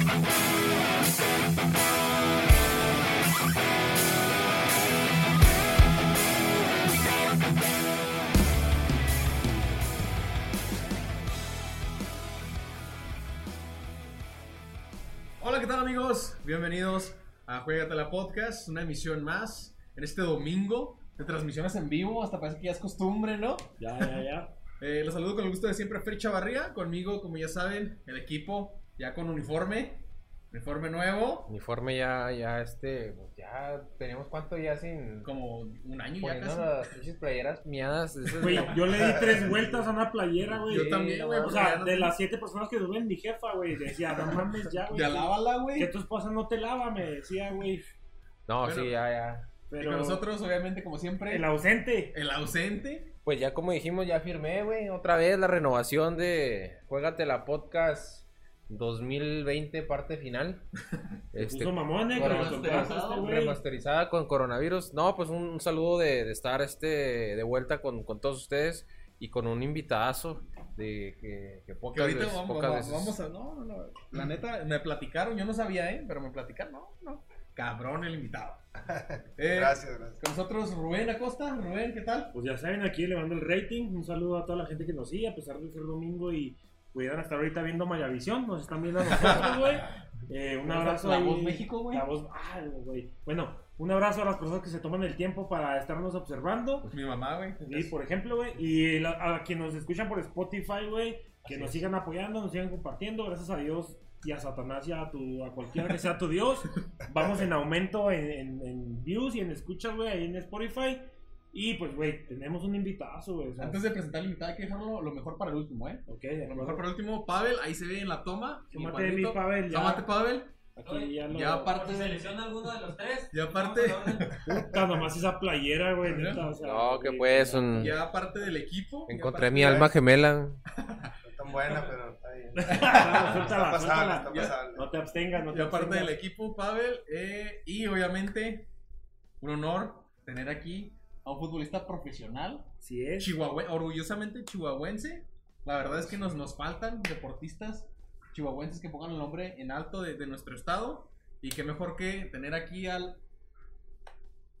Hola, ¿qué tal amigos? Bienvenidos a Juegatela Podcast, una emisión más en este domingo de transmisiones en vivo, hasta parece que ya es costumbre, ¿no? Ya, ya, ya. Eh, los saludo con el gusto de siempre, Fer Chavarría, conmigo, como ya saben, el equipo ya con uniforme, uniforme nuevo, Uniforme ya, ya, este, pues ya tenemos cuánto ya sin como un año ya casi. las pinches playeras miadas. Güey, yo le di tres vueltas a una playera, güey. Yo también, güey, O sea, de las siete personas que duelen, mi jefa, güey, decía, no mames ya, güey. Ya lávala, Que güey. tu esposa no te lava, me decía, güey. No, Bueno. sí, ya, ya. Pero nosotros, obviamente, como siempre, el ausente. el ausente. Pues ya como dijimos, ya firmé, güey, otra vez la renovación de Juégate la Podcast 2020 parte final. Este, Puso mamón, eh, que bueno, nos contrataste, remasterizado, güey. remasterizada con coronavirus. No, pues un, un saludo de, de estar este de vuelta con, con todos ustedes y con un invitadazo de que, que Que pocas ahorita veces, vamos, pocas vamos, veces- vamos a. No, no, no. La neta, me platicaron, yo no sabía, ¿eh? Pero me platicaron, no, no. Cabrón el invitado. Eh, Gracias, gracias. Con nosotros Rubén Acosta. Rubén, ¿qué tal? Pues ya saben, aquí elevando el rating. Un saludo a toda la gente que nos sigue, a pesar de ser domingo y pudieran estar ahorita viendo Mayavisión. Nos están viendo a nosotros, güey. Eh, un abrazo La ahí. Voz México, güey. La voz, ah, güey. Bueno, un abrazo a las personas que se toman el tiempo para estarnos observando. Mi mamá, güey. Sí, por ejemplo, güey. Y la- a quienes nos escuchan por Spotify, güey. Que Así nos es. sigan apoyando, nos sigan compartiendo. Gracias a Dios y a Satanás y a, tu, a cualquiera que sea tu Dios. Vamos en aumento en, en- en views y en escuchas, güey, ahí en Spotify. Y pues, güey, tenemos un invitazo, güey. Antes de presentar al invitado, hay que dejarlo lo mejor para el último, ¿eh? ok, de Lo mejor para el último, Pavel, ahí se ve en la toma. Tómate mi cuadrito. Pavel, ya. Tómate, Pavel. Aquí ya lo. Ya aparte de- selecciona alguno de los tres. Y aparte, Puta, nomás esa playera, güey. neta, o sea, No, que pues un... ya aparte del equipo. ya Encontré mi alma gemela. No tan buena, pero está bien. No, suéltala, Ya. No te abstengas, no te Y aparte abstengas. del equipo, Pavel. eh, y obviamente, un honor tener aquí a un futbolista profesional. Sí es. Chihuahue- orgullosamente chihuahuense. La verdad es que nos, nos faltan deportistas chihuahuenses que pongan el nombre en alto de, de nuestro estado. Y qué mejor que tener aquí al.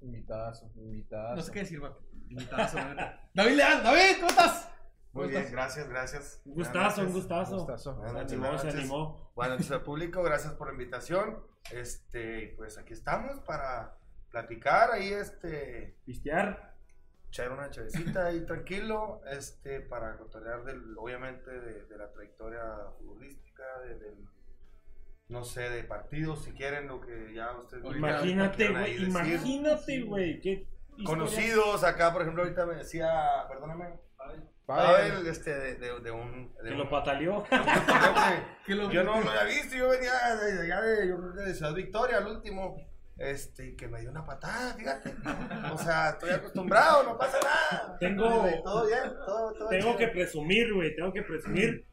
Invitadazo, invitadazo. No sé qué decir, vato. Invitazo, la. David Leal, David, ¿cómo estás? Muy ¿Cómo bien, estás? gracias, gracias. Un gustazo, un gustazo. Gustazo. Buenas Se noches, animó, buenas se animó. Buenas noches al público, gracias por la invitación. Este, pues aquí estamos para platicar ahí, este, Pistear. echar una chavecita ahí tranquilo, este, para cotorrear del, obviamente de, de la trayectoria futbolística, de, del, no sé, de partidos, si quieren, lo que ya ustedes Imagínate, güey. Imagínate, güey. Qué historia- Conocidos acá, por ejemplo, ahorita me decía, perdóname, Pavel, este, de, de, de un... De Que un- lo pataleó. un torneo que- ¿Qué lo- Yo no lo había visto, yo venía de allá de, yo creo que de Ciudad Victoria, al último. Este, que me dio una patada, fíjate. O sea, estoy acostumbrado, no pasa nada. Tengo- Todo bien, todo, todo Tengo chido. que presumir, güey. Tengo que presumir.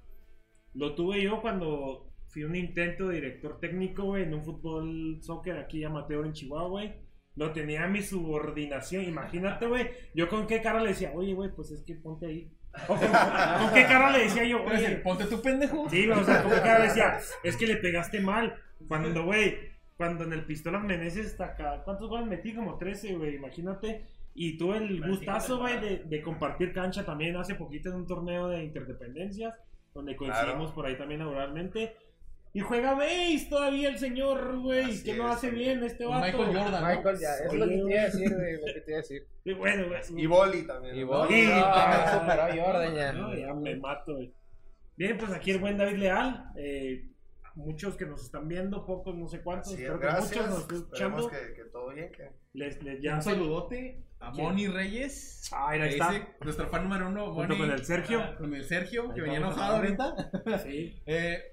Lo tuve yo cuando fui un intento de director técnico, güey, en un fútbol soccer aquí amateur en Chihuahua, güey. Lo tenía a mi subordinación. Imagínate, güey. Yo con qué cara le decía, oye, güey, pues es que ponte ahí. O con, con qué cara le decía yo, oye, Ponte tu pendejo. Sí, o sea, como que cada vez decía, es que le pegaste mal. Cuando, güey, cuando en el Pistolas Meneses hasta acá, ¿cuántos goles metí? Como 13, güey, imagínate. Y tuve el gustazo, güey, de, de compartir cancha también hace poquito en un torneo de interdependencias, donde coincidimos Claro. por ahí también laboralmente. Y juega base todavía el señor, güey, que es, hace bien este vato. Michael Jordan. ¿no? Michael, ya, es lo que te iba a decir, güey, lo que te iba a decir. Y bueno, güey. Y Boli también. Y ¿no? Sí, no, ah, me superó Jordan ya. No, ya me mato, güey. Bien, pues aquí el buen David Leal. eh, muchos que nos están viendo, pocos, no sé cuántos, Así es, que gracias. muchos nos estén escuchando. que, que todo bien. Que... Les, les ya Un se- saludote a ¿Quién? Moni Reyes. Ah, ahí que está. dice, nuestro fan número uno, Junto Moni. con el Sergio. Ah, Con el Sergio, que Ahí venía vamos a enojado ahorita. Sí. Eh,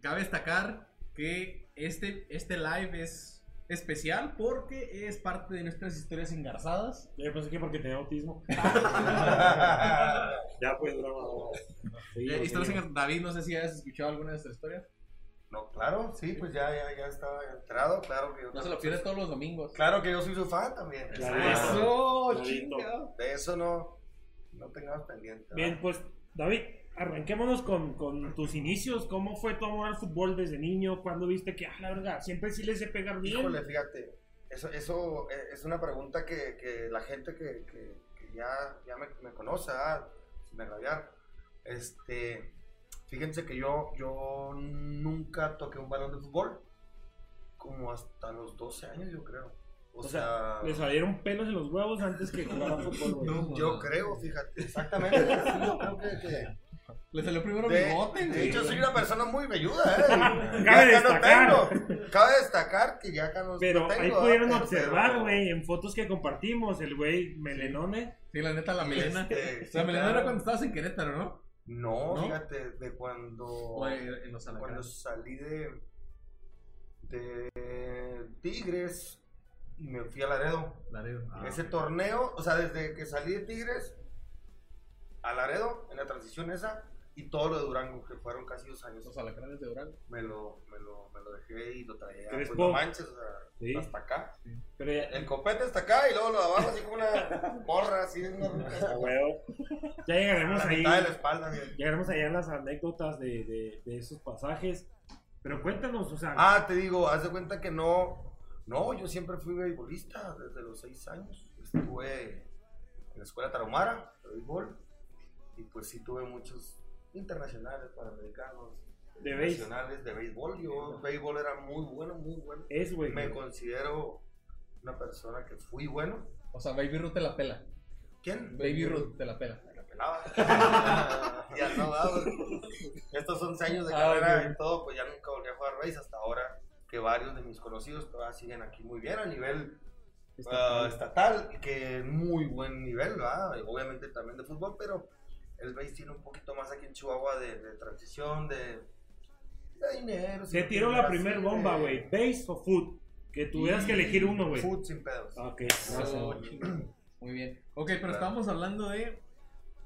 cabe destacar que este, este live es especial porque es parte de nuestras historias engarzadas. Yo pensé que porque tenía autismo. ya, pues, broma. broma. Sí, Eh, historias David, no sé si has escuchado alguna de nuestras historias. No, claro, sí, pues ya, ya, ya estaba enterado. Claro que yo, No se lo pierde todos los domingos. Claro que yo soy su fan también. Claro. Eso, Clarito. chinga. De eso no, no tengamos pendiente. ¿verdad? Bien, pues, David, arranquémonos con, con tus inicios. ¿Cómo fue tu amor al fútbol desde niño? ¿Cuándo viste que, ah, la verdad, siempre sí les sé pegar bien? Híjole, fíjate, eso, eso eh, es una pregunta que, que la gente que, que- que ya, ya me, me conoce, ah, sin agraviar, este, fíjense que yo, yo nunca toqué un balón de fútbol, como hasta los 12 años yo creo. O, O sea, sea, Le salieron pelos en los huevos antes que jugar fútbol, güey. No, yo creo, fíjate, exactamente, sí, yo creo que... que- Le salió primero de, bigote, de hecho, soy una persona muy velluda, ¿eh? Cabe Ya acá no destacar. tengo. Cabe destacar que ya acá no, Pero tengo. ahí ¿ah? pudieron Pero- observar, güey, en fotos que compartimos, el güey melenone. Sí, la neta, la melena. Este, sí, la melena claro. era cuando estabas en Querétaro, ¿no? No, ¿No? fíjate, de cuando, en cuando salí de, de Tigres y me fui a Laredo. Laredo. Ah, Ese torneo, o sea, desde que salí de Tigres a Laredo, en la transición esa, y todo lo de Durango, que fueron casi dos años, Los alacranes de Durango. me lo, me lo, me lo dejé y lo traía, pues no manches, o sea, Sí. hasta acá. Pero ya, El copete hasta acá y luego lo de abajo así como una morra, así, una huevo. Ya llegaremos la ahí. mitad de la espalda, bien. Llegaremos allá a las anécdotas de, de, de esos pasajes. Pero cuéntanos, o sea, Ah, te digo, haz de cuenta que no. No, yo siempre fui beisbolista desde los seis años. Estuve en la escuela Tarahumara de béisbol. Y pues sí tuve muchos internacionales, panamericanos, De nacionales de béisbol. Yo, béisbol era muy bueno, muy bueno. es, güey. Me considero una persona que fui bueno. O sea, Baby Ruth te la pela. ¿Quién? Baby Ruth te la pela. Me la pelaba. ya no daba. Estos 11 años de Ah, carrera y todo, pues ya nunca volví a jugar béis hasta ahora que varios de mis conocidos todavía siguen aquí muy bien a nivel Estatal. ah, estatal, que muy buen nivel, ¿verdad? Obviamente también de fútbol, pero el béis tiene un poquito más aquí en Chihuahua de, de transición, de, de dinero. lo tiró la primer bomba, de- güey. ¿Base o foot? Que tuvieras que elegir uno, güey. Food sin pedos. Ok. Muy bien. Ok, pero estábamos hablando de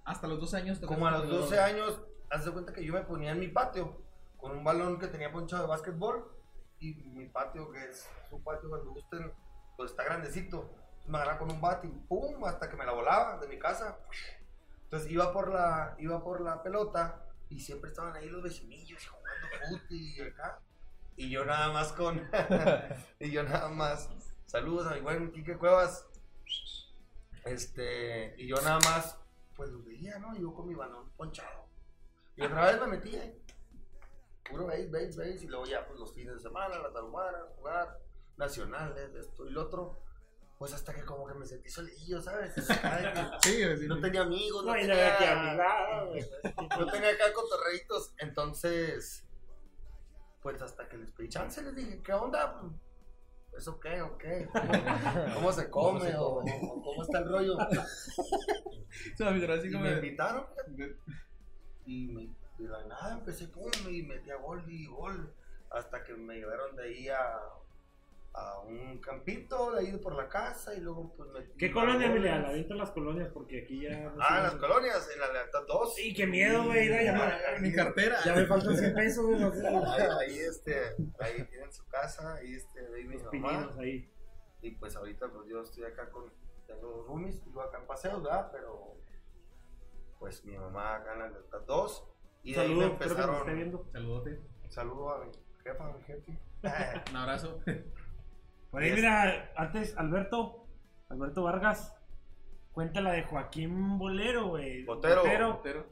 hasta los 12 años. Como a los tocaste 12 años, haz de cuenta que yo me ponía en mi patio con un balón que tenía ponchado de básquetbol y mi patio, que es su patio cuando gusten, pues está grandecito. Me agarraba con un bate y pum, hasta que me la volaba de mi casa. Entonces iba por la, iba por la pelota y siempre estaban ahí los vecinillos jugando fútbol y acá. Y yo nada más con, y yo nada más, saludos a mi buen Quique Cuevas. Este, y yo nada más, pues los veía, ¿no? Yo con mi balón ponchado. Y otra vez me metí ahí. Puro veis, veis, veis. Y luego ya, pues los fines de semana, la tarumara, jugar, nacionales, esto y lo otro. Pues hasta que como que me sentí solillo, ¿sabes? Sí, sí, no tenía amigos, no No, tenía, nada que amigar, no tenía acá cotorreitos. Entonces, pues hasta que les pedí chance, les dije, ¿qué onda? ¿Eso qué o qué? ¿Cómo, cómo se come? se o, come? o cómo está el rollo? Y como me invitaron, y me, de la nada empecé pum, y metía gol y gol. Hasta que me llevaron de ahí a, a un campito, de ahí por la casa, y luego pues me. ¿Qué colonia, Emiliano? Avienta las colonias porque aquí ya. no Ah, las colonias, en la lealtad 2. Sí, qué miedo, güey. Ya, ya, Mi cartera. ya me faltan 100 pesos, güey. no sé. Ahí, ahí, este, ahí tienen su casa, ahí este, ahí mi mamá. ahí. Y pues ahorita pues yo estoy acá con, tengo roomies, vivo acá en Paseos, ¿verdad? Pero pues mi mamá acá en la lealtad 2. Y de ahí me Saludos, espero que nos esté empezaron. viendo. Saludote. Saludo a mi jefa, a mi jefe. Un abrazo. Por ahí, mira, antes, Alberto, Alberto Vargas, cuenta la de Joaquín Bolero, güey. Botero. Pero,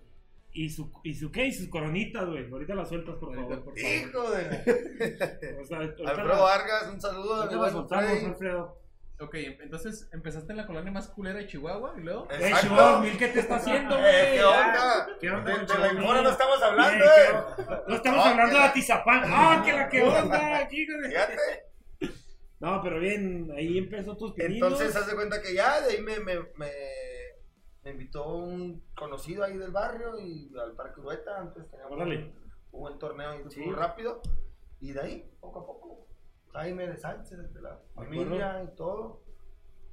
Y su, y su qué, y sus coronitas, güey. Ahorita las sueltas, por favor. por favor. Hijo de O sea, Alfredo la- Vargas, un saludo ahorita soltamos. Alfredo. Ok, entonces empezaste en la colonia más culera de Chihuahua y luego. Eh. Chihuahua, mil, ¿qué te está haciendo, güey? Eh, ¿Qué onda? ¿Qué onda, De, la no estamos hablando, Eh. No estamos Ah, hablando de la- Atizapán. ¡Ah, que la que onda! Aquí, güey. Fíjate. No, pero bien, ahí empezó tus pininos. Entonces, haz de cuenta que ya de ahí me, me, me, me invitó un conocido ahí del barrio y al Parque Urueta. Antes teníamos Órale. un buen torneo y Sí. muy rápido. Y de ahí, poco a poco, Jaime de Sánchez, de la familia y todo.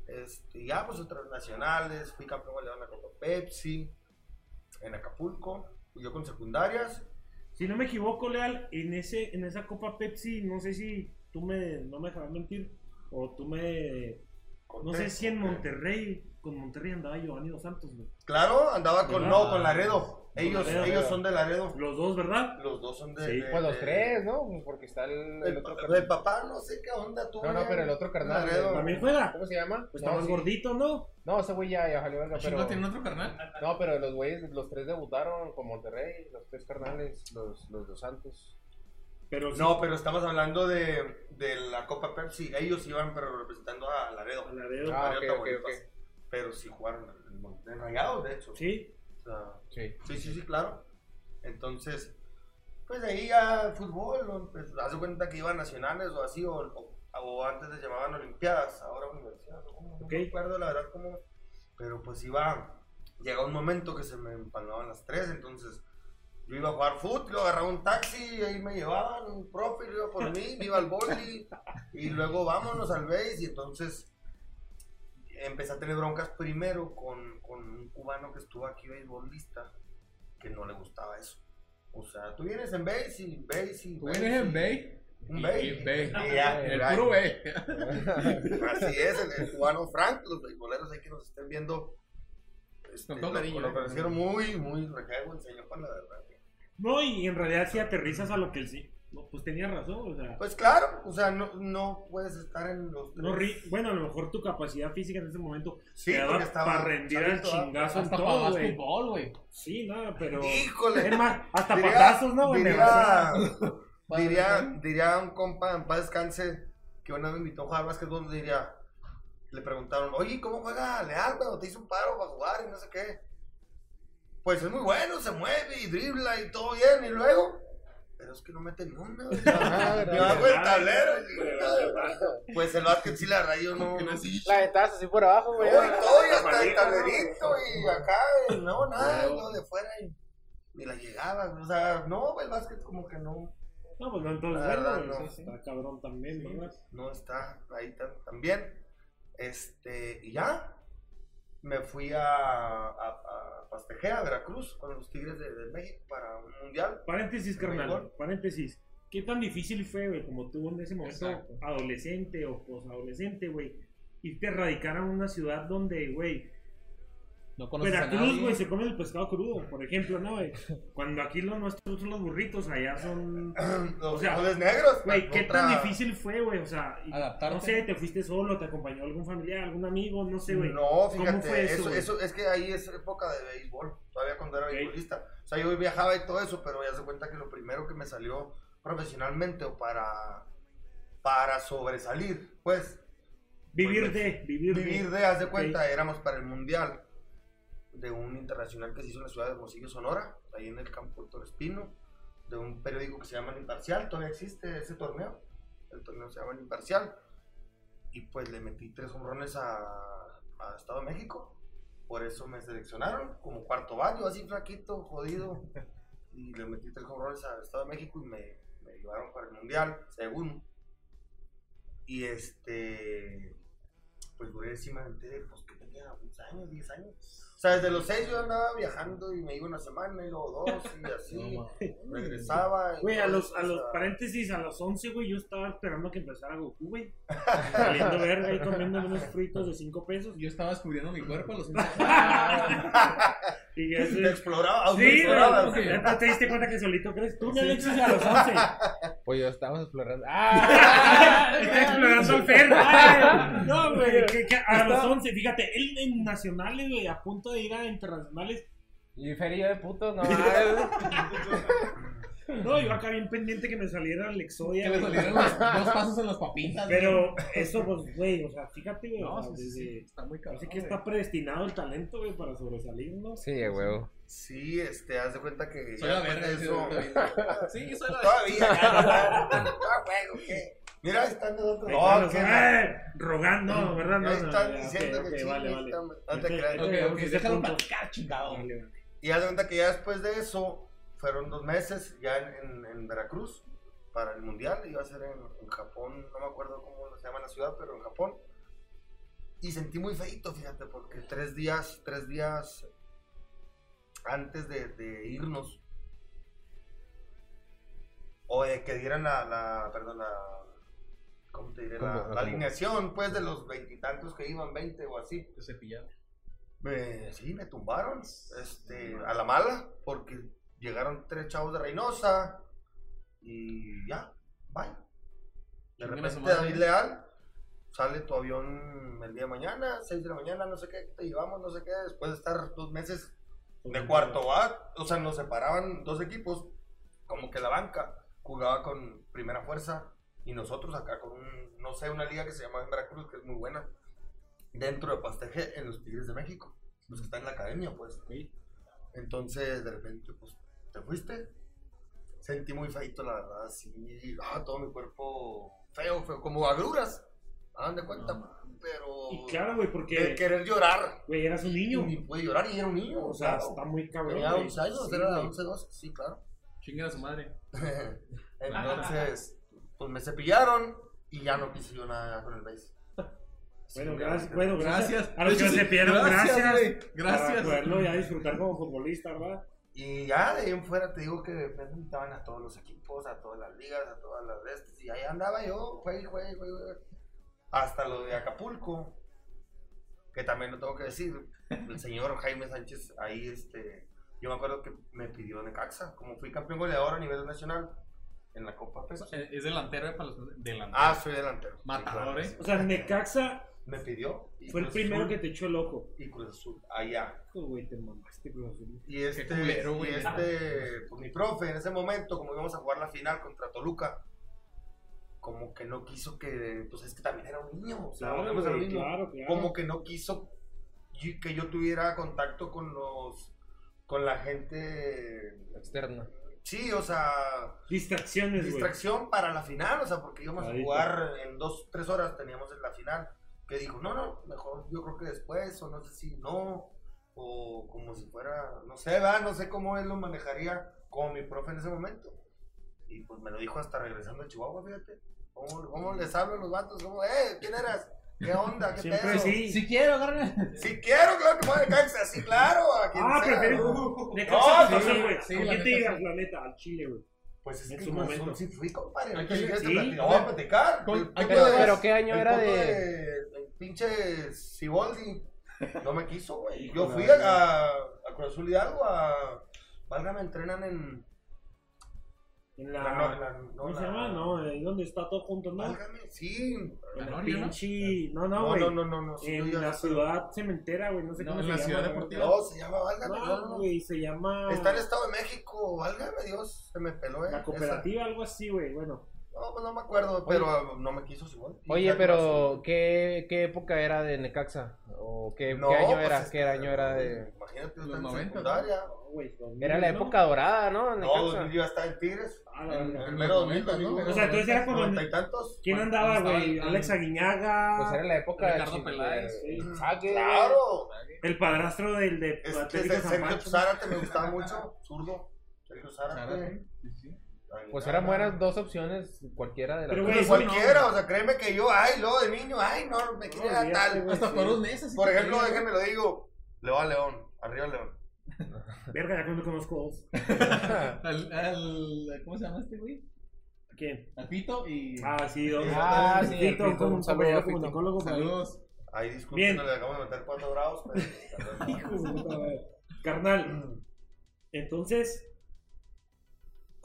Este, y ya, pues otras nacionales. Fui campeón de la Copa Pepsi en Acapulco. Y yo con secundarias. Si no me equivoco, Leal, en ese en esa Copa Pepsi, no sé si tú me no me dejarás mentir o tú me No sé si en Monterrey, con Monterrey andaba Giovanni Dos Santos, güey. Claro, andaba con, ¿Verdad? no, con Laredo. Ellos, Laredo. ellos son de Laredo. Los dos, ¿verdad? Los dos son de. Sí, de- Pues los de- tres, ¿no? Porque está el, el El, otro carnal. el papá, no sé qué onda tuvo. No, no, pero el otro carnal. Laredo. el- ¿También juega? ¿Cómo se llama? Pues está no, más sí. gordito, ¿no? No, ese güey ya, ya valió verga, ¿Chingo pero... tiene otro carnal? No, pero los güeyes, los tres debutaron con Monterrey, los tres carnales, los, los dos Santos. Pero sí, No, pero estamos hablando de, de la Copa Pepsi. Ellos iban, pero representando a Laredo. Laredo. Ah, Laredo. Pero sí jugaron en, Rayados, de hecho. Sí. O sea, Sí. Sí, sí, sí, claro. Entonces, pues de ahí ya fútbol, ¿no? pues hace cuenta que iban nacionales o así, o, o- o antes les llamaban olimpiadas, ahora universidades, no Ok. me acuerdo la verdad cómo, pero pues iba, llegó un momento que se me empalmaban las tres, entonces yo iba a jugar fútbol, yo agarraba un taxi, ahí me llevaban, un profe, iba por mí, iba al boli, y luego vámonos al base, y entonces empecé a tener broncas primero con, con un cubano que estuvo aquí beisbolista, que no le gustaba eso. O sea, tú vienes en base y base y ¿Tú base vienes en y- Bay? Un Y- y. Y ya, En el era- puro Bay. Así es, el, el cubano Frank, los beisboleros ahí que nos estén viendo. Este, Con todo lo- cariño, lo muy, muy rejego el señor, con la verdad. No, y en realidad sí aterrizas a lo que él sí. No, pues tenía razón, o sea. Pues claro, o sea, no, no puedes estar en los. No ri- bueno, a lo mejor tu capacidad física en ese momento Sí, te daba porque estaba para rendir al chingazo en Hasta todo, para güey. fútbol, güey. Sí, nada, pero. Híjole. Es más, hasta Diría- patazos, ¿no? Diría, diría, diría un compa en paz descanse que una vez me invitó a jugar básquetbol. Diría, le preguntaron, oye, ¿cómo juega Leal cuando te hizo un paro para jugar y no sé qué? Pues es muy bueno, se mueve y dribla y todo bien, y luego. Pero es que no mete ni una. Ah, bajo el tablero. Pues, y- Pues el básquet sí, la verdad, yo no. No. La ventaja así por abajo, güey. Todo y todo, y hasta el tablerito y acá, y no, nada, lo de fuera y ni la llegaba, o sea, no, el básquet como que no, No, pues no, entonces, La verdad, bueno, no. está cabrón también, ¿verdad? no está ahí bien. Este, y ya, me fui a, a, a Pastejea, a Veracruz, con los Tigres de, de México para un mundial. Paréntesis, carnal, paréntesis. ¿Qué tan difícil fue, güey, como tú en ese momento Exacto. adolescente o posadolescente, güey, irte a radicar a una ciudad donde, güey, No Veracruz, güey, se come el pescado crudo, por ejemplo, ¿no, güey? Cuando aquí los nuestros son los burritos, allá son... Los O sea, negros. Güey, ¿qué otra- tan difícil fue, güey? O sea, Adaptarte. no sé, te fuiste solo, te acompañó algún familiar, algún amigo, no sé, güey. No, fíjate, ¿Cómo fue eso, eso, eso, es que ahí es época de béisbol, todavía cuando era Ok. beisbolista. O sea, yo viajaba y todo eso, pero ya se cuenta que lo primero que me salió profesionalmente o para, para sobresalir, pues, Vivir Pues, de, vivir, vivir de. de, haz de cuenta, éramos para el mundial de un internacional que se hizo en la ciudad de Hermosillo, Sonora, ahí en el campo de Torespino, de un periódico que se llama El Imparcial, todavía existe ese torneo, el torneo se llama El Imparcial, y pues le metí tres hombrones a, a Estado de México, por eso me seleccionaron como cuarto baño, así flaquito, jodido, y le metí tres hombrones a Estado de México y me, me llevaron para el mundial, según, y este pues duré encima de pues que tenía 11 años, 10 años. O sea, desde los 6 yo andaba viajando y me iba una semana y luego dos y así. regresaba. y Güey, a los, a los paréntesis, a los 11, güey, yo estaba esperando que empezara Goku, güey. Saliendo verga ahí comiendo unos fritos de 5 pesos. Yo estaba descubriendo mi cuerpo a los Y ya Te se... exploraba, Sí, exploraba. güey, ya te diste cuenta que solito crees. Tú, me Alexis, a los 11. Pues yo estábamos explorando. ¡Ah! Está explorando al Fer. Ay, No, güey, que- que a los 11, fíjate, él en nacionales, güey, a punto de ir a internacionales. Y feria de putos, no. No, yo acá bien pendiente que me saliera el Exodia. Que le güey. salieron los dos pasos en las papitas. Pero eso, pues, güey, o sea, fíjate, güey, No, sí, está muy cabrón. Parece que está predestinado el talento, güey, para sobresalir, ¿no? Sí, de huevo. Sí, este, haz de cuenta que. Soy la verga. de eso- Sí, soy la Todavía, juego, ¿qué? Mira, están los otros. Ahí No, están los- qué eh, rogando, ¿verdad? No, están diciendo que vale, vale. no te creas. ok. Ok, déjalo platicar, chingado. Vale, vale. Y haz de cuenta que ya después de eso, fueron dos meses ya en, en- en Veracruz para el mundial. Iba a ser en, en Japón, no me acuerdo cómo se llama la ciudad, pero en Japón. Y sentí muy feito, fíjate, porque tres días, tres días antes de, de irnos, o de que dieran la, la- perdón, la, ¿cómo te diré? La, alineación, pues, de los veintitantos que iban, 20 o así. Te cepillaron. Me, sí, me tumbaron este, a la mala, porque llegaron tres chavos de Reynosa y ya, bye. De repente. David Leal, sale tu avión el día de mañana, 6 de la mañana, no sé qué, te llevamos, no sé qué, después de estar dos meses de cuarto A, o sea, nos separaban dos equipos, como que la banca jugaba con primera fuerza y nosotros acá con, un, no sé, una liga que se llama en Veracruz, que es muy buena, dentro de Pasteje, en los Tigres de México, los que están en la academia, pues. Entonces, de repente, pues, ¿te fuiste? Sentí muy feito, la verdad, sí, ah, todo mi cuerpo feo, feo, como agruras, hagan de cuenta, pero Y claro, güey, de porque, querer llorar, güey, eras un niño. ni pude llorar y era un niño, O sea, claro. está muy cabrón. Tenía güey. 11 años, Sí, era güey. 11, 12, sí, claro. Chinguen a su madre. Entonces, pues me cepillaron y ya no quise yo nada con el base. Bueno, Sí, gracias, bueno, gracias. Gracias. A los que De se pierden, gracias. güey. Para Gracias. poderlo ya disfrutar como futbolista, ¿verdad? Y ya de ahí en fuera te digo que me invitaban a todos los equipos, a todas las ligas, a todas las de estas. Y ahí andaba yo, juegue, juegue, juegue, juegue. Hasta lo de Acapulco, que también lo tengo que decir. El señor Jaime Sánchez, ahí este. Yo me acuerdo que me pidió Necaxa, como fui campeón goleador a nivel nacional en la Copa. Eh, Es delantero eh, para los delanteros. Ah, soy delantero. Matador, Sí, ¿eh? O sea, Necaxa Me pidió. y fue el Cruz primero Azul- que te echó loco. Y Cruz Azul, allá. Hijo, güey, te mamaste, Cruz Azul. Y este, culero, y este, pues mi profe en ese momento, como íbamos a jugar la final contra Toluca, como que no quiso que, pues es que también era un niño, o sea, Claro, güey, claro, claro. como que no quiso que yo tuviera contacto con los, con la gente, Externa. sí, o sea, Distracciones, güey. distracción para la final, o sea, porque íbamos a jugar en dos, tres horas, teníamos en la final, que dijo, no, no, mejor yo creo que después, o no sé si no, o como si fuera, no sé, va, no sé cómo él lo manejaría como mi profe en ese momento. Y pues me lo dijo hasta regresando a Chihuahua, fíjate. ¿Cómo, cómo les hablo a los vatos? ¿Cómo, eh, quién eras? ¿Qué onda? ¿Qué Siempre pedo? sí. Si quiero, agárrame. Sí quiero, claro que me voy a Necaxa, sí, claro, a quien Ah, sea. prefiero. No, Necaxa, no, sí, sí, güey. sí, ¿Con quién te sí. la neta? Al Chile, güey. Pues es En que su momento. Sí fui, compadre. Si te sí. vamos a platicar. Con- de- pero ¿qué año era de- pinche Siboldi no me quiso, güey. Yo fui güey. a, a Cruz Azul Hidalgo a... Válgame, entrenan en... En la- la. no, en la- no, ¿Cómo se la- llama? No, ahí donde está todo junto, ¿no? Válgame, sí. En la pinche. No, no, No, güey. no, no, no. no, sí, En la ciudad cementera, güey. No sé No, cómo en se la llama. ciudad güey. deportiva. No, se llama Válgame. no, No, no. güey, se llama. Está en el Estado de México, válgame Dios, se me peló, eh. La cooperativa, algo así, güey. Bueno. No, pues no me acuerdo, pero no me quiso Siboldi. Oye, Ya pero ¿qué, ¿qué época era de Necaxa? ¿O qué, No, qué año pues era? es ¿Qué año era de...? Imagínate, Los está en 90, secundaria. No, güey. 2000, Era la ¿no? época dorada, ¿no? No, Necaxa. 2000 ya está en Tigres. Ah, En- en Primero los 2000, 90, ¿no? ¿no? O sea, entonces era como. Y tantos. ¿Quién andaba, estaba güey? el- Alex Aguiñaga. Pues era la época Ricardo de Peláez. Sí. Sague, Claro. El padrastro del de Es que Sergio. Zárate me gustaba mucho. Zurdo. Sergio Zárate. sí, sí. Pues eran buenas dos opciones, cualquiera de las Pero, güey, Pues cualquiera, o sea, créeme que yo, ay, luego de niño, ay, no, me olvídate, tal. güey. Hasta por dos meses. Por ejemplo, quería, déjenme lo digo, le va a León, arriba León. Verga, ya cuando conozco. Al, al, ¿Cómo se llama este güey? ¿Quién? Al Pito y. Ah, sí, dos. Ah, sí, Fito, el Fito, como saludo a ahí. Saludos. Ahí disculpen, Bien. no le acabamos de meter cuatro grados, pero... Hijo de su puta madre. Carnal, entonces,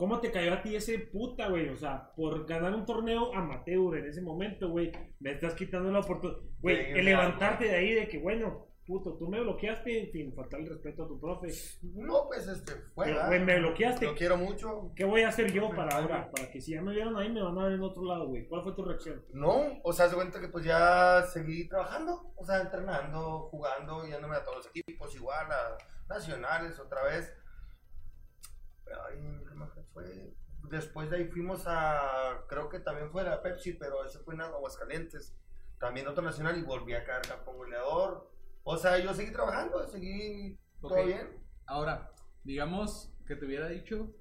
¿cómo te cayó a ti ese puta, güey? O sea, por ganar un torneo amateur en ese momento, güey, me estás quitando la oportunidad. Güey, Sí, el levantarte de ahí de que, bueno, puto, tú me bloqueaste sin faltar el respeto a tu profe. No, pues, este, fue, Pero, ¿verdad? güey, me bloqueaste. Lo quiero mucho. ¿Qué voy a hacer yo para ahora? Para que si ya me vieron ahí, me van a ver en otro lado, güey. ¿Cuál fue tu reacción? No, o sea, se cuenta que pues ya seguí trabajando, o sea, entrenando, jugando, yéndome a todos los equipos, igual a nacionales otra vez. Ay, ¿qué más fue? Después de ahí fuimos a, creo que también fue la Pepsi, pero ese fue en Aguascalientes. También otro nacional y volví a quedar campeón goleador. O sea, yo seguí trabajando, seguí todo bien. Ahora, digamos que te hubiera dicho.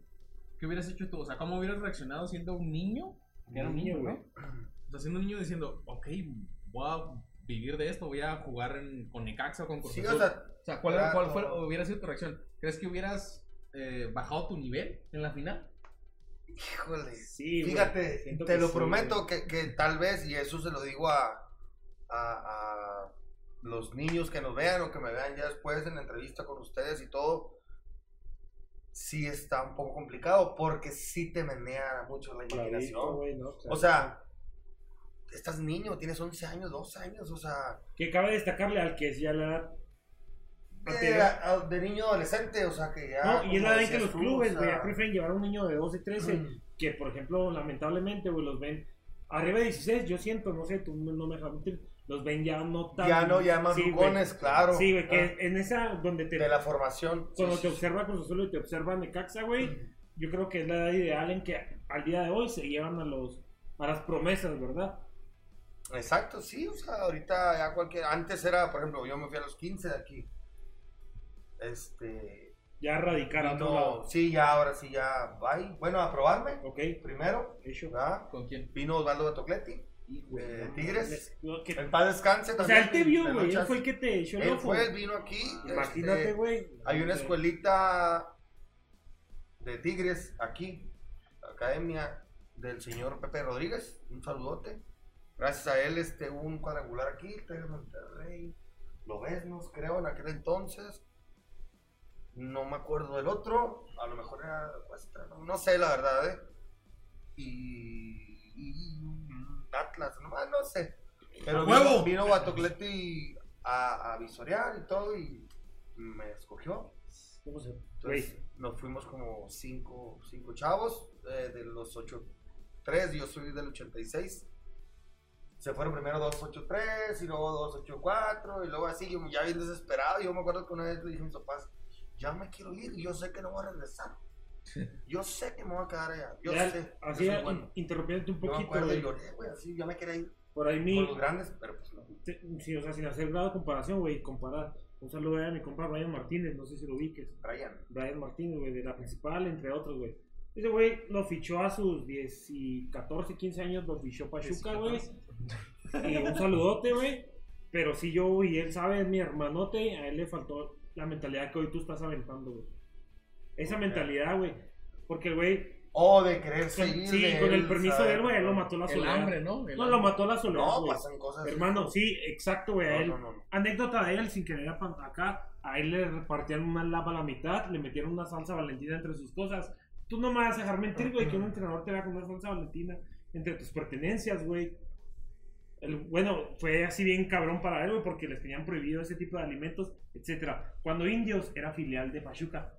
¿Qué hubieras hecho tú? O sea, ¿cómo hubieras reaccionado siendo un niño? Que era un niño, güey. O sea, siendo un niño diciendo, ok, voy a vivir de esto, voy a jugar en, con Necaxa o con Cruz Sí, Azul". o sea, O sea, ¿cuál, era cuál fue, hubiera sido tu reacción? ¿Crees que hubieras eh, bajado tu nivel en la final? Híjole. Sí, Fíjate, te lo sí, prometo que, que tal vez, y eso se lo digo a, a, a los niños que nos vean o que me vean ya después en la entrevista con ustedes y todo, sí está un poco complicado porque sí te menea mucho la imaginación. ¿no? O sea, estás niño, tienes 11 años, 12 años, o sea, que cabe destacarle al que es ya la edad. De, anterior. a- de niño adolescente, o sea, que ya... No, y es la edad en que los clubes, o sea, prefieren llevar a un niño de 12, 13, mm, que por ejemplo, lamentablemente, güey, los ven arriba de 16, yo siento, no sé, tú no me dejas mentir, los ven ya no tan... ya no, ya más Sí, claro. Sí, güey, que ah, en esa, donde te... de la formación. Cuando sí, te sí, observa con su y te observa Necaxa, güey, yo creo que es la edad ideal en que al día de hoy se llevan a los a las promesas, ¿verdad? Exacto, sí, o sea, ahorita ya cualquier, antes era, por ejemplo, yo me fui a los 15 de aquí. Este, Ya radicar a otro vino- lado. sí, ya, ahora sí, ya, bye. Bueno, a probarme, Ok, primero, hecho. ¿verdad? ¿Con quién? Vino Osvaldo Batocletti, Eh, de- Tigres. no, que- en paz descanse O sea, él te vio, de güey, él fue el que te echó el Él fue, él vino aquí. Imagínate, este, güey. Hay una escuelita de Tigres aquí, academia del señor Pepe Rodríguez, un saludote. Gracias a él, este, hubo un cuadrangular aquí, Tigres Monterrey, Lobesnos, creo, en aquel entonces. No me acuerdo del otro, a lo mejor era Cuesta, no, no sé la verdad, ¿eh? Y, y- Atlas, no, no sé. Pero ¡A vino, huevo! vino a, a visorear y todo y me escogió. ¿Cómo se Entonces nos fuimos como cinco, cinco chavos eh, de los 8-3, yo soy del 86. Se fueron primero 2-8-3 y luego 2-8-4 y luego así, yo ya bien desesperado. Yo me acuerdo que una vez le dije a mis papás, ya me quiero ir, yo sé que no voy a regresar. Yo sé que me voy a quedar allá, yo ya, sé. así yo bueno. interrumpiéndote un Yo me poquito, acuerdo y güey. lloré, güey, así, yo me quería ir Por ahí por mi... los grandes, pero pues no. Sí, o sea, sin hacer grado de comparación, güey, comparar. Un saludo a mi compa Brian Martínez, no sé si lo ubiques. Brian. Brian Martínez, güey, de la principal, entre otros, güey. Ese güey lo fichó a sus 10 y 14, 15 años, lo fichó Pachuca, güey. Y un saludote, güey. Pero si yo y él sabe, es mi hermanote, a él le faltó la mentalidad que hoy tú estás aventando, güey. Esa mentalidad, güey. Porque, el güey, Oh, de querer seguir. sí, de con el permiso ¿sabes? de él, güey, él lo mató la El soledad. hambre, ¿no? El No, hambre. lo mató la soledad, No, pasan cosas. Hermano, sí, exacto, güey. a No, él- no, no, no. Anécdota de él, sin querer acá, a él le repartían una lapa a la mitad, le metieron una salsa valentina entre sus cosas. Tú no me vas a dejar mentir, güey, que un entrenador te vea con una salsa valentina entre tus pertenencias, güey. El- bueno, fue así bien cabrón para él, güey, porque les tenían prohibido ese tipo de alimentos, etcétera. Cuando Indios era filial de Pachuca.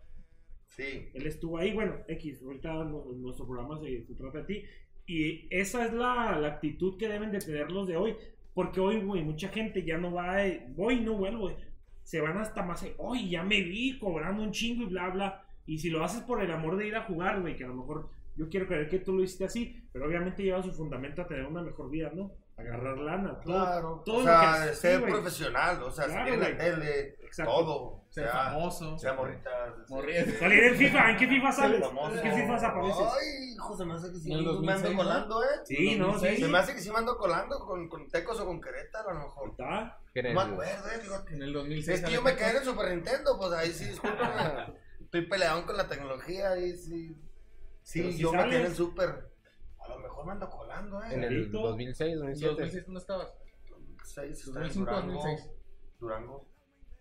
Sí. Él estuvo ahí, bueno, X, ahorita no- nuestro programa se, se trata de ti. Y esa es la, la actitud que deben de tener los de hoy. Porque hoy, güey, mucha gente ya no va, de, voy y no vuelvo, güey. Se van hasta más, hoy ya me vi cobrando un chingo y bla, bla. Y si lo haces por el amor de ir a jugar, güey, que a lo mejor yo quiero creer que tú lo hiciste así, pero obviamente lleva su fundamento a tener una mejor vida, ¿no? Agarrar lana, todo. Claro. todo o lo sea, que- sí, ser güey. profesional, o sea, Claro, salir en la tele, Exacto. todo. Ser sea, famoso. Sea morritas. Morritas. Salir en FIFA, ¿en qué FIFA sales? ¿En qué FIFA apareces? Ay, hijo, se me hace que sí me ando 2006, ¿no? colando, ¿eh? Sí, no, sí. Se me hace que sí me ando colando con, con Tecos o con Querétaro, a lo mejor. ¿Está? Que en No el- me acuerdo, eh, fíjate. En el 2006. Es que yo me quedé en el Super Nintendo, pues ahí sí, discúlpame. Estoy peleado con la tecnología, ahí sí. Sí, yo me quedé en el. Super. A mejor me ando colando, En eh. el Clarito. 2006, ¿En 2007. 2006 dónde estabas? 2006 está en 2005 Durango. 2006. Durango.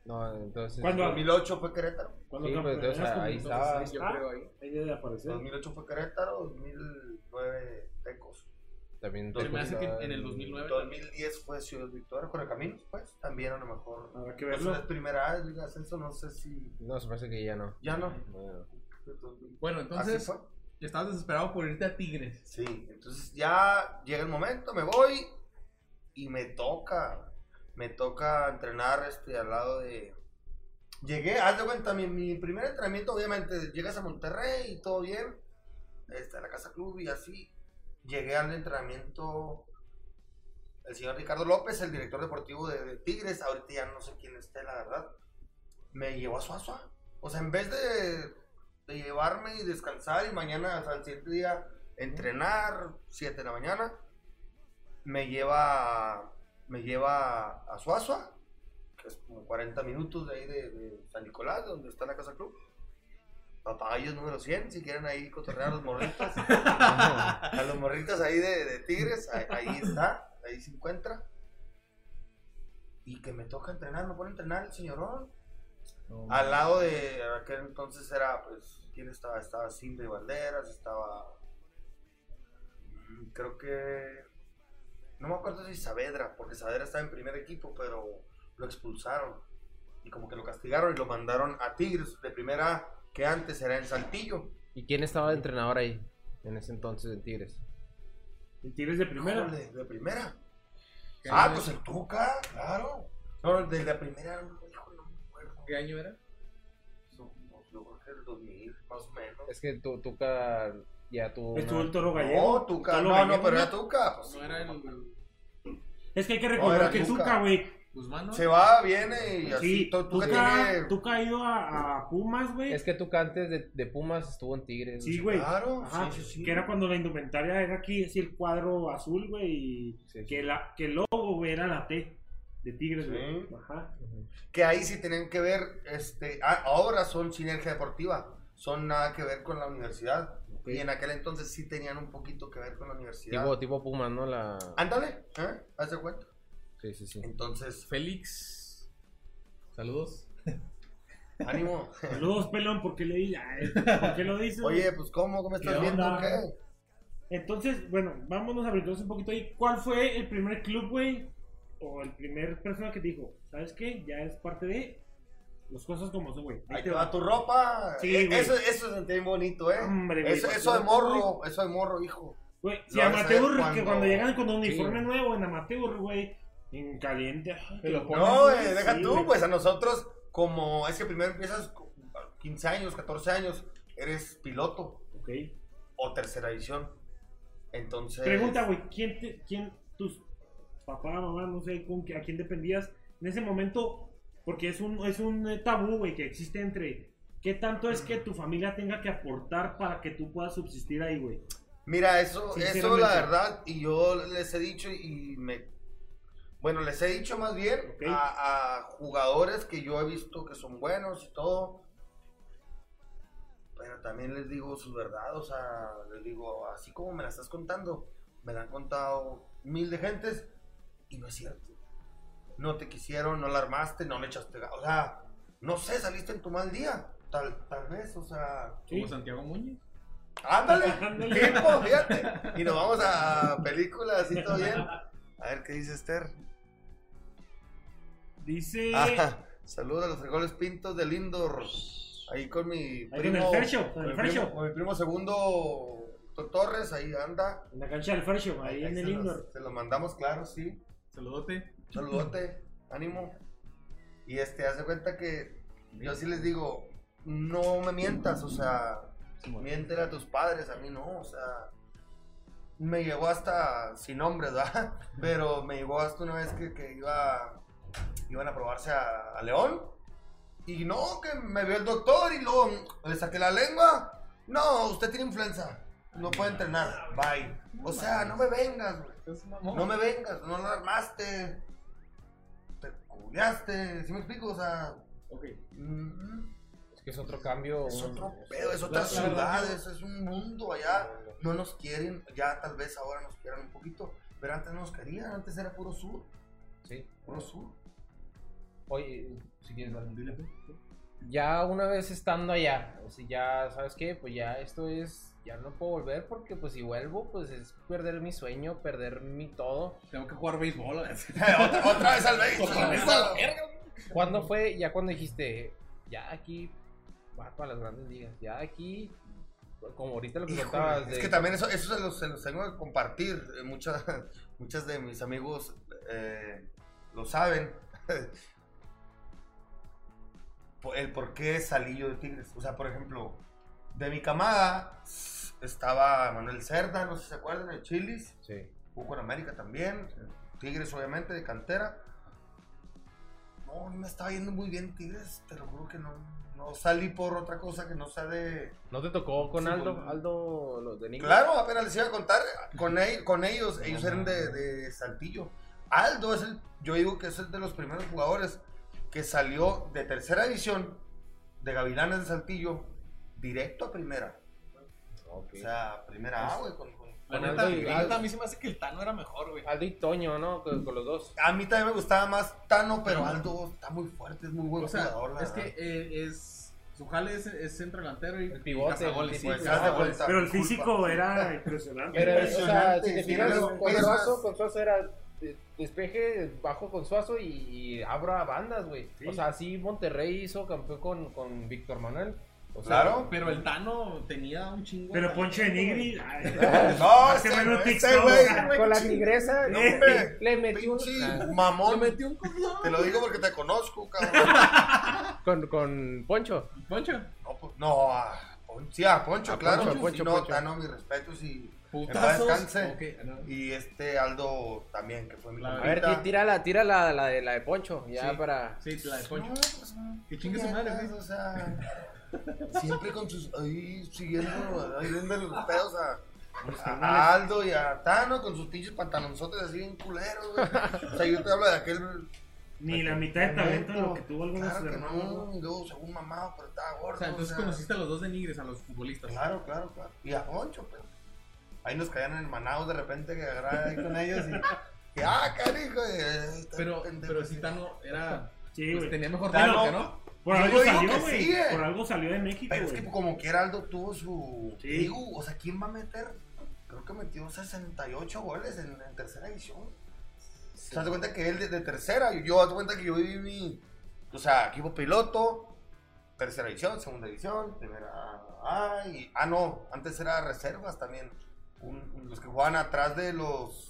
No, entonces. ¿Cuándo? 2008 fue Querétaro. Cuando Sí, pues, entonces, ahí entonces, estaba. Yo creo ahí. ahí debe aparecer. 2008 fue Querétaro, 2009 Tecos. También Se me hace que en el 2009. 2010 fue Ciudad Victoria, Correcaminos, pues. También a lo mejor. Habrá que Pues verlo. es primera vez, Liga de Ascenso, no sé si. No, se hace que ya no. Ya no. Bueno. Bueno, Así entonces, fue. Estabas desesperado por irte a Tigres. Sí, entonces ya llega el momento, me voy y me toca, me toca entrenar este al lado de... Llegué, haz de cuenta, mi, primer entrenamiento, obviamente, llegas a Monterrey y todo bien, este, a la Casa Club y así. Llegué al entrenamiento, el señor Ricardo López, el director deportivo de, Tigres, ahorita ya no sé quién esté, la verdad, me llevó a Suazua. O sea, en vez de, de llevarme y descansar y mañana, o sea, al siguiente día, entrenar, 7 de la mañana, me lleva, me lleva a Suazua, que es como 40 minutos de ahí de, de San Nicolás, donde está la Casa Club. Papagayos número 100, si quieren ahí cotorrear a los morritos. a los morritos ahí de, de Tigres, ahí, ahí está, ahí se encuentra. Y que me toca entrenar, me pone a entrenar el señorón. Al lado de aquel entonces era, pues, ¿quién estaba? Estaba Simba y Banderas, estaba. mm, Creo que. No me acuerdo si Saavedra, porque Saavedra estaba en primer equipo, pero lo expulsaron. Y como que lo castigaron y lo mandaron a Tigres de primera, que antes era en Saltillo. ¿Y quién estaba de entrenador ahí en ese entonces en Tigres? El Tigres de primera. ¿De primera? ¿Qué Ah, pues el Tuca, claro. No, de la primera, ¿Qué año era? Yo creo que el 2000, más o menos. Es que tu, Tuca ya tuvo Estuvo una- el Toro Gallego. No, Tuca, Toro no, Gallego, no, pero era Tuca. Pues, No era el Es que hay que No, recordar era que Tuca. Güey. Guzmán, ¿no? Se va, viene y así. Sí, Tuca Tuca, tiene. Tuca ha ido a, a Pumas, güey. Es que Tuca antes de, de Pumas estuvo en Tigres. Sí, güey. Claro, Ajá, sí, sí, sí. Que era cuando la indumentaria era aquí, así el cuadro azul, güey. Y Sí, sí. que, la, que el logo, güey, era la T de Tigres, güey. Sí. Ajá. Que ahí sí tienen que ver, este, ah, ahora son sinergia deportiva, son nada que ver con la universidad. Y en aquel entonces sí tenían un poquito que ver con la universidad. Tipo, tipo Pumas, ¿no? La... Ándale, ¿eh? Haz de cuenta. Sí, sí, sí. Entonces, Félix. Saludos. ánimo. Saludos, pelón, ¿por qué le di- Ay, ¿Por qué lo dices? Oye, pues ¿cómo? ¿Cómo estás ¿Qué viendo? ¿Qué? Entonces, bueno, vámonos a brincarnos un poquito ahí. ¿Cuál fue el primer club, güey? O el primer persona que te dijo, ¿sabes qué? Ya es parte de las cosas como son, güey. Ahí te va tu ropa. Sí, Eh, güey. eso, eso es bien bonito, ¿eh? Hombre, güey, eso, eso de güey. morro, eso de morro, hijo. Güey, si amateur, ver que cuando- cuando llegan con un uniforme Sí. nuevo en amateur, güey, en caliente. ay, Te lo qué- pones, No, güey, eh, deja sí, tú, güey. pues a nosotros, como es que primero empiezas con 15 años, 14 años, eres piloto Ok. o tercera edición. Entonces. Pregunta, güey, ¿quién, te, quién, tus papá, mamá, no sé con qué- a quién dependías en ese momento? Porque es un, es un tabú, güey, que existe entre qué tanto es que tu familia tenga que aportar para que tú puedas subsistir ahí, güey. Mira, eso, eso la verdad, y yo les he dicho y me... Bueno, les he dicho más bien a jugadores que yo he visto que son buenos y todo. Pero también les digo su verdad, o sea, les digo, así como me la estás contando, me la han contado mil de gentes y no es cierto. No te quisieron, no la armaste, no le echaste... O sea, no sé, saliste en tu mal día, tal, tal vez, o sea... Como Sí. Santiago Muñoz. Ándale, tiempo, fíjate. Y nos vamos a películas y todo bien. A ver qué dice Esther. Dice. Ah, saludos a los frijoles pintos del Lindor. Ahí con mi Ahí con primo. el Fercho, con con el mi primo, Fercho. con mi primo segundo Torres, ahí anda. En la cancha del Fercho, ahí en se el los- indoor. Se los mandamos, claro, sí. Saludote. Saludote, ánimo. Y este, hace cuenta que yo sí les digo, no me mientas, o sea, miéntele a tus padres, a mí no, o sea, me llegó hasta, sin nombres, ¿verdad? Pero me llegó hasta una vez que, que iba, iban a probarse a, a León. Y no, que me vio el doctor y luego le saqué la lengua. No, usted tiene influenza, no puede entrenar, bye. O sea, no me vengas, güey. No me vengas, no la armaste. Te culiaste, ¿sí me explico? O sea, Ok. mm, Es que es otro cambio. es un- otro pedo, es otra ciudad, es, es un mundo allá. No nos quieren, ya tal vez ahora nos quieran un poquito, pero antes no nos querían, antes era puro sur, Sí. puro sur. Oye, si quieres dar Ya una vez estando allá, o sea, ya, ¿sabes qué? Pues ya esto es, ya no puedo volver porque pues si vuelvo, pues es perder mi sueño, perder mi todo. Tengo que jugar béisbol. otra, otra vez al béisbol. Otra vez a la verga. ¿Cuándo fue? Ya cuando dijiste, ya aquí va para las grandes ligas, ya aquí, como ahorita lo que Híjole, contabas de... Es que también eso, eso se, los, se los tengo que compartir. Eh, Muchas, muchas de mis amigos eh, lo saben. El por qué salí yo de Tigres. O sea, por ejemplo, de mi camada estaba Manuel Cerda, no sé si se acuerdan, el Chilis. Sí. Jugó con América también. Tigres, obviamente, de cantera. No, me estaba yendo muy bien Tigres, te lo juro que no. No salí por otra cosa que no sea de, ¿No te tocó con Sí, Aldo? con- Aldo, los de Nico. Claro, apenas les iba a contar. Con, el- con ellos, ellos eran de, de Saltillo. Aldo es el, yo digo que es el de los primeros jugadores que salió de tercera división de Gavilanes de Saltillo directo a primera. Ok. O sea, primera A, güey. Con, con- La neta, a mí se me hace que el Tano era mejor, güey. Aldo y Toño, ¿no? Con, con los dos. A mí también me gustaba más Tano, pero Aldo está muy fuerte, es muy buen O sea, jugador. la es que verdad. eh, es. Su jale es, es centro delantero y El pivote, y el sí, Pues. Pero el físico era impresionante. Pero, o sea, Impresionante, si te fijas, con Suazo, con Suazo era despeje bajo con Suazo y, y abra bandas, güey. Sí. O sea, así Monterrey hizo campeón con, con Víctor Manuel. O sea, Claro. Pero el Tano tenía un chingo. Pero Poncho de Nigri. güey. No, ese, menos ese TikTok. güey. Con la tigresa, No, le- le metió un... Ah, Le mamón. metió un codazo. Te lo digo porque te conozco, cabrón. con, con Poncho. Poncho. No, pues, no, a sí, a Poncho, A claro. Poncho, Sí, Poncho, no, Poncho. Tano, mis respetos y Putazos. descanse. Ok, no. Y este Aldo también, que fue mi La- A ver, tira la, tira la, la, de, la de Poncho, ya Sí. para... Sí, la de No, Poncho. pues, Que chingue su madre, güey. O sea, siempre con sus. Ahí siguiendo, ahí viendo los pedos a, a Aldo y a Tano con sus pinches pantalonzotes así bien culeros, güey. O sea, yo te hablo de aquel. Ni la mitad de talento de lo que tuvo algunos Claro hermanos. no, y luego según mamado, pero estaba gordo. O sea, entonces o sea, conociste a los dos de Nigres, a los futbolistas. Claro, claro, claro. Y a Poncho, pues. Ahí nos caían en manados de repente que agarraba ahí con ellos y. Que, ah, carijo. y, eh, está Pero, pendejo, pero sí. si Tano era. Sí, pues, tenía mejor Tano- ¿no? Por Yo algo salió, que güey. sí, eh. Por algo salió de México, Pero es que como que Aldo tuvo su. Sí. Digo, o sea, ¿quién va a meter? Creo que metió 68 goles en, en tercera división. ¿Se das cuenta que él de, de tercera? Yo, de cuenta que yo viví mi. O sea, equipo piloto, tercera división, segunda división, primera A. Y, ah, no, antes era reservas también. Un- un- los que jugaban atrás de los.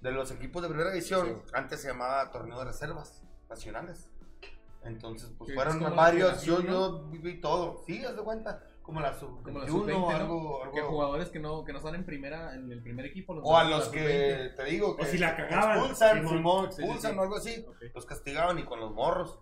De los equipos de primera división, antes se llamaba torneo de reservas nacionales. Entonces, pues fueron varios. Yo, yo viví todo. Sí, haz de cuenta. Como la sub-21 Como la sub-20, ¿no? algo. algo Que jugadores que no, que no están en primera, en el primer equipo. o a los que te digo que O si la cagaban, expulsan, Sí, sí, expulsan sí. o algo así, los castigaban y con los morros.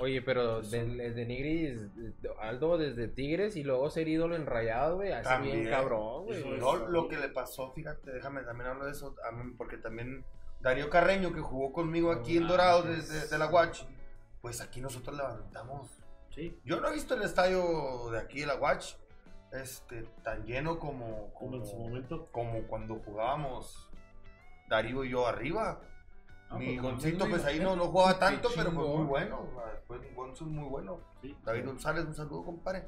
Oye, pero de, de Nigris, de- Aldo desde Tigres y luego ser ídolo en Rayado, güey, hace También. bien cabrón, güey. No, lo que le pasó, fíjate, déjame también hablar de eso, a mí, porque también Darío Carreño, que jugó conmigo aquí en Ah, Dorado desde de la Watch, pues aquí nosotros levantamos. Sí. Yo no he visto el estadio de aquí de la Watch este, tan lleno como, Como como, en su momento. como cuando jugábamos Darío y yo arriba. Mi Goncito, pues ahí no, no jugaba tanto, pero fue muy bueno. Fue un Gonzo muy bueno. Sí. David González, un saludo, compadre.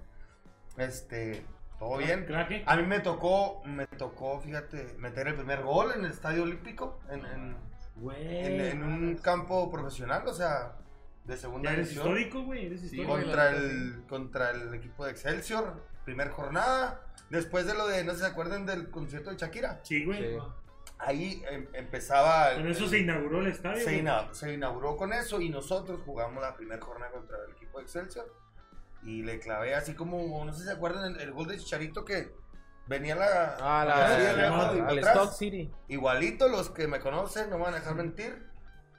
Este, todo bien. Craque. A mí me tocó, me tocó, fíjate, meter el primer gol en el Estadio Olímpico, en, en, Güey. en- en un campo profesional, o sea, de segunda Ya eres división. histórico, güey. Eres Sí, histórico. güey. Contra el, contra el equipo de Excelsior, primer jornada. Después de lo de, no sé si se acuerdan del concierto de Shakira. Sí, güey. Sí. Ahí em- empezaba. Con eso el- se inauguró el estadio. se, güey. ina- se inauguró con eso y nosotros jugamos la primera jornada contra el equipo de Excelsior y le clavé así como, no sé si se acuerdan, el, el gol de Chicharito que venía la, Ah, la, al. Stock City. Igualito los que me conocen no me van a dejar mentir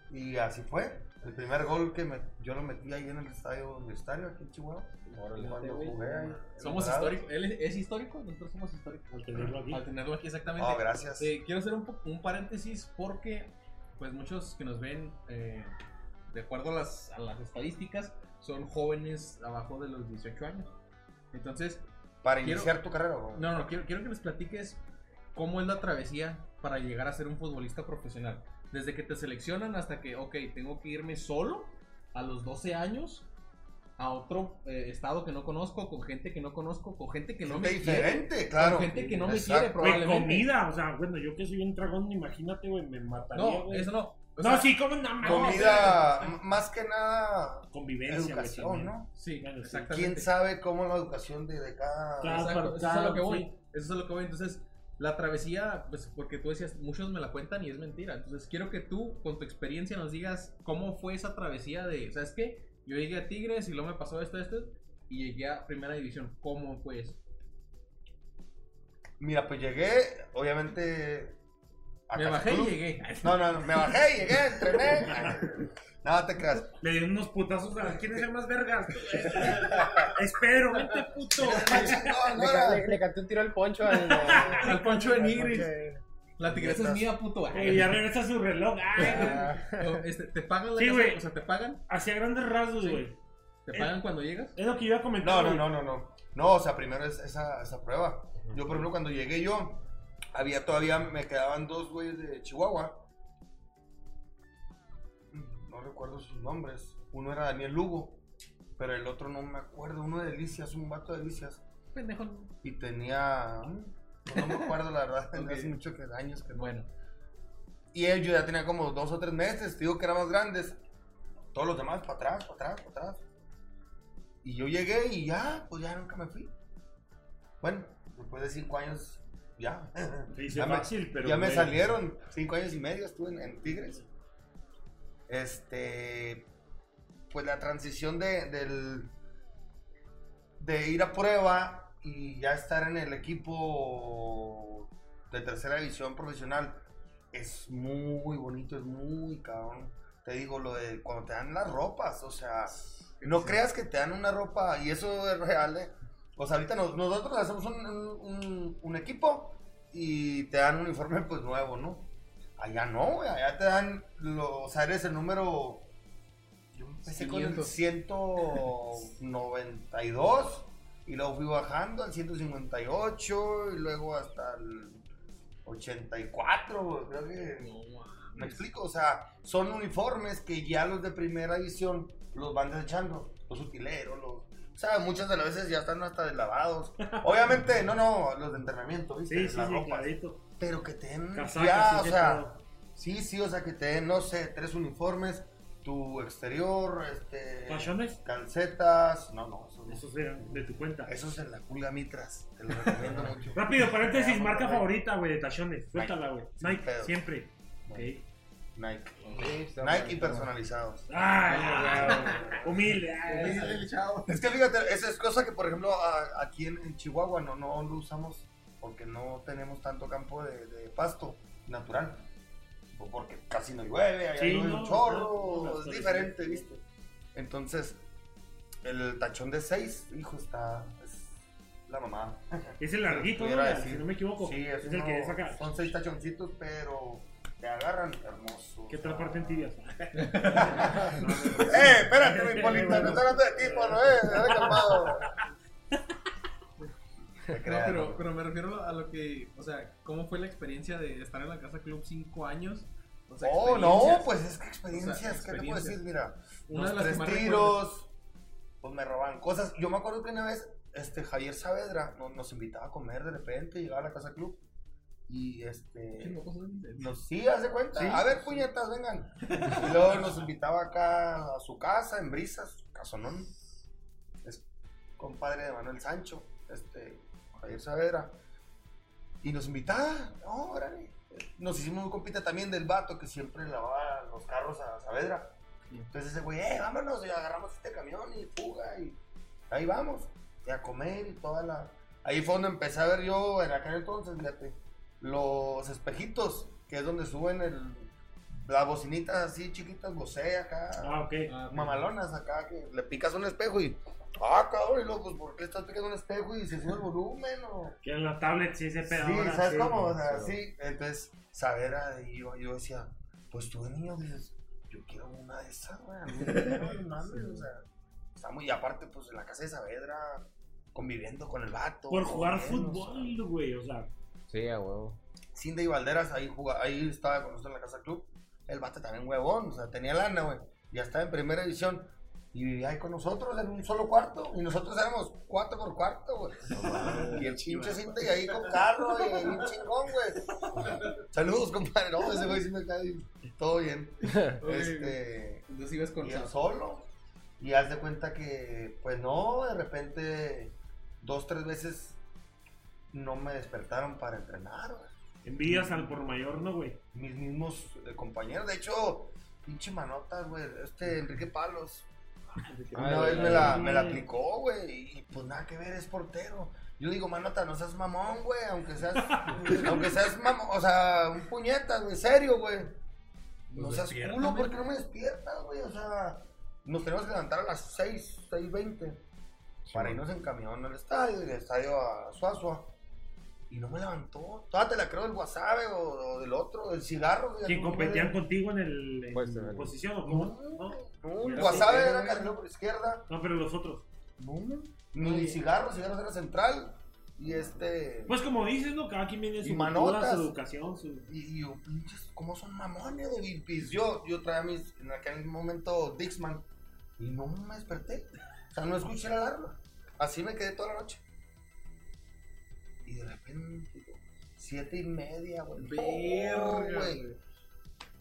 y así fue. El primer gol que me, yo lo metí ahí en el estadio universitario aquí en Chihuahua. Órale, Cuando güey. jugué ahí. Somos históricos. ¿Él es, es histórico? Nosotros somos históricos. Al tenerlo aquí. Al tenerlo aquí, exactamente. Oh, gracias. Eh, quiero hacer un, po- un paréntesis porque, pues, muchos que nos ven, eh, de acuerdo a las, a las estadísticas, son jóvenes abajo de los 18 años. Entonces, Para quiero- iniciar tu carrera. ¿o? no, no, quiero, quiero que les platiques cómo es la travesía para llegar a ser un futbolista profesional. Desde que te seleccionan hasta que, ok, tengo que irme solo a los 12 años a otro eh, estado que no conozco, con gente que no conozco, con gente que no Gente me quiere. diferente, claro. Con gente que no me quiere, Güey, probablemente. comida. O sea, bueno, yo que soy un dragón, imagínate, güey, me mataría, No, güey. eso no. O No, sí, como no, no, Comida, más que nada, Convivencia, educación. ¿no? Sí, Bueno, sí. exactamente. ¿Quién sabe cómo la educación de, de cada... Claro. Exacto, eso es lo que voy. Sí. Eso es lo que voy. Entonces, la travesía, pues porque tú decías, muchos me la cuentan y es mentira. Entonces, quiero que tú, con tu experiencia, nos digas cómo fue esa travesía de, ¿sabes qué? Yo llegué a Tigres y luego me pasó esto, esto, y llegué a Primera División. ¿Cómo fue eso? Mira, pues llegué, obviamente... a Me bajé y llegué. No, no, no, me bajé, llegué, entrené. No, te creas. Le di unos putazos a quién es el más vergas. Espero, vente puto. No, no Le, canté un tiro al poncho al, Al Poncho de Nigris. La tigresa es mía, puto. Eh, ya regresa su reloj. Ay, Ah, No, este, ¿Te pagan la Sí, casa? güey. O sea, ¿te pagan? Hacia grandes rasgos, Sí. güey. ¿Te Eh, pagan cuando llegas? Es lo que iba a comentar. No, no, güey. no, no, no. No, o sea, primero es esa, esa prueba. Yo, por ejemplo, cuando llegué yo, había todavía, me quedaban dos güeyes de Chihuahua. No recuerdo sus nombres. Uno era Daniel Lugo, pero el otro no me acuerdo. Uno de Delicias, un vato de Delicias. Pendejo. Y tenía... no me acuerdo, la verdad. Ok. Hace mucho que años que no. Bueno, Y ellos ya tenían como dos o tres meses, te digo que eran más grandes. Todos los demás para atrás, para atrás, para atrás. Y yo llegué y ya, pues ya nunca me fui. Bueno, después de cinco años, ya. Ya me, fácil, pero. ya me salieron. Cinco años y medio estuve en, en Tigres. Este. Pues la transición de, del. De ir a prueba y ya estar en el equipo de tercera división profesional es muy bonito, es muy cabrón. Te digo, lo de cuando te dan las ropas, o sea, no creas que te dan una ropa y eso es real, ¿eh? O sea, ahorita nos- nosotros hacemos un, un- un equipo y te dan un uniforme pues nuevo, ¿no? Allá no, güey, allá te dan, lo, o sea, eres el número, yo empecé con el 500. 192 y luego fui bajando al 158 y luego hasta el 84, güey, creo que... ¿Me explico? O sea, son uniformes que ya los de primera edición los van desechando. Los utileros, los... O sea, muchas de las veces ya están hasta deslavados. Obviamente, no, no, los de entrenamiento, ¿viste? Sí, sí, Las sí, ropas. clarito. Pero que te den Casacas, ya, sí, o sea, todo. sí, sí, o sea, que te den, no sé, tres uniformes, tu exterior, este... ¿Tachones? Calcetas, no, no, eso no. Esos eran de tu cuenta. Eso es en la Pulga Mitras, te lo recomiendo mucho. Rápido, paréntesis, marca favorita, güey, de tachones. Suéltala, güey. Nike, siempre. Ok. Nike. Está Nike y personalizados. Ah, humilde. chavo. Es que fíjate, esa es cosa que, por ejemplo, a- aquí en, en Chihuahua no, no lo usamos porque no tenemos tanto campo de, de pasto natural. Porque casi no llueve, Sí, no, un chorro, no, no, es no, diferente, ¿viste? Entonces, el tachón de 6, hijo, está. Es la mamá. Es el larguito, ¿no? Si no me equivoco. Sí, es, es el que saca. Son 6 tachoncitos, pero te agarran hermoso. ¿Qué otra parte en tibias? ¡Eh, espérate, mi polita! ¡Me están hablando de ti, Polo, eh! ¡Déjame calmado! No, pero, me refiero a lo que, o sea, ¿cómo fue la experiencia de estar en la Casa Club cinco años? O sea, Oh, no, pues es que experiencias, O sea, ¿qué te puedo decir? Mira, Una los de las que tres tiros, pues me roban cosas. Yo me acuerdo que una vez, este, Javier Saavedra nos, nos invitaba a comer de repente, llegaba a la casa club, y este, nos, sí, hace cuenta, Sí. a ver, puñetas, vengan. Y luego nos invitaba acá a su casa, en Brisas, casonón, es compadre de Manuel Sancho, este, Javier Saavedra, y nos invitaba, no, órale. Nos hicimos un compita también del vato que siempre lavaba los carros a Saavedra. Sí. Entonces ese güey, eh, vámonos, y agarramos este camión y fuga y ahí vamos. Y a comer y toda la... Ahí fue donde empecé a ver yo en aquel entonces, fíjate, los espejitos, que es donde suben el... Las bocinitas así chiquitas, Bose acá, Ah. Ah, ok. mamalonas acá, que le picas un espejo y... Ah, cabrón, y luego, pues, ¿por qué estás picando un espejo y se sube el volumen o...? Que en la tablet sí ese pedo. Sí, ahora, ¿sabes sí, cómo? güey. O sea, sí. Entonces, Saavedra, y yo, yo decía, pues tú de niño dices, yo quiero una de esas, güey. a mí no me mames, o sea, está muy, y aparte, pues en la casa de Saavedra, conviviendo con el vato. Por jugar bien, fútbol, güey. O sea, Sí, a huevo. Cindy y Valderas, ahí, juga- ahí estaba con nosotros en la casa club. El vato también huevón, o sea, tenía lana, güey. Ya estaba en primera división. Y vivía ahí con nosotros en un solo cuarto. Y nosotros éramos cuatro por cuarto, güey. y el pinche Cindy ahí con carro y un chingón, güey. Saludos, compadre. No, ese güey sí me cae todo bien. Este. Entonces ibas con Y él solo. Y haz de cuenta que, pues no, de repente, dos, tres veces no me despertaron para entrenar, güey envidias al por mayor, ¿no, güey? mis mismos eh, compañeros. De hecho, pinche manotas, güey. Este Enrique Palos. Una Ay, vez me la, me la aplicó, güey. Y pues nada que ver, es portero. Yo digo, manota, no seas mamón, güey. Aunque seas, aunque seas mamón, o sea, un puñetas, güey. Serio, güey. No Pues seas culo, porque no me despiertas, güey. O sea, nos tenemos que levantar a las 6, 6.20 para irnos en camión al estadio, del estadio a Suazua. Y no me levantó. Todavía te la creo del wasabi o, o del otro, del cigarro. güey. ¿Quién competían contigo en el en Pues, en el- posición o cómo? No, Era Guasave era carrilero por izquierda. No, pero los otros. No, ni cigarros, cigarros era central. Y este. Pues como dices, ¿no? Cada quien viene su manotas. cultura, su educación, su... Y, y yo, pinches, ¿cómo son mamones de Bilpis? Yo, yo traía mis, en aquel momento Dixman y no me desperté. O sea, no escuché la alarma. Así me quedé toda la noche. Y de repente, digo, siete y media, güey. Oh, Verga, güey.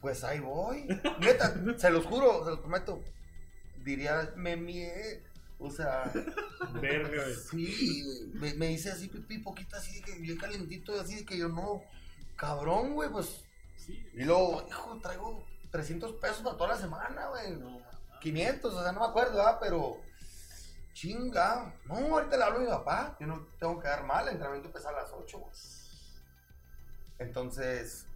Pues ahí voy. Neta, se los juro, se los prometo. Diría, me mié. O sea, Verga. Sí, güey. Me, me hice así pipí, poquito así, que bien calentito, así de que yo no. Cabrón, güey, pues. Sí. Y luego, hijo, traigo 300 pesos para toda la semana, güey. 500, o sea, no me acuerdo, ¿verdad? Pero. Chinga. No, ahorita le hablo a mi papá. Yo no tengo que dar mal. El entrenamiento empieza a las 8, güey. Entonces,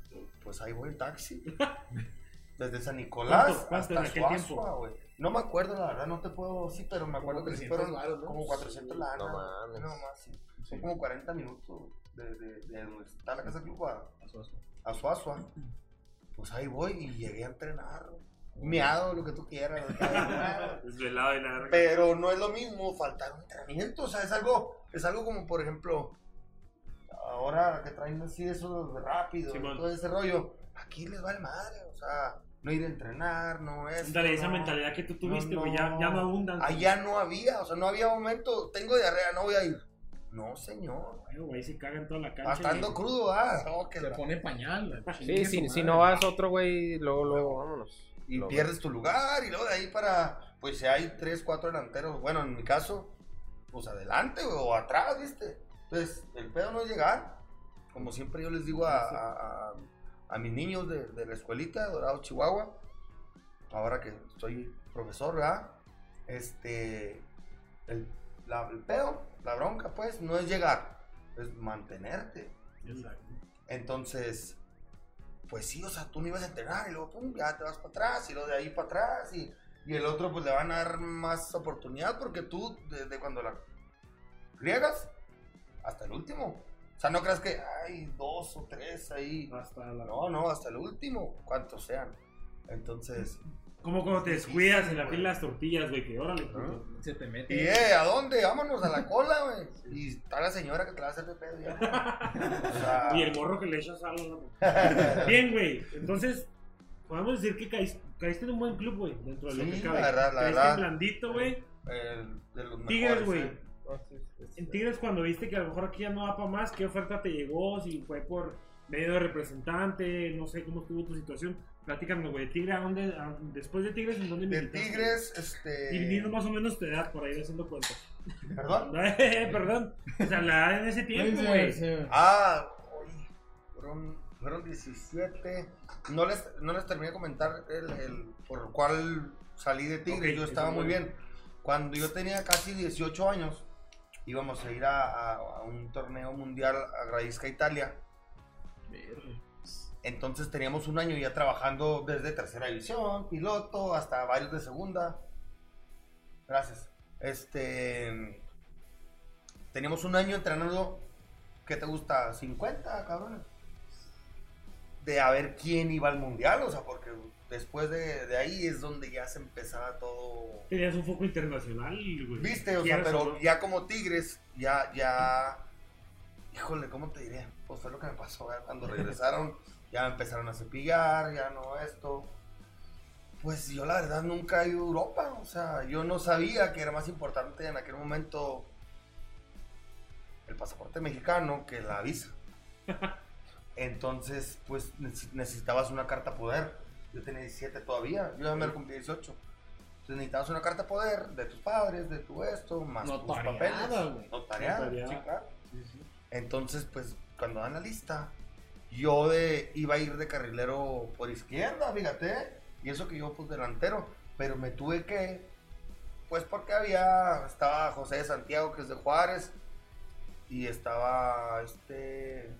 pues ahí voy el taxi. Desde San Nicolás ¿Cuánto- cuánto en hasta aquel Suazua, güey. No me acuerdo, la verdad, no te puedo sí, pero me acuerdo que sí 300 fueron como 400 lana. No mames. No más, sí. Son como 40 minutos de, de, de donde está la casa club a, a Suazua. Pues ahí voy y llegué a entrenar. Miado, lo que tú quieras. Desvelado y verga. Pero no es lo mismo faltar un entrenamiento. O sea, es algo, es algo como, por ejemplo, ahora que traen así eso de rápido, Simón. todo ese rollo. Aquí les vale madre. O sea, no ir a entrenar, no es. Dale, esa mentalidad que tú tuviste, No, güey, ya, ya no abundan. Allá no había, o sea, no había momento. Tengo diarrea, no voy a ir. No, señor. Bueno, güey, se cagan toda la cancha. Hasta y- ando crudo, ah. No, que Se la- pone pañal. Sí, si, si no vas otro, güey, luego, luego, vámonos. y pierdes tu lugar y luego de ahí para, pues si hay tres, cuatro delanteros, bueno, en mi caso, pues adelante güey, o atrás, ¿viste? Entonces, el pedo no es llegar, como siempre yo les digo a, a- a- a mis niños de, de la escuelita, Dorado, Chihuahua, ahora que soy profesor, ¿verdad? Este, el, la- el pedo, la bronca, pues, no es llegar, es mantenerte. Exacto. Entonces, pues sí, o sea, tú no ibas a entrenar y luego, pum, ya te vas para atrás y luego de ahí para atrás y, y el otro pues le van a dar más oportunidad porque tú desde cuando la riegas hasta el último. O sea, no creas que hay dos o tres ahí. Hasta la... No, no, hasta el último, cuantos sean. Entonces, Como cuando te descuidas en la fila las tortillas, güey, que órale. puto. Se te mete. y eh, ¿a dónde? Vámonos a la cola, güey. Y está la señora que te la va a hacer de pedo ya. O sea, Y el morro que le echa sal. ¿no? Bien, güey. Entonces, podemos decir que caíste, caíste en un buen club, güey, dentro de lo Sí, que cabe. la verdad, la caíste verdad. blandito, güey. el- de los Tigres, En Tigres, cuando viste que a lo mejor aquí ya no va para más, ¿qué oferta te llegó? Si fue por medio de representante, no sé cómo estuvo tu situación. Platícame, güey. ¿Tigre a dónde? a- después de Tigres, ¿en dónde De militaste? Tigres, este. Y más o menos tu edad, por ahí haciendo cuentas. ¿Perdón? Eh, Perdón. O sea, la edad en ese tiempo, güey. Ah, uy, fueron, fueron 17. No les, no les terminé de comentar el, el por cuál salí de Tigres. Yo estaba es muy bueno. bien. Cuando yo tenía casi 18 años, íbamos a ir a, a- a un torneo mundial a Gradisca, Italia. Entonces teníamos un año ya trabajando desde tercera división, piloto, hasta varios de segunda. Gracias. Este. Teníamos un año entrenando, ¿qué te gusta? ¿50, cabrones? De a ver quién iba al mundial, o sea, porque después de, de ahí es donde ya se empezaba todo. Tenías un foco internacional, güey. Viste, o sea, pero no. ya como Tigres, ya, ya. Híjole, ¿cómo te diré? Pues fue lo que me pasó, ¿verdad? Cuando regresaron, ya me empezaron a cepillar, ya no esto. Pues yo la verdad nunca he ido a Europa, o sea, yo no sabía que era más importante en aquel momento el pasaporte mexicano que la visa. Entonces, pues neces- necesitabas una carta poder. Yo tenía 17 todavía, yo ya me lo cumplí 18. Entonces necesitabas una carta poder de tus padres, de tu esto, más tus papeles. güey. Notariada, Notariada. sí, claro. Entonces, pues, cuando dan la lista, yo de, iba a ir de carrilero por izquierda, fíjate, y eso que yo, pues, delantero, pero me tuve que, pues, porque había, estaba José de Santiago, que es de Juárez, y estaba, este,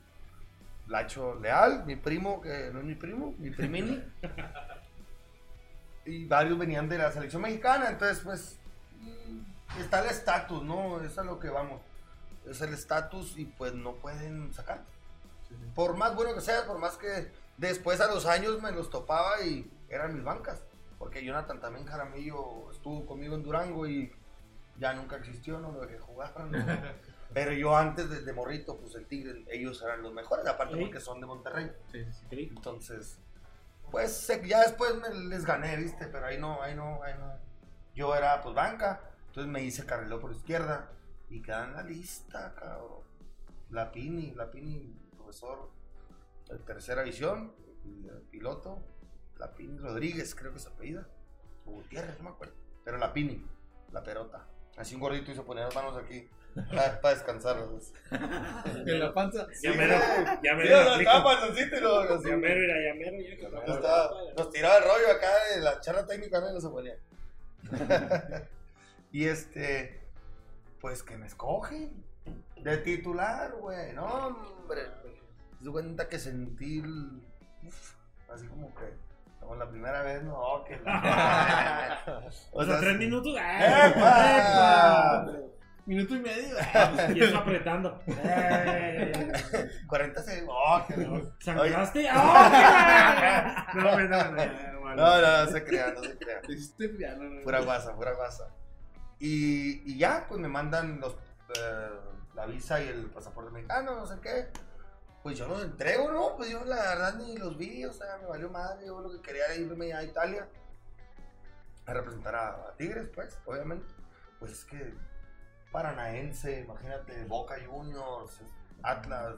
Lacho Leal, mi primo, que no es mi primo, mi primini, y varios venían de la selección mexicana, entonces, pues, mm, está el estatus, ¿no? Eso es lo que vamos es el estatus y pues no pueden sacarte. Por más bueno que sea, por más que después a los años me los topaba y eran mis bancas. Porque Jonathan también Jaramillo estuvo conmigo en Durango y ya nunca existió, no lo dejé jugar. ¿no? Pero yo antes de, de morrito, pues el Tigre, ellos eran los mejores, aparte Sí. porque son de Monterrey. Sí, sí, sí. Entonces, pues ya después me les gané, ¿viste? Pero ahí no, ahí no, ahí no. Yo era pues banca, entonces me hice carrilero por izquierda y queda en la lista, cabrón. La Pini, la Pini, profesor de tercera visión, piloto, la Pini Rodríguez, creo que es apellida, o Gutiérrez, no me acuerdo. Pero la Pini, la perota. Así un gordito y se ponía las manos aquí para, descansar. En la panza. Ya mero, ya Sí, mero o la sea, aplico. estaba panzoncito y luego así. Ya mero, era ya mero, ya que Ya estaba- nos tiraba el rollo acá de la charla técnica, ¿no? No se ponía. y este, pues que me escogen de titular, güey. No, hombre. Se cuenta que sentí el- uf, así como que, como la primera vez, no, que la- O sea, tres minutos. ¡Epa! Minuto y medio. Y eso apretando. Eh, 40 segundos. Oh. ¿Sangraste? ¡Ah! No, no, no, no, No, no, se crea, no se crea. No, Pura guasa, pura guasa. Y, y ya, pues me mandan los, eh, la visa y el pasaporte mexicano, no sé qué. Pues yo los entrego, ¿no? Pues yo la verdad ni los vi, o sea, me valió madre. Yo lo que quería era irme a Italia a representar a, a Tigres, pues, obviamente. Pues es que Paranaense, imagínate, Boca Juniors, Atlas,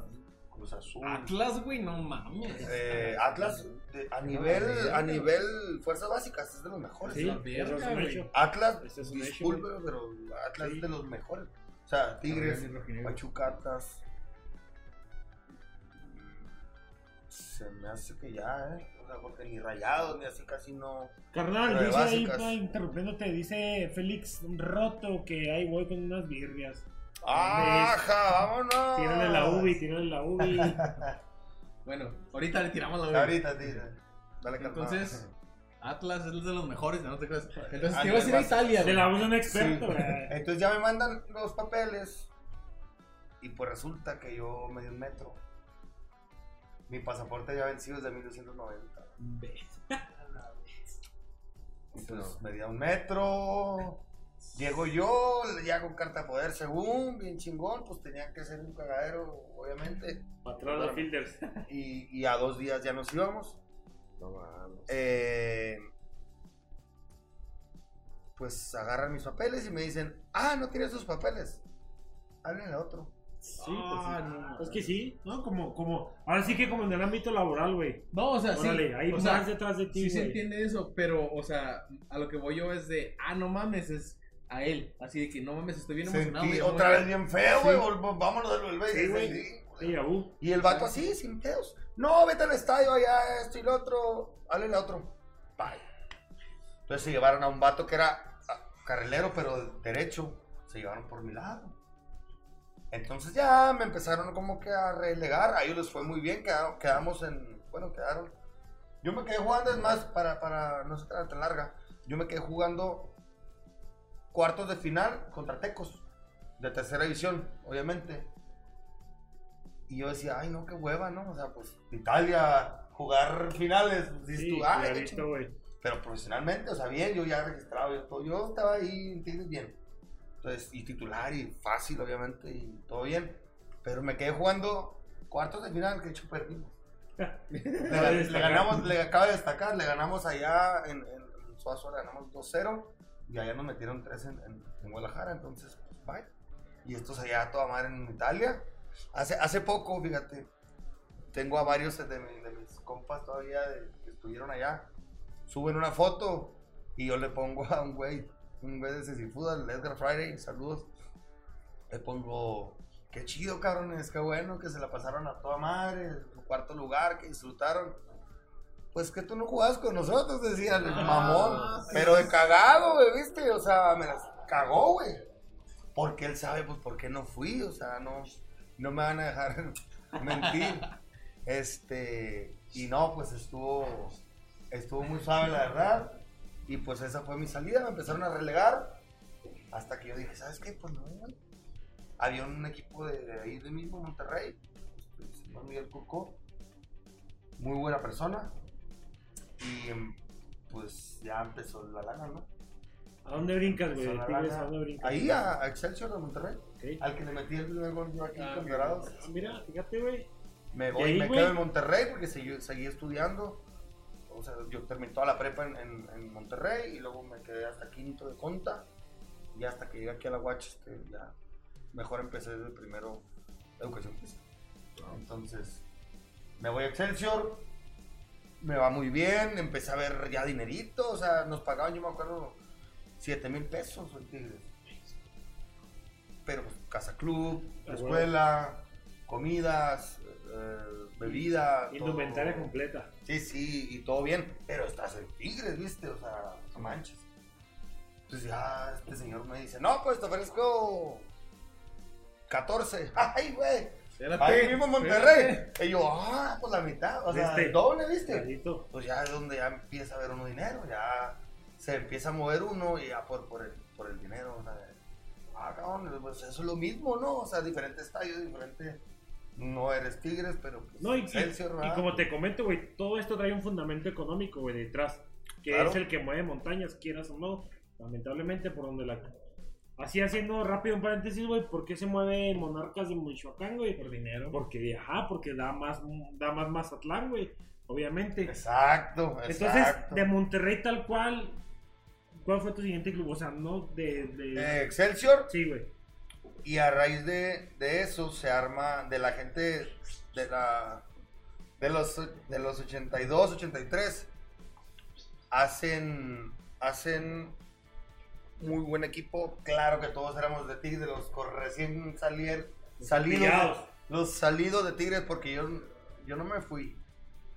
Cruz Azul. Atlas, güey, no mames. Eh, Atlas, de- a nivel a nivel fuerzas básicas, es de los mejores. Sí, es un hecho. Atlas, es un hecho, disculpe, pero Atlas es de los mejores. O sea, Tigres, También rojinegro. Pachuca, Atlas. Se me hace que ya, ¿eh? Porque ni rayados, ni así casi no. Carnal, dice ahí, interrumpiéndote, dice Félix Roto que ahí voy con unas birrias. ¡Ajá! ¡Vámonos! Tírale la ubi, tírale la ubi. Bueno, ahorita le tiramos la Ahorita, tira. Dale, carnal. Entonces, Atlas es de los mejores, no te creas. Entonces, Ah, te ibas a ir a vas- Italia, De güey. la un experto. Sí. Entonces ya me mandan los papeles y pues resulta que yo me di un metro. Mi pasaporte ya vencido desde 1990. Entonces me di a un metro. Llego yo, ya con carta de poder según, bien chingón, pues tenía que ser un cagadero, obviamente. Patrón de Fielders. Y, y a dos días ya nos íbamos. Eh, pues agarran mis papeles y me dicen, ah, no tienes tus papeles. Háblenle a otro. Sí, pues, Ah, sí. no. Es que sí, ¿no? Como, como, ahora sí que como en el ámbito laboral, güey. No, o sea, sí. Órale, hay o más sea, detrás de ti, sí se güey. entiende eso, pero, o sea, a lo que voy yo es de, ah, no mames, es a él. Así de que, no mames, estoy bien emocionado. Sentí güey, otra vez bien feo, güey. vol- Vámonos del. Sí, güey. Sí, Sí, abu. Y el vato así, sin pedos. No, vete al estadio allá, esto y lo otro. Háblenle a otro. Bye. Entonces se llevaron a un vato que era ah, carrilero, pero derecho. Se llevaron por mi lado. Entonces ya me empezaron como que a relegar. A ellos les fue muy bien. Quedamos en. Bueno, quedaron. Yo me quedé jugando, es más, para, para no ser tan larga. Yo me quedé jugando cuartos de final contra Tecos. De tercera división, obviamente. Y yo decía, ay, no, qué hueva, ¿no? O sea, pues Italia, jugar finales. pues, dices Sí, tú, ay, ya qué visto, chingón". güey. Pero profesionalmente, o sea, bien, yo ya registrado, yo, todo, yo estaba ahí en Tigres bien. Entonces, y titular y fácil, obviamente, y todo bien. Pero me quedé jugando cuartos de final, que hecho perdimos. Le, le ganamos, le acaba de destacar, le ganamos allá en, en, en Suazo, le ganamos 2-0 y allá nos metieron 3 en, en, en Guadalajara, entonces, pues, bye. Y estos allá toda madre en Italia. Hace, hace poco, fíjate, tengo a varios de, mi- de mis compas todavía de- que estuvieron allá. Suben una foto y yo le pongo a un güey, un güey de Cecifuda, Edgar Friday, saludos. Le pongo, qué chido, cabrones, qué bueno que se la pasaron a toda madre, su cuarto lugar, que disfrutaron. Pues que tú no jugabas con nosotros, decía el mamón. Pero de cagado, güey, ¿viste? O sea, me las cagó, güey. Porque él sabe, pues, por qué no fui. O sea, no, no me van a dejar mentir. Este, y no, pues estuvo, estuvo muy suave, la verdad. Y pues esa fue mi salida, me empezaron a relegar. Hasta que yo dije, ¿sabes qué? Pues no, güey. Había un equipo de ahí de mismo, Monterrey, este, señor Miguel Curcó, muy buena persona. Y em, pues ya empezó la lana, ¿no? ¿A dónde brincas, güey? ¿a dónde brincas? Ahí a, a Excelsior de Monterrey, al que le metí el primer gol yo aquí Ah, con mira. Dorados. Ah, Mira, fíjate, güey. Me ¿Y voy, ahí, me quedo en Monterrey porque seguí, seguí estudiando. O sea, yo terminé toda la prepa en, en- en Monterrey y luego me quedé hasta quinto de conta. Y hasta que llegué aquí a la Watch, este, ya mejor empecé desde primero educación física. Entonces, me voy a Excelsior, me va muy bien, empecé a ver ya dinerito, o sea, nos pagaban, yo me acuerdo, 7 mil pesos en Tigres. Pero pues, casa club, Ah, escuela, comidas, eh, bebida. todo. Indumentaria completa. Sí, sí, y todo bien, pero estás en Tigres, ¿viste? O sea, no manches. Entonces ya este señor me dice, no, pues te ofrezco 14. ¡Ay, güey! Ahí mismo Monterrey. Y yo, ah, pues la mitad, o sea, el doble, ¿viste? Clarito. Pues ya es donde ya empieza a ver uno dinero, ya se empieza a mover uno y ya por, por, el, por el dinero, o sea, ah, cabrón, pues eso es lo mismo, ¿no? O sea, diferente estadio, diferente. No eres Tigres, pero pues, No, y, y- Excelsior, y ¿verdad? como te comento, güey, todo esto trae un fundamento económico, güey, detrás. Que Claro. es el que mueve montañas, quieras o no. Lamentablemente, por donde la. Así haciendo rápido un paréntesis, güey, ¿por qué se mueve Monarcas de Michoacán, güey? Por dinero. Porque, ajá, porque da más, da más Mazatlán, güey, obviamente. Exacto, Entonces, exacto. de Monterrey tal cual, ¿cuál fue tu siguiente club? O sea, no de... de... Excelsior, Sí, güey. Y a raíz de, de eso se arma de la gente de la de los de los 82, 83 hacen hacen muy buen equipo. Claro que todos éramos de Tigres, de los recién salir, salidos, Pillados. los salidos de Tigres porque yo yo no me fui,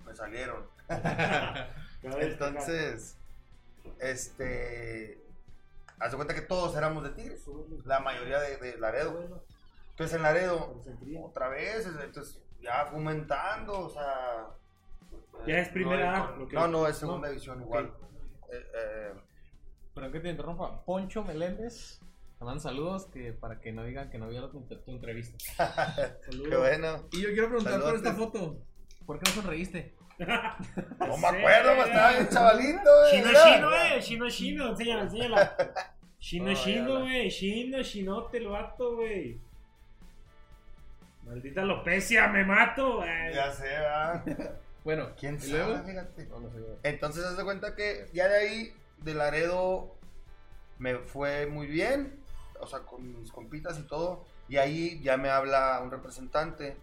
me salieron. Entonces, este, haz de cuenta que todos éramos de Tigres, la mayoría de, de Laredo. Entonces en Laredo, otra vez, entonces ya fomentando, o sea... Ya es primera no, No, no, es segunda no, división igual. Eh, eh, Perdón que te interrumpa. Poncho Meléndez. Te mandan saludos que, para que no digan que no vieron tu, tu entrevista. Saludos. qué bueno. Y yo quiero preguntar por esta foto. ¿Por qué no sonreíste? No me acuerdo, estaba bien chavalito, güey. Chino, mira. chino, eh. Chino, chino. Enséñala, enséñala. Chino, No, chino, ya la- güey. Chino, chinote el vato, güey. Maldita alopecia, me mato, güey. Ya sé, ¿verdad? Bueno, ¿Quién ¿y sabe? luego? Fíjate. No, no sé. güey. Entonces, haz de cuenta que ya de ahí, de Laredo, me fue muy bien. O sea, con mis compitas y todo. Y ahí ya me habla un representante.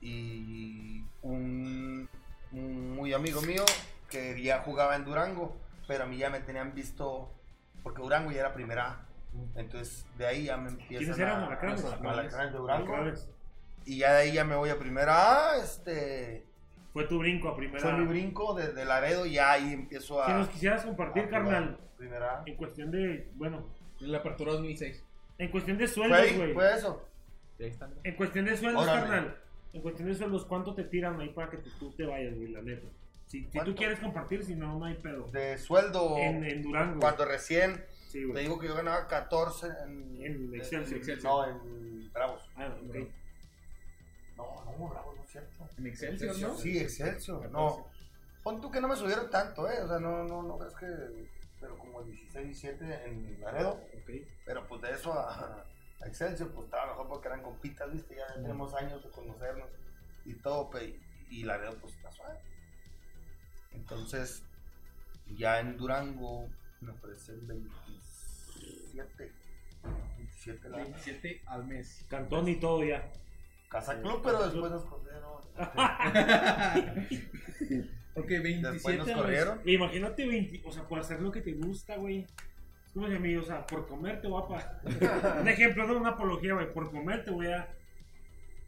Y un, un muy amigo mío que ya jugaba en Durango. Pero a mí ya me tenían visto. Porque Durango ya era primera A. Entonces, de ahí ya me empiezan ¿Quiénes eran? a- ¿Alacranes? a- Alacranes de Durango. Y ya de ahí ya me voy a primera A. Este. Fue tu brinco a primera. Fue mi brinco de, de Laredo y ya ahí empiezo a. Si nos quisieras compartir, carnal, Primera A. en cuestión de, bueno, La apertura 2006. en cuestión de Fue sueldos, güey. fue eso. Ahí están. En cuestión de sueldos, Órale. carnal. En cuestión de sueldos, ¿cuánto te tiran ahí para que tú, tú te vayas, güey, la neta? Si, si tú quieres compartir, si no, no hay pedo. De sueldo. En, en Durango. Cuando recién. Sí, Te digo que yo ganaba 14 en. En Excelsior. Excelsior. No, en Bravos. Ah, ok. No, no, Bravos, no es cierto. En Excelsior, ¿no? Sí, Excelsior. No. Pon tú que no me subieron tanto, ¿eh? O sea, no, no, no, es que. Pero como el 16, 17 en Laredo. Ok. Pero pues de eso a, a Excelsior, pues estaba mejor porque eran compitas, ¿viste? Ya tenemos años de conocernos y todo, pe- y Laredo, pues está suave. Entonces, ya en Durango me ofrecen 27. 27 la 27 al mes. Cantón y todo ya. Casa Club, pero después nos corrieron. ok, 27 Después nos al mes. corrieron. Imagínate 20, o sea, por hacer lo que te gusta, güey. O sea, por comerte, guapa. Un ejemplo, no una apología, güey. Por comerte, voy a.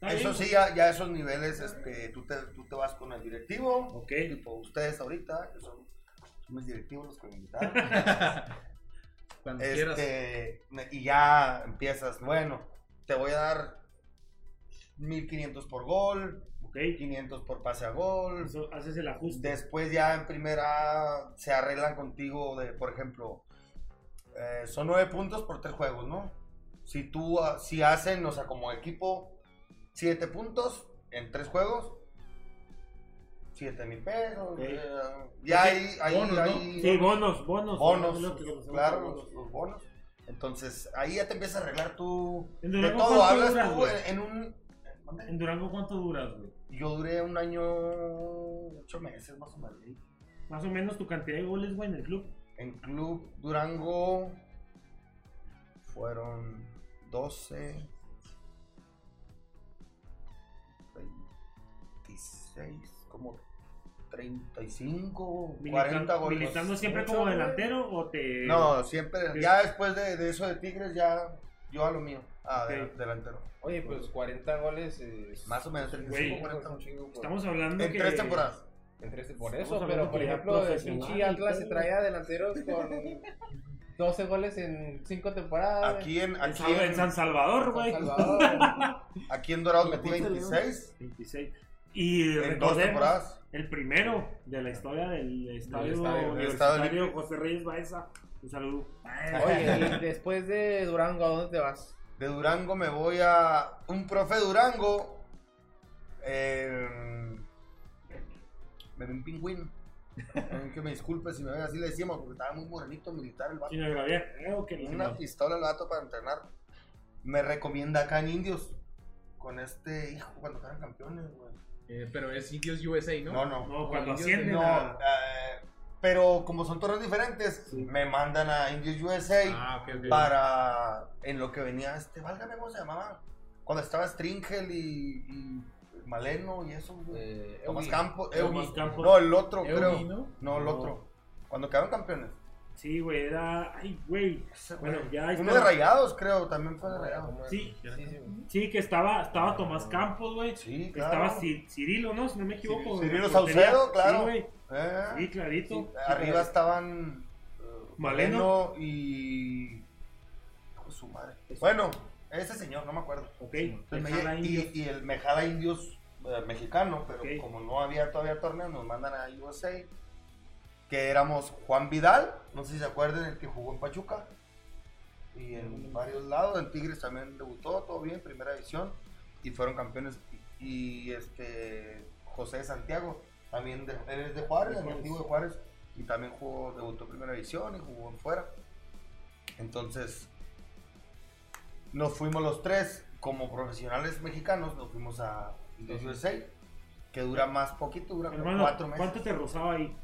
Eso bien, sí, ya, ya esos niveles, este, tú, te, tú te vas con el directivo. Ok. Tipo, ustedes ahorita, que son, son mis directivos los que me invitaron. Cuando quieras. Este, y ya empiezas, bueno, te voy a dar 1500 por gol, Ok. 500 por pase a gol. Eso, haces el ajuste. Después ya en primera se arreglan contigo de, por ejemplo, eh, son nueve puntos por tres juegos, ¿no? Si tú, ah, si hacen, o sea, como equipo, siete puntos en tres juegos, 7 mil pesos. Eh, ya hay, hay, bonos, ¿no? hay Sí, bonos, bonos. bonos, es lo que conocemos claro, los, bonos. los bonos. Entonces, ahí ya te empieza a arreglar tú de todo. ¿cuánto Hablas duras, tú en, en un... En Durango, ¿cuánto duras, güey? Yo duré un año, ocho meses más o menos. Más o menos tu cantidad de goles, güey, en el club. En Club Durango fueron 12, 26, como 35, Militan- 40 goles. ¿Militando siempre como güey. delantero o te.? No, siempre, Sí. ya después de, de eso de Tigres, ya yo a lo mío, a Ok. de- delantero. Oye, pues 40 goles es... Más o menos, es un 35, chingo, 40. es un chingo, pues. Estamos hablando En que. tres temporadas. En tres- por eso, pero por ejemplo, el pinche Atlas se traía delanteros con 12 goles en 5 temporadas. Aquí en, aquí San- en en, San Salvador, güey. Aquí en Dorados metí Apúntale, 26 26. Y en dos temporadas. el primero de la historia del estadio, estadio, del estadio. José Reyes Baeza. Un saludo. Oye, y después de Durango, ¿a dónde te vas? De Durango me voy a un profe Durango. Eh, me ve un pingüino. Eh, que me disculpe si me ve así le decíamos, porque estaba muy morenito militar el vato. Grabé. Creo que Tenía una pistola el vato para entrenar. Me recomienda acá en Indios. Con este hijo cuando quedan campeones, güey. Eh, pero es Indios USA, ¿no? No, no. No, cuando ascienden. No, a- eh, pero como son torneos diferentes, Sí. me mandan a Indios USA Ah, para en lo que venía este, válgame cómo se llamaba, cuando estaba Stringel y, y Maleno y eso, güey. Eh, Tomás. Campos, Tomás Eugi. Campos. no, el otro creo, ¿no? no, el No. otro, cuando quedaron campeones, Sí, güey, era. Ay, güey. Bueno, ya uno está. de Rayados creo, también fue de Rayados, ¿Cómo es? Sí. sí, sí. Sí, que estaba, estaba Tomás Campos, güey. sí, claro, Estaba Ci- Cirilo, ¿no? Si no me equivoco. Cirilo. Saucedo, claro. Sí, güey. Eh, Sí, clarito. sí, arriba estaban eh, Maleno. Maleno y hijo su madre, bueno, ese señor, no me acuerdo. Ok. Indios. y, y el Mejada Indios eh, mexicano, pero como no había todavía torneo, nos mandan a USA. Que éramos Juan Vidal, no sé si se acuerdan, el que jugó en Pachuca. Y en varios lados, en Tigres también debutó, todo bien, primera división. Y fueron campeones. Y, este José Santiago, también de, él es de Juárez, el antiguo de Juárez. Y también jugó, debutó en primera división y jugó en fuera. Entonces, nos fuimos los tres como profesionales mexicanos, nos fuimos a Indios USA, que dura más poquito, dura Hermano, cuatro meses. ¿cuánto te rozaba ahí?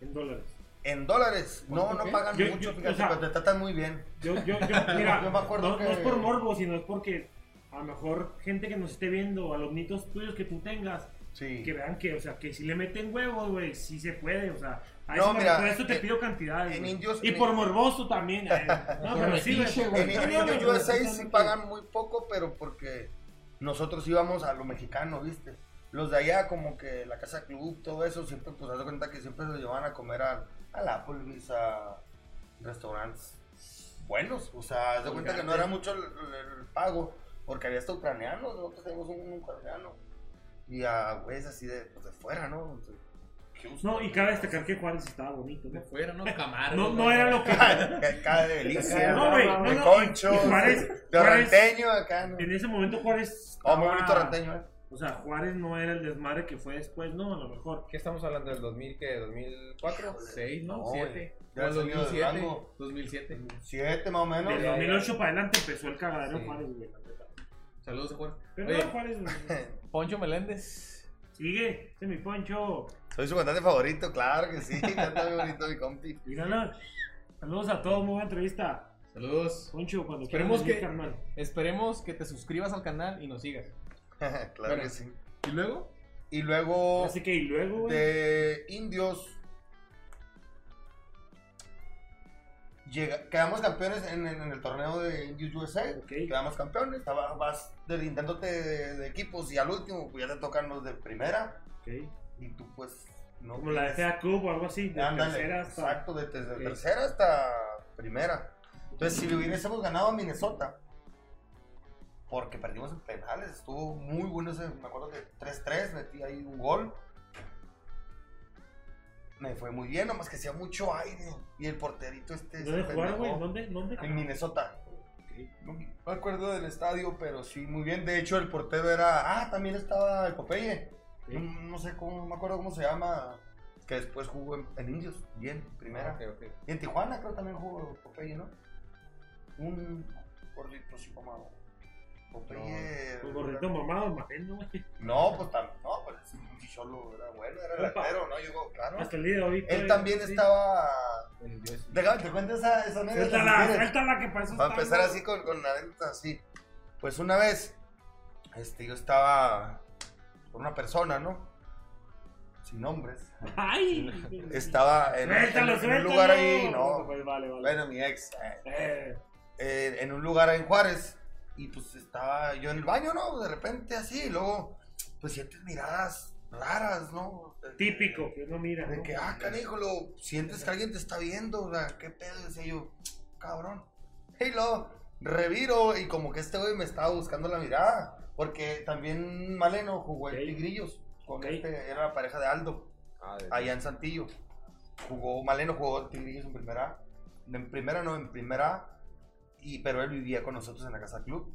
En dólares. En dólares, no, ¿Cuánto no qué? pagan Yo- mucho, yo- fíjate, o sea- pero te tratan muy bien. Yo, yo, yo, mira, Yo me acuerdo no, que- no es por morbo, sino es porque a lo mejor gente que nos esté viendo, alumnitos tuyos que tú tengas, Sí. que vean que, o sea, que si le meten huevos, güey, sí se puede, o sea, a No, eso, me- mira, por eso te en- pido cantidades. en güey. Indios- y en- por morboso también. eh, no, pero sí. En, en Indios USA sí pagan muy poco, pero porque nosotros íbamos a lo mexicano, ¿viste? Los de allá, como que la casa club, todo eso, siempre, pues, haz de cuenta que siempre nos llevaban a comer al, al Applebee's, a restaurantes buenos. O sea, haz de cuenta que no era mucho el, el- el pago, porque había hasta ucranianos, nosotros tenemos un ucraniano. Y a güeyes así de, pues, de fuera, ¿no? Entonces, Houston. No, y cabe destacar que Juárez estaba bonito, De ¿no? fuera, ¿no? Camargo. No, no era lo que. Acá de delicia, No, güey, no, no, concho, y Juárez- de Juárez- ranteño acá, ¿no? En ese momento Juárez. Oh, muy estaba- bonito ranteño, ¿eh? O sea, Juárez no era el desmadre que fue después, no, a lo mejor. ¿Qué estamos hablando del 2000, qué? ¿2004? 6, ¿no? No, 7. ya ha salido de 2007. Durango. 2007. Siete más o menos. Del ya, 2008 para adelante empezó el cagadero Sí. Juárez, güey. Saludos a Juan. Pero Oye, no, Juárez, güey. Poncho Meléndez. Sigue, ese es mi poncho. Soy su cantante favorito, claro que sí. Canta muy bonito mi compi. Mírala. Saludos a todos, muy buena entrevista. Saludos. Poncho, cuando Esperemos venir, que- carnal. Esperemos que te suscribas al canal y nos sigas. claro Bueno. que sí. ¿Y luego? Y luego Así que, y luego, güey. de indios. Llega, quedamos campeones en, en- en el torneo de Indios USA. Ok. Quedamos campeones. Estaba, vas deslindándote de, de equipos y al último pues ya te tocan los de primera. Y tú pues no. Como la de FA Cup o algo así, de Ándale, tercera hasta... Exacto, de, desde tercera hasta primera. Entonces, si hubiésemos ganado a Minnesota, porque perdimos en penales, estuvo muy bueno ese, me acuerdo que 3-3, metí ahí un gol. Me fue muy bien, nomás que hacía mucho aire. Y el porterito este. ¿Dónde se jugaron, güey? pendejó. ¿Dónde? ¿Dónde? En Minnesota. No me acuerdo del estadio, pero sí, muy bien. De hecho, el portero era. Ah, también estaba el Popeye. Ok. No, no sé cómo, no me acuerdo cómo se llama. Que después jugó en, en Indios, bien, primera. Ah, ok, ok. Y en Tijuana creo también jugó Popeye, ¿no? Un gordito así como. Popeye. Un gordito mamado, güey. No, pues también. No, pues cholo era bueno, era Opa. latero, ¿no? Yo, claro. Hasta el día de hoy. Él también sí. estaba. El. Déjame te cuento esa, esa anécdota. quieres. suéltala que para eso Para empezar así con, con anécdotas así. Pues una vez, este, yo estaba con una persona, ¿no? Sin nombres. Ay. Estaba en, en- Suéltalo, en un lugar ahí, no. Pues vale, vale. Bueno, mi ex. eh, Eh, eh, en un lugar en Juárez. Y pues estaba yo en el baño, ¿no? De repente así. Y luego, pues sientes miradas raras, ¿no? De- típico, que uno mira. De ¿no? que, ah, canijo, lo, sientes que alguien te está viendo, o sea, qué pedo, decía yo, cabrón. Y luego, reviro, y como que este güey me estaba buscando la mirada, porque también Maleno jugó en Tigrillos, con Ok. este, era la pareja de Aldo, Ah, de- allá en Santillo. Jugó, Maleno jugó en Tigrillos en primera, en primera no, en primera, y, pero él vivía con nosotros en la casa club.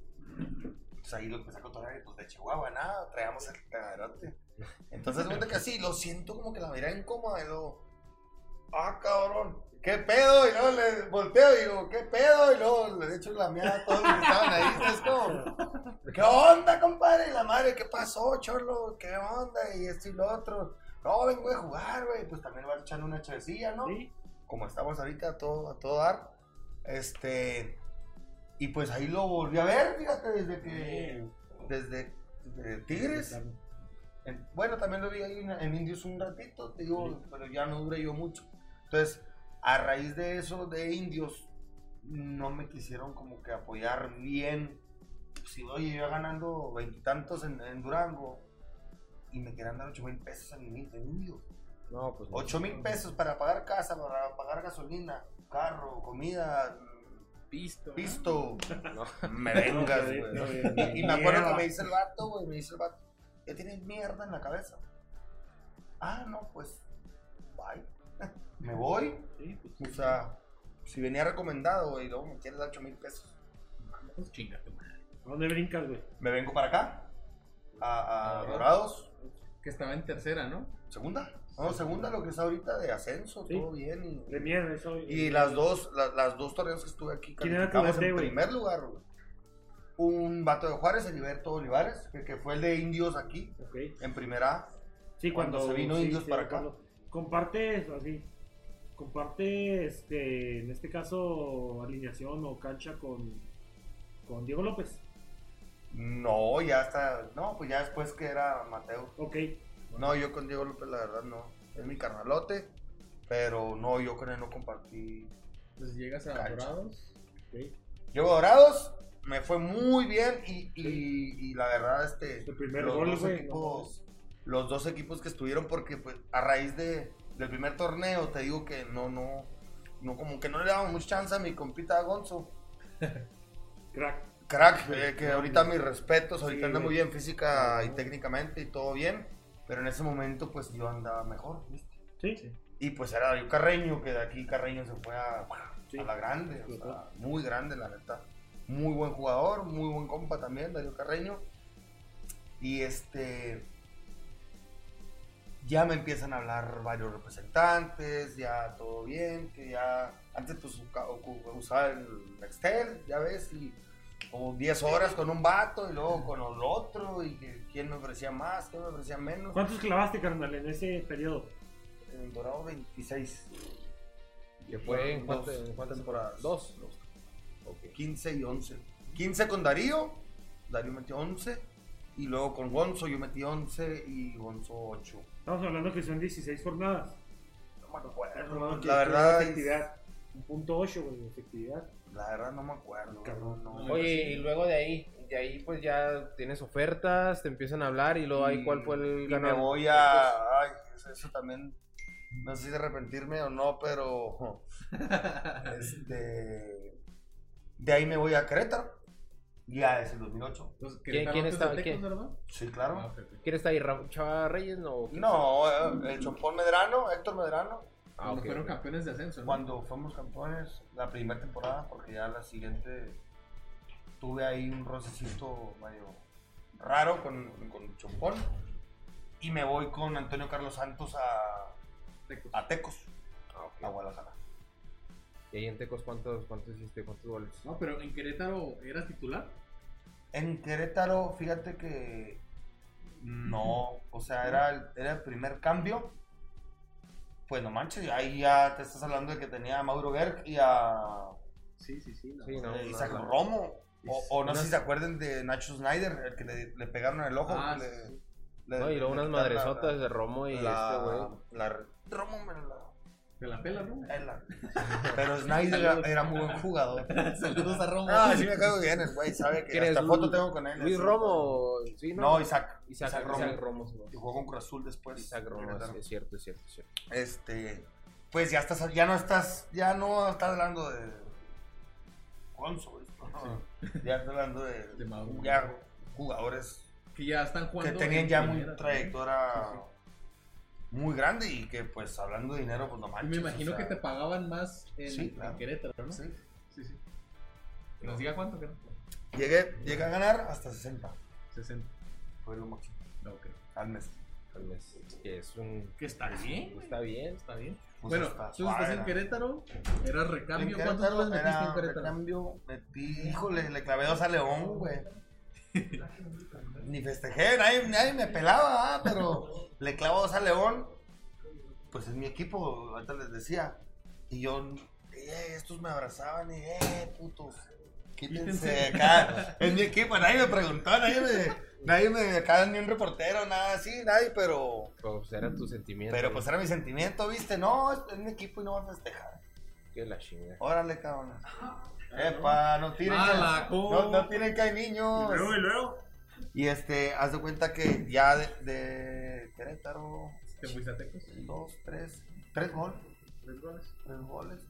Pues ahí lo empecé a contar, pues de Chihuahua, nada, traíamos el cagaderote. Entonces, cuenta que así, lo siento como que la mirada incómoda y luego, ah, cabrón, ¿qué pedo? Y luego le volteo y digo, ¿qué pedo? Y luego le echo la mierda a todos los que estaban ahí. Es como, ¿qué onda, compadre? Y la madre, ¿qué pasó, chorlo? ¿Qué onda? Y esto y lo otro. No, vengo a jugar, güey. Pues también va echando una chavecilla, ¿no? Sí. como estamos ahorita a todo, a todo dar. Este. Y pues ahí lo volví a ver, fíjate, desde que. Desde, desde Tigres. En- bueno, también lo vi ahí en, en Indios un ratito, te digo, pero ya no duré yo mucho. Entonces, a raíz de eso, de Indios, no me quisieron como que apoyar bien. Si oye, yo iba ganando veintitantos en, en Durango y me querían dar ocho mil pesos en, Indios. No, pues. 8 mil pesos para pagar casa, para pagar gasolina, carro, comida, Pisto. pisto. No. Me vengas, güey. no, Y, y me acuerdo que me dice el vato, güey, me dice el vato, ya tienes mierda en la cabeza. Ah, no, pues, bye. Me voy. Sí, pues, O sea, si venía recomendado, güey, y luego me quieres dar 8 mil pesos. Pues chinga tu madre. ¿A dónde brincas, güey? Me vengo para acá, a. Dorados, Que estaba en tercera, ¿no? segunda. No, segunda lo que es ahorita de ascenso, Sí. todo bien. Y, De mierda, eso. Y las dos, la- las dos torneos que estuve aquí, ¿Quién era tu calificamos en primer lugar, güey. Un vato de Juárez, Heriberto Olivares, que, que fue el de Indios aquí, en primera. Sí, Cuando cuando, se vino sí, Indios sí, para acá. cuando Comparte, así. Comparte, este, en este caso, alineación o cancha con, con Diego López. No, ya está, no, pues ya después que era Mateo. Ok. No, yo con Diego López, la verdad, no. Es mi carnalote, pero no, yo con él no compartí. Entonces llegas a Cancha. Dorados. ok. Llego a Dorados, me fue muy bien y, y, y la verdad, este, Su primer los, gol, dos equipos, los dos equipos que estuvieron, porque pues a raíz de, del primer torneo, te digo que no, no, no, como que no le daban mucha chance a mi compita Gonzo. Crack. Crack, eh, que ahorita mis respetos, ahorita Sí, anda muy bien física y técnicamente y todo bien, pero en ese momento pues yo andaba mejor, ¿viste? Sí. Y pues era Darío Carreño, que de aquí Carreño se fue a, Sí. a la grande, o Sí, sea, muy grande la neta. Muy buen jugador, muy buen compa también, Darío Carreño. Y este. Ya me empiezan a hablar varios representantes, ya todo bien, que ya. Antes pues usaba el Nextel, ya ves, y como 10 horas con un vato y luego con el otro, y que quién me ofrecía más, quién me ofrecía menos. ¿Cuántos clavaste, carnal, en ese periodo? En Dorado 26. ¿Que fue en, Dos cuántas temporadas. Dos. Ok. 15 y 11. 15 con Darío, Darío metió 11. Y luego con Gonzo yo metí 11 y Gonzo 8. Estamos hablando que son 16 jornadas. No me acuerdo. La verdad, es- efectividad. Un punto 8, güey, de efectividad. La verdad no me acuerdo. Cabrón. no. Oye, y luego de ahí, de ahí pues ya tienes ofertas, te empiezan a hablar y luego ahí cuál fue el Y me ganador. voy a. Ay, eso, también. No sé si arrepentirme o no, pero. Este. De ahí me voy a Querétaro. Ya es el 2008. Entonces, ¿Quién- Querétaro quién Tecos, quién? Sí, claro. Ah, ok, ok. ¿Quién está ahí? ¿Chava Reyes? No. No, eh, el Chompón Medrano, Héctor Medrano. Ah, Cuando fueron campeones de ascenso, ¿no? Cuando fuimos campeones, la primera temporada, porque ya la siguiente tuve ahí un rocecito medio raro con, con Chompón. y me voy con Antonio Carlos Santos a, Tecos. a Tecos, Ah, a Guadalajara. ¿Y ahí en Tecos cuántos, cuántos hiciste? ¿Cuántos goles? No, pero en Querétaro eras titular. En Querétaro, fíjate que no, o sea, era el, era el primer cambio. Pues no manches, ahí ya te estás hablando de que tenía a Mauro Berg y a Sí, sí, sí. Sí, no, eh, no, Isaac no. Romo. O, o no sé si se acuerden de Nacho Snyder, el que le, le pegaron en el ojo. Ah, le- sí. le- No, y luego unas madresotas la- de Romo y la- este güey. la- Romo me la... Te la pela, ¿no? me la- Pero Snyder era, era muy buen jugador. Saludos a Romo. Ah, sí me caigo bien, el güey, sabe que ¿Quién hasta foto tengo con él. Luis así. Romo, ¿sí? No, No, Isaac. Isaac, Isaac Isaac Romo. Romo. sí, Y jugó con Cruz Azul después. Isaac Romo, sí, es cierto, es cierto, es cierto. Este, pues ya estás, ya no estás, ya no estás hablando de Conso, ya estás hablando de, De ya jugadores Que ya están que jugando. tenían en ya muy trayectoria Sí, muy grande y que pues hablando de dinero pues no Y manches. me imagino o sea, que te pagaban más en, Sí, en claro. Querétaro, ¿no? sí. sí. sí. Que nos diga cuánto, que no. Llegué, llegué a ganar hasta 60, 60. fue lo máximo, Ok. al mes. Tal vez, que es un... Que está bien. Está bien. Está bien. Pues bueno, está tú estás en. Querétaro, eras recambio. En ¿Cuántos goles metiste era en Querétaro? recambio, metí, híjole, le clavé dos a León, güey. Ni festejé, nadie, nadie me pelaba, ah, pero le clavo dos a León. Pues es mi equipo, ahorita les decía. Y yo, eh, estos me abrazaban y, eh, putos, quítense de acá. Es mi equipo, nadie me preguntó, nadie me, nadie me, acá ni un reportero, nada así, nadie, pero, Pues era tu sentimiento. pero pues era mi sentimiento, ¿viste? No, es, es mi equipo y no va a festejar. Que la chinga. Órale, cabrón. Epa, no tiren no, no tiren que hay niños. Y luego, y luego. Y este, haz de cuenta que ya de, de Querétaro, ¿Te fuiste a Tecos? dos, tres, tres goles, ¿Tres goles? tres goles.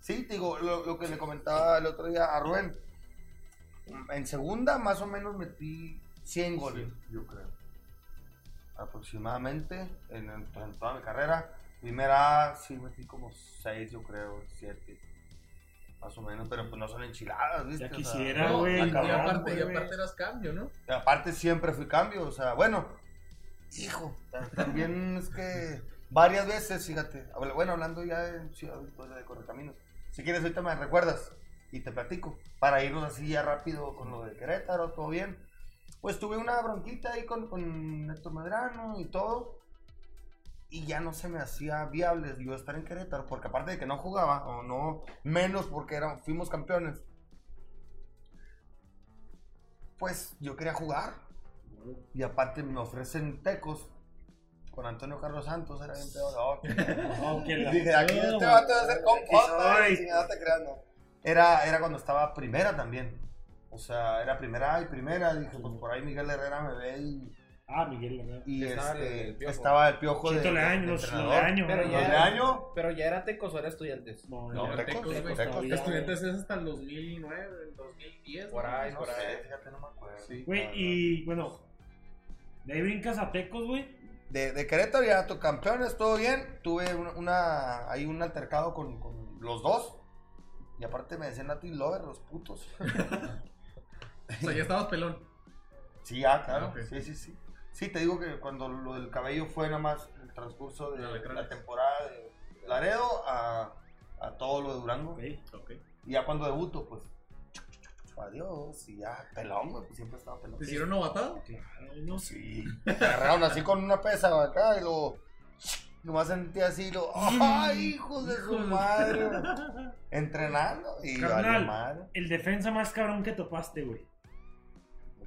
Sí, te digo, lo, lo que le comentaba el otro día a Rubén. En segunda, más o menos metí 100 goles, yo creo. Aproximadamente, en, en- en toda mi carrera. Primera, sí, metí como 6, yo creo, 7. Más o menos, pero pues no son enchiladas, ¿viste? Ya O sea, quisiera, No, y, aparte, y aparte eras cambio, ¿no? Y aparte siempre fui cambio, o sea, bueno, hijo, también es que varias veces, fíjate, bueno, hablando ya de Ciudad Victoria de Correcaminos, si quieres ahorita me recuerdas y te platico, para irnos así ya rápido con lo de Querétaro, todo bien, pues tuve una bronquita ahí con, con Héctor Medrano y todo, y ya no se me hacía viable yo estar en Querétaro, porque aparte de que no jugaba, o no, menos porque era, fuimos campeones, pues yo quería jugar. Y aparte me ofrecen tecos con Antonio Carlos Santos, era bien peor. Que la- Dije, aquí este vato va a ser compota. y no te creas, no. Era, era cuando estaba primera también. O sea, era primera y primera. Dije, pues por ahí Miguel Herrera me ve y, Ah, Miguel, la verdad. y Estaba este, el Piojo. estaba el piojo de, Chito de- de Leaño. Leaño. Pero ya ¿Los era-? Pero ya era Tecos o era estudiantes. No, No. Era Tecos, Tecos. Tecos, todavía. Estudiantes es hasta el 2009, el 2010. Por ahí, No por sé, ahí. fíjate, no me acuerdo. Sí. Güey, y bueno, de ahí brincas a Tecos, güey. De, de Querétaro ya tu campeones, todo bien. Tuve una, una- ahí un altercado con, con los dos. Y aparte me decían Latin Lover, los putos. O sea, ya estabas pelón. Sí, ya, claro. Ok. Sí, sí, sí. Sí, te digo que cuando lo del cabello fue nada más el transcurso de la temporada de Laredo a, a todo lo de Durango. Ok. Ok. Y ya cuando debuto, pues. Adiós. Y ya, pelón, güey, pues siempre estaba pelón. ¿Te hicieron novatado? Claro, no sé. Sí. Me agarraron así con una pesa acá y lo. Nomás sentí así lo. ¡Ay, hijos de su madre! Entrenando y Carnal. madre. El defensa más cabrón que topaste, güey.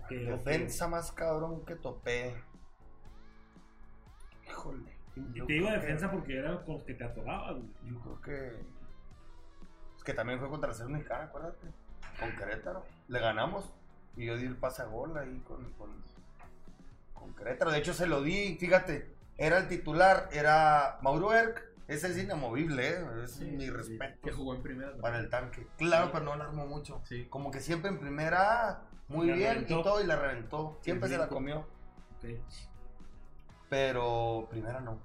Ok, ok. Defensa más cabrón que topé. Híjole. Y yo te digo que- defensa porque era con los que te atorabas, güey. Yo creo que. Es que también fue contra la selección mexicana, acuérdate. Con Querétaro. Le ganamos. Y yo di el pase a gol ahí con, con, con Querétaro. De hecho, se lo di, fíjate. Era el titular, era Mauro Erck. Ese es inamovible, ¿eh? Es Sí, mi sí, respeto Que jugó en primera. ¿no? para el tanque. Claro, pero no la armó mucho. Sí. Como que siempre en primera, muy La bien reventó. y todo, y la reventó. Siempre Sí, se la sí. comió. Pero primera no.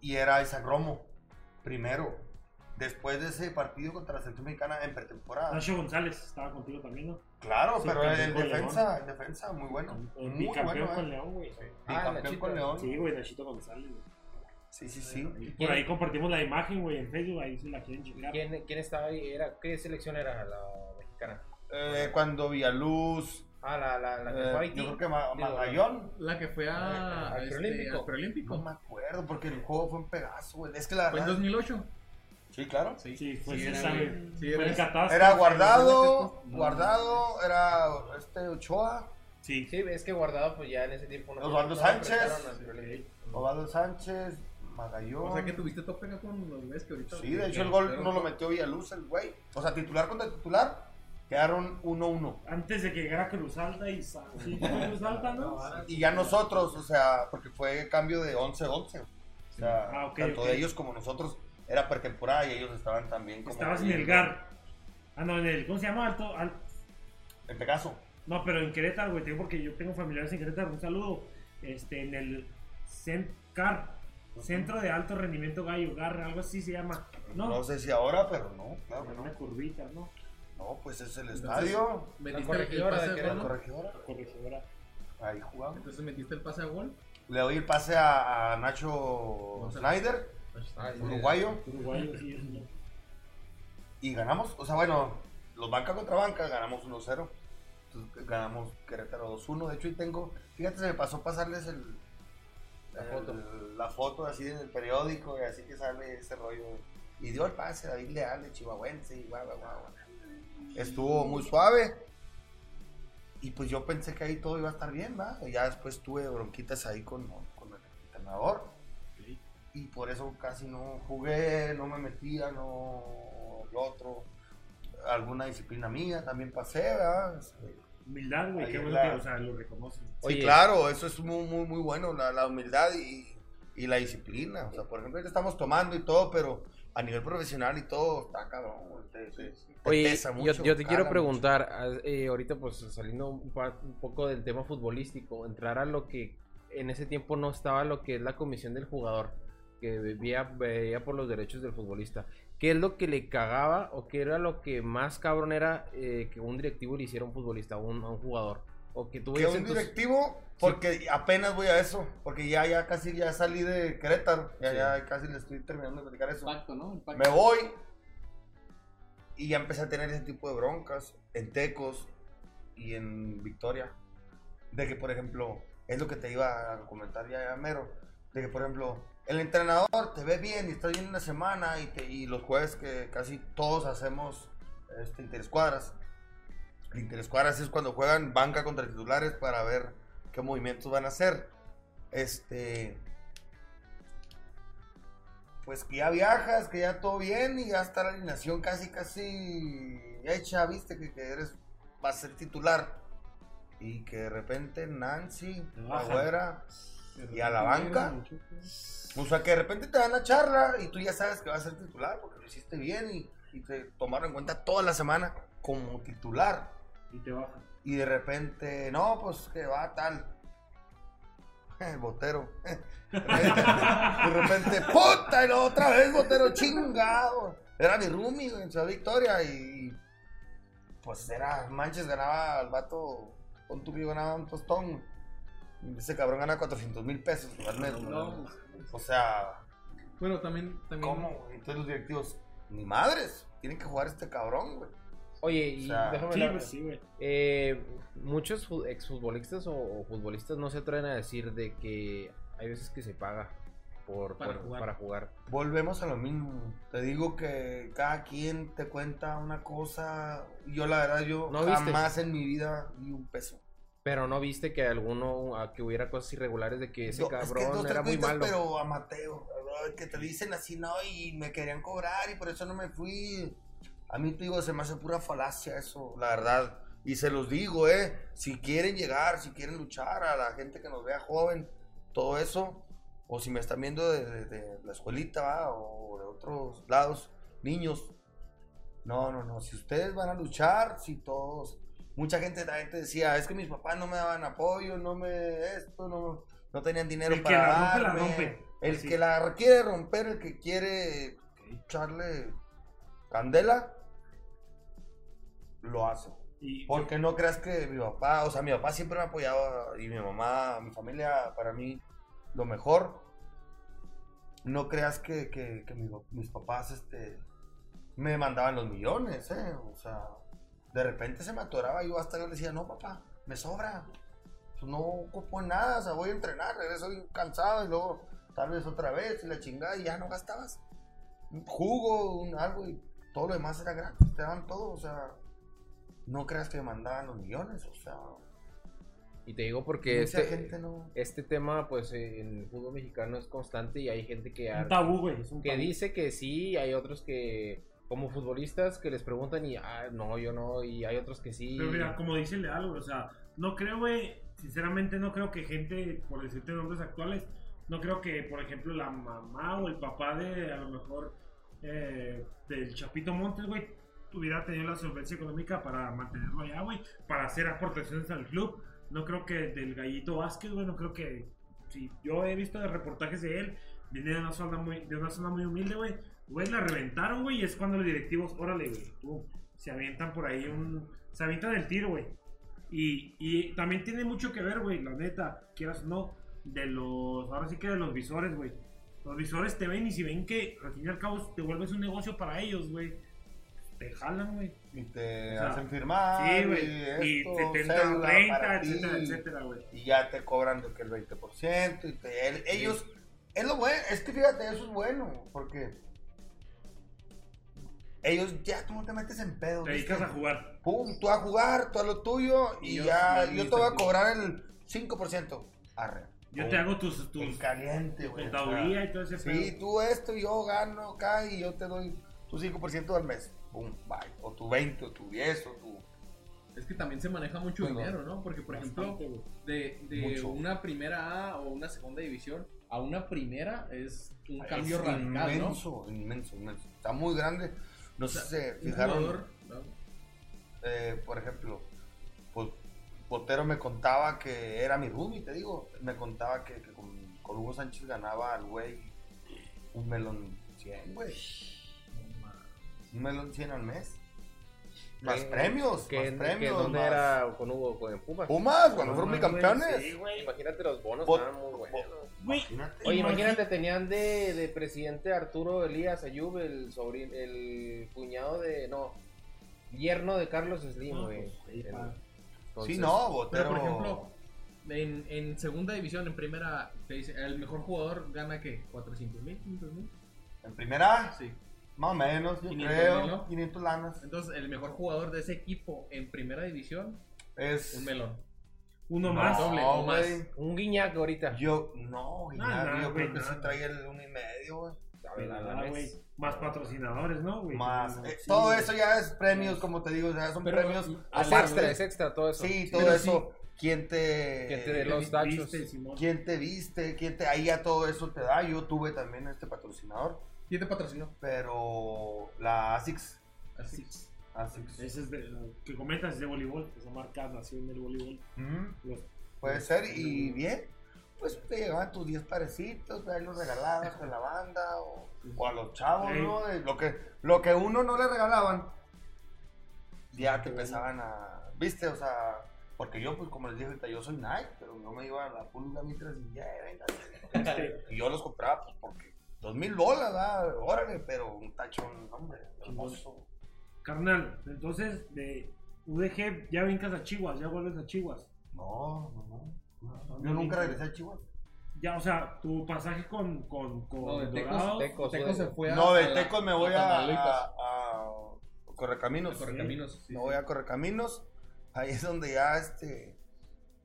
Y era Isaac Romo, primero. después de ese partido contra la selección mexicana en pretemporada. Nacho González estaba contigo también, ¿no? Claro, Sí, pero en defensa, en defensa, muy bueno. El Muy bicampeón bueno, con eh. León, güey. Ah, Bicampeón Nachito. con León. Sí, güey, Nachito González. güey. Sí, sí, sí. Por ahí compartimos la imagen, güey, en Facebook, ahí si la quieren checar. ¿Quién, quién estaba ahí? Era, ¿Qué selección era la mexicana? Eh, cuando Villaluz, Ah, la, la, la que eh, fue a Haití. yo creo que Ma- Digo, Magallón. La que fue a, Al este, preolímpico. al preolímpico. No me acuerdo, porque el juego fue en Pegaso, güey. Es que la Fue en verdad. 2008. Sí, claro. Sí, Sí, fue sí, sí, era, sabe. sí, Fue era el catástrofe. Era guardado, No. guardado, era este Ochoa, Sí. Sí, es que guardado pues ya en ese tiempo no Osvaldo no Sánchez. prestaron al preolímpico. Ovaldo Sánchez, Magallón. O sea que tuviste tope acá con los güeyes que ahorita. Sí, de hecho el gol pero- no lo metió Villaluz, el güey. O sea, titular contra titular, quedaron 1-1. Antes de que llegara Cruz Alta y sí, Cruz Alta, ¿no? Y ya nosotros, o sea, porque fue cambio de 11-11. O sea, Ah, tanto de ellos como nosotros era pretemporada y ellos estaban también como. Estabas en el GAR. Ah, no, en el. ¿Cómo se llama? Alto. Al- En Pegaso. no, pero en Querétaro, güey. Tengo porque yo tengo familiares en Querétaro. Un saludo. Este, en el CENCAR. Centro de Alto Rendimiento Gallo. GAR, algo así se llama. No, No, sé si ahora, pero no, claro que una no. curvita, ¿no? No, pues es el estadio. La el- el corregidora pase de a La gol. Querétaro. corregidora. Corregidora. Ahí jugamos. Entonces metiste el pase a gol. Le doy el pase a, a Nacho. Snyder, Ah, uruguayo, Uruguayo, sí. y ganamos. O sea, bueno, los banca contra banca, ganamos 1-0. Entonces, ganamos Querétaro 2-1. De hecho, ahí tengo. Fíjate, se me pasó pasarles el. La el- foto. la foto así en el periódico, y así que sale ese rollo. Y dio el pase a David Leal de Chihuahuense y guau, guau, guau. Estuvo muy suave. Y pues yo pensé que ahí todo iba a estar bien, ¿va? Y ya después tuve bronquitas ahí con, con el entrenador. Y por eso casi no jugué, no me metía, no lo otro. Alguna disciplina mía también pasé, ¿verdad? Este, Humildad, güey. Qué bueno la- que, o sea, lo reconocen. Sí, Oye. claro, eso es muy, muy, muy bueno, la, la humildad y, y la disciplina. O sea, por ejemplo, estamos tomando y todo, pero a nivel profesional y todo, está cabrón. te- te Oye, pesa yo, mucho, yo te quiero preguntar, ah, eh, ahorita pues saliendo un, un poco del tema futbolístico, entrar a lo que en ese tiempo no estaba lo que es la comisión del jugador, que veía, veía por los derechos del futbolista. ¿Qué es lo que le cagaba o qué era lo que más cabrón era eh, que un directivo le hiciera a un futbolista, a un, a un jugador? O que tú Que un en tus- directivo, porque apenas voy a eso, porque ya, ya casi ya salí de Querétaro, ya, Sí. ya casi le estoy terminando de platicar eso. Pacto, ¿no? Pacto. Me voy y ya empecé a tener ese tipo de broncas en Tecos y en Victoria. De que, por ejemplo, es lo que te iba a comentar ya, mero. De que, por ejemplo, el entrenador te ve bien y estás bien una semana y los jueves que casi todos hacemos este, interescuadras. El interescuadras es cuando juegan banca contra titulares para ver qué movimientos van a hacer. Este pues que ya viajas, que ya todo bien y ya está la alineación casi, casi hecha, viste, que, que eres, vas a ser titular. Y que de repente Nancy, güera, y a la banca. O sea, que de repente te dan la charla y tú ya sabes que vas a ser titular porque lo hiciste bien y, y te tomaron en cuenta toda la semana como titular. Y te bajan. Y de repente, no, pues que va tal. El botero. De repente, de repente, puta, y luego otra vez botero chingado. Era mi roomie güey, en Ciudad Victoria y pues era, manches, ganaba al vato, con tu ganaba un tostón. Y Ese cabrón gana 400 mil pesos al mes. No, O sea, Bueno, también. también ¿cómo? Entonces los directivos, ni madres, tienen que jugar este cabrón, güey. Oye, y O sea, déjame Sí, hablar- pues sí, güey. Eh, muchos fu- exfutbolistas o, o futbolistas no se atreven a decir de que hay veces que se paga por, Para por- jugar. para jugar. Volvemos a lo mismo. Te digo que cada quien te cuenta una cosa. y Yo la verdad, yo ¿No viste? jamás en mi vida vi un peso. Pero no viste que alguno, a que hubiera cosas irregulares de que ese Yo- es que cabrón era muy malo. pero amateur. Que te dicen así, no, y me querían cobrar y por eso no me fui. A mí te digo, se me hace pura falacia eso, la verdad. Y se los digo, ¿eh? Si quieren llegar, si quieren luchar a la gente que nos vea joven, todo eso, o si me están viendo de, de- de la escuelita, ¿va? o de otros lados, niños. No, no, no. Si ustedes van a luchar, si todos. Mucha gente también te decía, es que mis papás no me daban apoyo, no me. Esto, no, no tenían dinero El que para la rompe, la rompe. El Así. que la quiere romper, el que quiere echarle Candela lo hace. Y Porque no creas que mi papá, o sea, mi papá siempre me ha apoyado y mi mamá, mi familia, para mí, lo mejor. No creas que, que- que mi- mis papás este, me mandaban los millones, ¿eh? O sea, de repente se me atoraba y yo hasta yo le decía, no, papá, me sobra. Pues no ocupo nada, o sea, voy a entrenar, regreso cansado y luego tal vez otra vez y la chingada y ya no gastabas. Un jugo, un algo y todo lo demás era gratis, te daban todo, o sea, no creas que me mandaban los millones, o sea, Y te digo porque este, gente no. este tema, pues en el fútbol mexicano es constante y hay gente que, un tabú, güey. Es un que tabú. dice que sí, y hay otros que, como futbolistas, que les preguntan y, ah, no, yo no, y hay otros que sí. Pero mira, como dice Leal, güey, o sea, no creo, güey, sinceramente no creo que gente, por decirte nombres actuales, no creo que, por ejemplo, la mamá o el papá de, a lo mejor, eh, del Chapito Montes, güey, hubiera tenido la solvencia económica para mantenerlo allá, güey, para hacer aportaciones al club. No creo que del Gallito Vázquez, güey, no creo que, si yo he visto reportajes de él, viene de una zona muy, de una zona muy humilde, güey, güey, la reventaron, güey, y es cuando los directivos, órale, güey, se avientan por ahí un, se avientan del tiro, güey. Y, y también tiene mucho que ver, güey, la neta, quieras o no, de los, ahora sí que de los visores, güey. Los visores te ven y si ven que al fin y al cabo te vuelves un negocio para ellos, güey, te jalan, güey. Y te O sea, hacen firmar. Sí, güey. Y esto, 70, cédula 30, para ti, etcétera, etcétera, güey. Y ya te cobran de que el 20%. Y te, el- ellos. Es lo bueno. Es que fíjate, eso es bueno. Porque. Ellos ya tú no te metes en pedo. Te dedicas a jugar. Pum, tú a jugar, tú a lo tuyo. Y, Y ya. Yo te voy a cobrar el 5%. Arre. Yo te hago tus, En tus caliente, güey. contaduría y todo ese Sí, tú esto, yo gano acá y yo te doy tu 5% al mes. Pum, bye. O tu 20, o tu 10, o tu. Es que también se maneja mucho Bueno, dinero, ¿no? Porque, por ejemplo, Bastante, de, de una primera A o una segunda división a una primera es un Es cambio radical, inmenso, inmenso, inmenso. Está muy grande. No O sea, sé si se fijaron, jugador, ¿no? eh, por ejemplo, pues, Botero me contaba que era mi roomie, te digo. Me contaba que, que con, con Hugo Sánchez ganaba al güey un melón 100, güey. Un melón 100 al mes. Más ¿Qué- premios, ¿Qué, más qué- premios. ¿Dónde más- era con Hugo? ¿Con Pumas? Pumas, cuando fueron bicampeones. Sí, güey. Imagínate los bonos, Bot- estaban muy buenos. Imagínate. Oye, imagínate, tenían de, de presidente Arturo Elías Ayub, el sobrino, el cuñado de, no, yerno de Carlos Slim, No, güey. pues, está. entonces, sí, no, Botero. Pero, por ejemplo, en, en segunda división, en primera, te dice, el mejor jugador gana, ¿qué? ¿400 mil? ¿500 mil? En primera, Sí. Más o menos, yo 500 creo. mil, ¿no? 500 lanas. Entonces, el mejor jugador de ese equipo en primera división, Es. un melón. Uno No, más. doble, más. Un guiñac ahorita. Yo, no, Guiñac, no, yo creo que sí trae el uno y medio, güey. A ver, a la vez. güey. Más patrocinadores, ¿no, güey? Más. Eh, sí, todo eso ya es premios, como te digo, ya son Pero, premios. Es extra, es extra todo eso. Sí, todo Pero eso. ¿Quién te. ¿Quién te de los tachos? ¿Quién te viste? ¿Quién te.? Ahí ya todo eso te da. Yo tuve también este patrocinador. ¿Quién te patrocinó? Pero la ASICS. Así. ASICS. Ese es de, que comentas es de voleibol. Esa marca nació en el voleibol. Los- Puede ser, y bien. Pues te llegaban tus 10 parecitos, ahí los regalabas con la banda o, o a los chavos, Sí. ¿no? Lo que, lo que uno no le regalaban, ya te empezaban a. ¿Viste? O sea, porque yo, pues como les dije ahorita, yo soy Nike, pero yo me iba a la pulga mientras y ya, venga. Este, Y yo los compraba, pues porque dos mil bolas, ¿verdad? Órale, pero un tachón, hombre, hermoso. carnal, entonces de UDG ya brincas a Chihuas, ya vuelves a Chihuas. No, no, no. Yo nunca regresé a Chihuahua. Ya, o sea, tu pasaje con, con, con No, de Tecos, Dorados, Tecos, Tecos se fue a. No, de Tecos me voy a, a, a Correcaminos. Correcaminos. sí, Me sí. voy a Correcaminos. Ahí es donde ya este.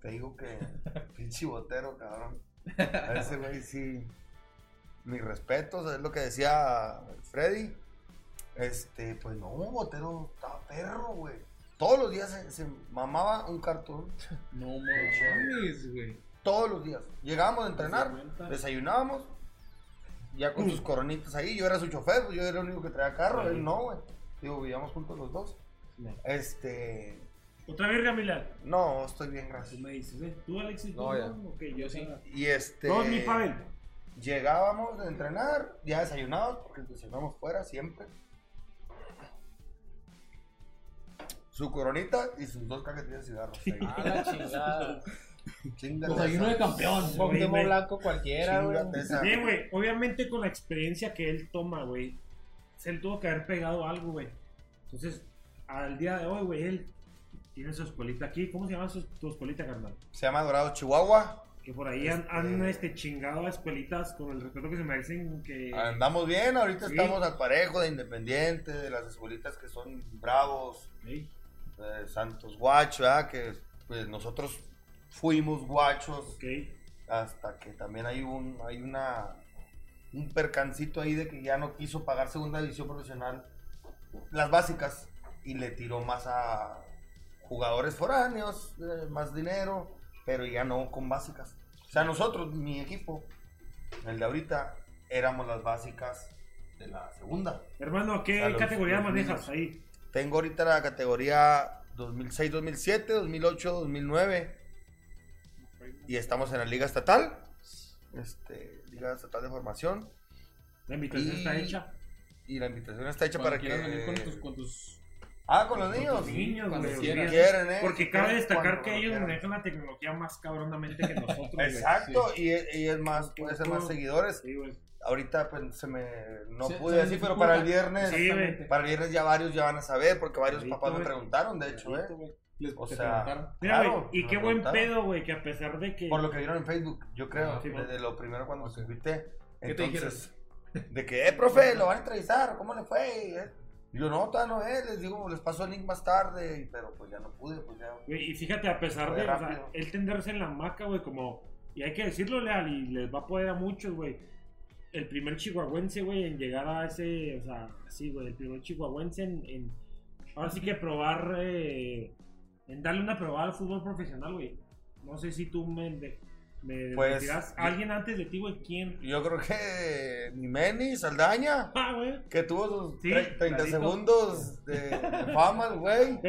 Te digo que. Pinche botero, cabrón. A ese güey sí. Mis respetos, es lo que decía Freddy. Este, pues no, botero estaba perro, güey. Todos los días se, se mamaba un cartón. No mames, güey. Todos los días. Llegábamos a ¿te entrenar, desayunábamos. Ya con sus coronitas ahí. Yo era su chofer, pues, yo era el único que traía carro. Sí. Él no, güey. Digo, vivíamos juntos los dos. No. Este. Otra vez, Gamila. No, estoy bien, Tú gracias. me dices, ¿eh? ¿Tú, Alexis? No, ¿Tú, ya. Ok, Yo sí. Y este. No, mi Pavel. Llegábamos de entrenar, ya desayunados, porque desayunamos fuera siempre. su coronita y sus dos cajetillas de cigarros. ahí. Ah, la chingada. Chíngale Desayuno esa. de campeón. Güey. blanco cualquiera, güey. Esa. Sí, güey. Obviamente con la experiencia que él toma, güey. Se le tuvo que haber pegado algo, güey. Entonces, al día de hoy, güey, él tiene su escuelita aquí. ¿Cómo se llama su, tu escuelita, carnal? Se llama Dorado Chihuahua. Que por ahí han, han, este, chingado a escuelitas con el respeto que se merecen. Que... Andamos bien, ahorita Sí. estamos al parejo de Independiente, de las escuelitas que son bravos, Ey, de Santos Guacho, ¿verdad? que pues nosotros fuimos guachos hasta que también hay un hay una un percancito ahí de que ya no quiso pagar segunda división profesional las básicas y le tiró más a jugadores foráneos, eh, más dinero, pero ya no con básicas. O sea, nosotros, mi equipo, el de ahorita, éramos las básicas de la segunda. Hermano, ¿qué los- categoría los manejas niños. ahí? Tengo ahorita la categoría 2006, 2007, 2008, 2009 y estamos en la liga estatal, este, liga estatal de formación La invitación Y- está hecha. y la invitación está hecha Cuando para que quieras venir con tus, con tus ah con los Con niños niños, cuando güey. quieren, ¿eh? Porque cabe destacar cuando que lo ellos manejan la tecnología más cabronamente que nosotros. Exacto, y, y es más, puede ser más seguidores. Sí, güey. Ahorita pues se me no Se- pude se decir, pero para el viernes, Sí, güey. para el viernes ya varios ya van a saber, porque varios Ahorita, papás me preguntaron, de hecho, Ahorita, ¿eh? les O sea. Mira, Claro, y qué buen pedo, güey, que a pesar de que... Por lo que vieron en Facebook, yo creo, Ah, sí, desde lo primero cuando se invité. ¿Qué te Entonces, de que, eh, profe, lo van a entrevistar, ¿cómo le fue? Y, yo, no, todavía no es, les digo, les paso el link más tarde, pero pues ya no pude, pues ya. Güey, y fíjate, a pesar de o sea, él tenderse en la maca, güey, como... Y hay que decirlo, Leal, y les va a poder a muchos, güey. El primer chihuahuense, güey, en llegar a ese... O sea, sí, güey, el primer chihuahuense en... en- ahora sí que probar... eh, en darle una probada al fútbol profesional, güey. No sé si tú me... me Pues, dirás, alguien antes de ti, güey, ¿quién? Yo creo que mi Meni, Saldaña, Ah, güey. que tuvo sus Sí, tre- 30 clarito. segundos de, de fama, güey.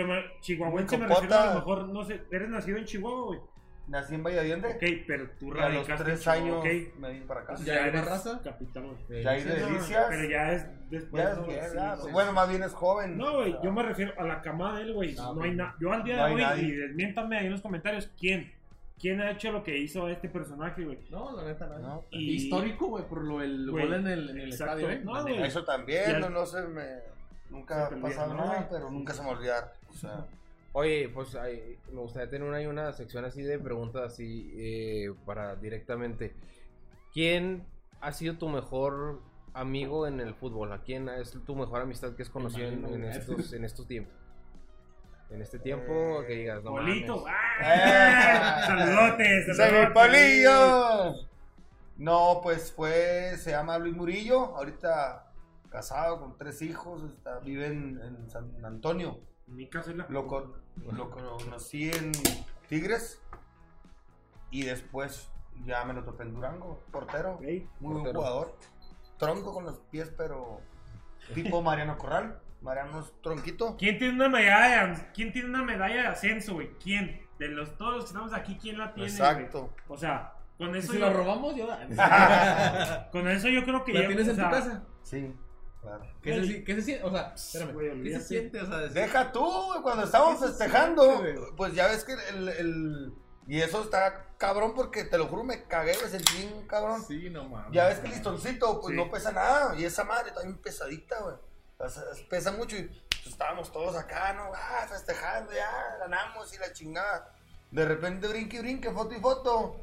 Chihuahuense me refiero a lo mejor, no sé, eres nacido en Chihuahua, güey. Nací en Valladolid. Ok, pero tú y a los tres años ok. me vine para acá. ¿Ya hay eres más raza? Capital, güey. Ya hay Sí, de No, delicias. Pero ya es después. Ya es ¿no? bien, Sí, ya. sí. Bueno, más bien es joven. No, güey, yo me refiero a la camada de él, güey. Ah, no hay nada. Yo al día No de hoy, nadie. y desmiéntame ahí en los comentarios, ¿quién? ¿Quién ha hecho lo que hizo este personaje, güey? No, la neta, no. No, Y- Histórico, güey, por lo el Güey, gol en el, en el estadio, ¿eh? No, La güey. Eso también, no, no se me. Nunca ha pasado ¿no, nada, pero nunca se me olvidar. O sea, Oye, pues ay, me gustaría tener una, una sección así de preguntas así eh, para directamente. ¿Quién ha sido tu mejor amigo en el fútbol? ¿A quién es tu mejor amistad que has conocido en, en estos, en estos tiempos? En este tiempo, que digas, no Polito. mames. ¡Ah! ¡Saludotes! ¡Ese saludotes! mi palillo! No, pues fue, se llama Luis Murillo, ahorita casado con tres hijos, está, vive en, en San Antonio. En mi caso es la. Lo, con- lo conocí en Tigres y después ya me lo topé en Durango, portero, muy buen jugador. Tronco con los pies, pero tipo Mariano Corral. Tronquito. ¿Quién tiene una medalla de, ¿Quién tiene una medalla de ascenso, güey? ¿Quién? De los todos los que estamos aquí, ¿quién la tiene? güey? Exacto. O sea, con ¿Y eso si yo, la robamos, yo. con eso yo creo que ¿La ya- tienes o en tu casa? Sí, claro. ¿Qué se, qué se siente? O sea, espérame. Güey, ¿Qué se siente? O sea, decir, Deja tú, güey, cuando estábamos ¿Qué se festejando, pues ya ves que el, el- Y eso está cabrón porque te lo juro, me cagué, me sentí un cabrón. Sí, no mames. Ya ves que el listoncito, pues Sí. no pesa nada. Y esa madre está bien pesadita, güey. O sea, pesa mucho y pues, estábamos todos acá, ¿no? Ah, festejando, ya ganamos y la chingada. De repente brinque y brinque, foto y foto.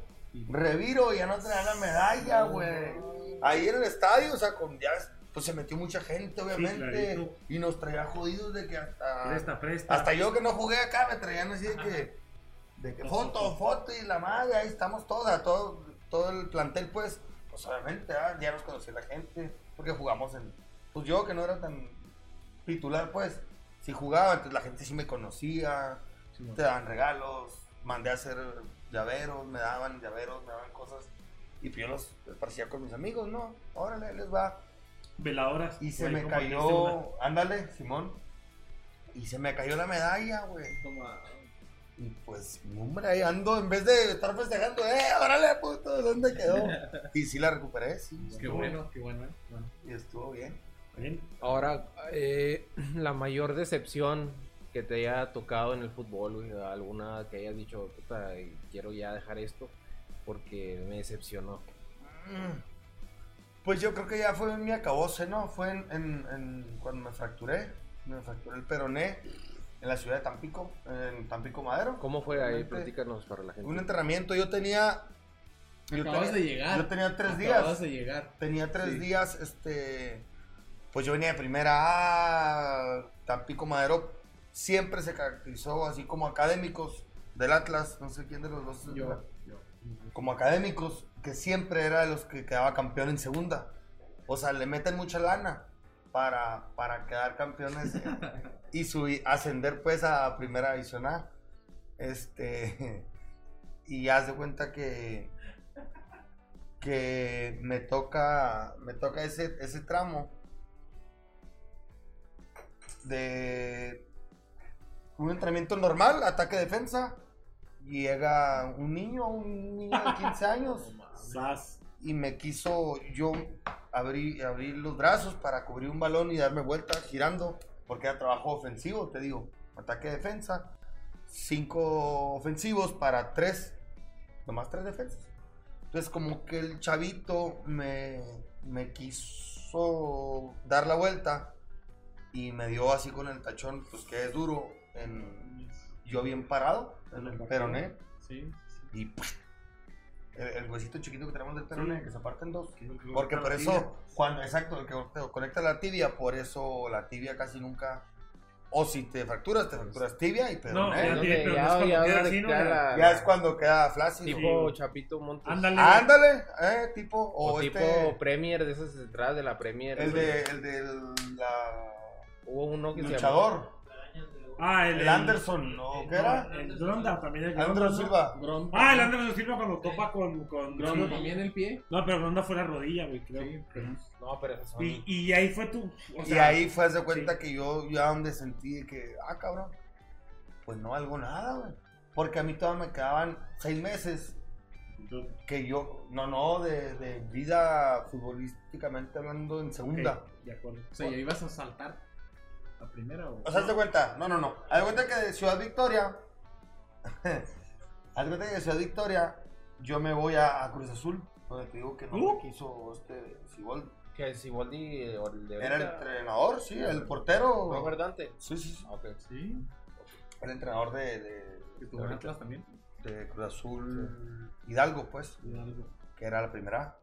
Reviro ya no traía la medalla, güey. Ahí en el estadio, o sea, con ya, pues se metió mucha gente, obviamente. y nos traía jodidos de que hasta. Presta, presta. Hasta yo que no jugué acá me traían así de que, de que Foto, foto, y la madre, ahí estamos todas, todo, todo el plantel pues, pues obviamente ah, ya nos conocía la gente, porque jugamos en, pues yo que no era tan titular pues, si jugaba, entonces la gente sí me conocía, te daban regalos, mandé a hacer llaveros, me daban llaveros, me daban cosas, y pues yo los esparcía con mis amigos, ¿no? Órale, les va. Veladoras. Y se me cayó, ándale, Simón. Y se me cayó la medalla, güey. Y pues, hombre, ahí ando, en vez de estar festejando, ¡eh, órale, puto! ¿Dónde quedó? Y sí la recuperé, sí. Qué bueno, qué bueno, eh. Bueno. Y estuvo bien. Bien. Ahora, eh, la mayor decepción que te haya tocado en el fútbol, güey, alguna que hayas dicho, puta, quiero ya dejar esto porque me decepcionó. Pues yo creo que ya fue en mi acabose, ¿no? Fue en, en- en- cuando me fracturé, me fracturé el peroné en la ciudad de Tampico, en Tampico Madero. ¿Cómo fue ahí? Platícanos para la gente. Un entrenamiento, yo tenía... Yo Acabas tenía, de llegar. Yo tenía tres Acabas días. de llegar. Tenía tres Sí. días, este... Pues yo venía de primera A, Tampico Madero siempre se caracterizó así como académicos del Atlas, no sé quién de los dos. yo. como académicos, que siempre era de los que quedaba campeón en segunda. O sea, le meten mucha lana para, para quedar campeones y subir, ascender pues a primera división A. Este, y haz de cuenta que, que me toca, me toca ese, ese tramo de un entrenamiento normal, ataque-defensa. Llega un niño, un niño de 15 años y me quiso yo abrir, abrir los brazos para cubrir un balón y darme vuelta girando, porque era trabajo ofensivo, te digo, ataque defensa, cinco ofensivos para tres, nomás tres defensas. Entonces como que el chavito me, me quiso dar la vuelta y me dio así con el tachón, pues que es duro, en, yo bien parado, en el peroné, Sí. y ¡puf! el, el huesito chiquito que tenemos del peroné, Sí. que se parte en dos. Que- que Porque la por eso, cuando, exacto, el que te conecta la tibia, por eso la tibia casi nunca, o si te fracturas, te fracturas tibia y No, peroné. ya ya, no es ya- cuando ya queda donde así, ¿no? queda Ya- la- es cuando queda flácido. Tipo Chapito Montes. Ándale. Ándale, eh, tipo, O, o, tipo este, Premier, de esas entradas de la Premier. el de, el del la- Hubo uno que se luchador, Ah, el, el Anderson, ¿no? ¿Qué era? El Gronda también. El Anderson Gronda. Silva. Gron- Ah, el Anderson Silva cuando topa con, con Sí, Gronda. también el pie. No, pero Gronda fue la rodilla, güey, creo. Sí, pero- No, pero esos son- Y, y ahí fue tu. o Y sea, ahí fue, de cuenta que yo ya donde sentí que, ah, cabrón, pues no valgo nada, güey. Porque a mí todavía me quedaban seis meses que yo, no, no, de, de vida futbolísticamente hablando en segunda. ok, de acuerdo. O sea, ya ibas a saltar. ¿La primera o.? O sea, haz de cuenta, no, no, no. Haz de cuenta que de Ciudad Victoria, haz de cuenta que de Ciudad Victoria, yo me voy a, a Cruz Azul, donde te digo que no Uh. me quiso este Siboldi. Que el Siboldi o el de Era el entrenador, sí, el portero. Robert Dante. Sí, sí, sí. Ah, ok. Sí. El entrenador de, de, Atlas también. de Cruz Azul Hidalgo, pues, que era la primera.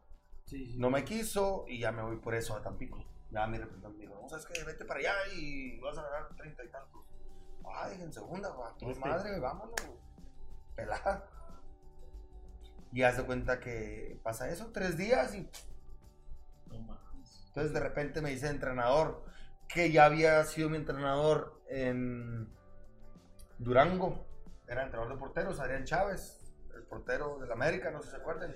Sí, sí. No me quiso y ya me voy por eso a Tampico. Ya mi representante me dijo, no, sabes que vete para allá y vas a ganar treinta y tantos. Ay, en segunda, va, tu Este. madre, vámonos. Pelada. Y haz de cuenta que pasa eso, tres días y No mames. entonces de repente me dice entrenador que ya había sido mi entrenador en Durango. Era entrenador de porteros, Adrián Chávez, el portero del América, no sé si se acuerdan.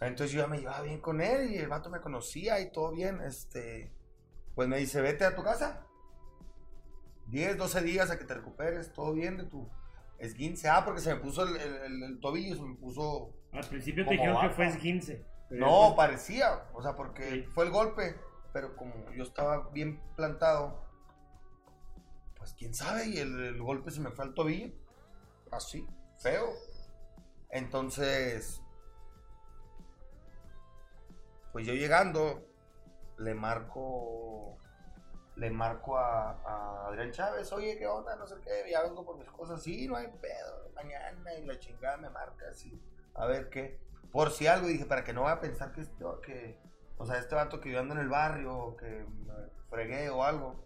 Entonces yo ya me llevaba bien con él y el vato me conocía y todo bien. Este, pues me dice, vete a tu casa. 10, 12 días a que te recuperes, todo bien de tu esguince. Ah, porque se me puso el, el- el- el tobillo, se me puso... Al principio te dijeron que fue esguince. No, parecía, o sea, porque Sí. fue el golpe, pero como yo estaba bien plantado, pues quién sabe, y el golpe se me fue al tobillo, así, feo. Entonces, pues yo llegando, le marco, le marco a, a Adrián Chávez, oye, ¿qué onda? No sé qué, ya vengo por mis cosas, sí, no hay pedo, mañana, y la chingada me marca así, a ver qué por si algo, dije, para que no vaya a pensar que este, que, o sea, este vato que yo ando en el barrio, o que me fregué o algo,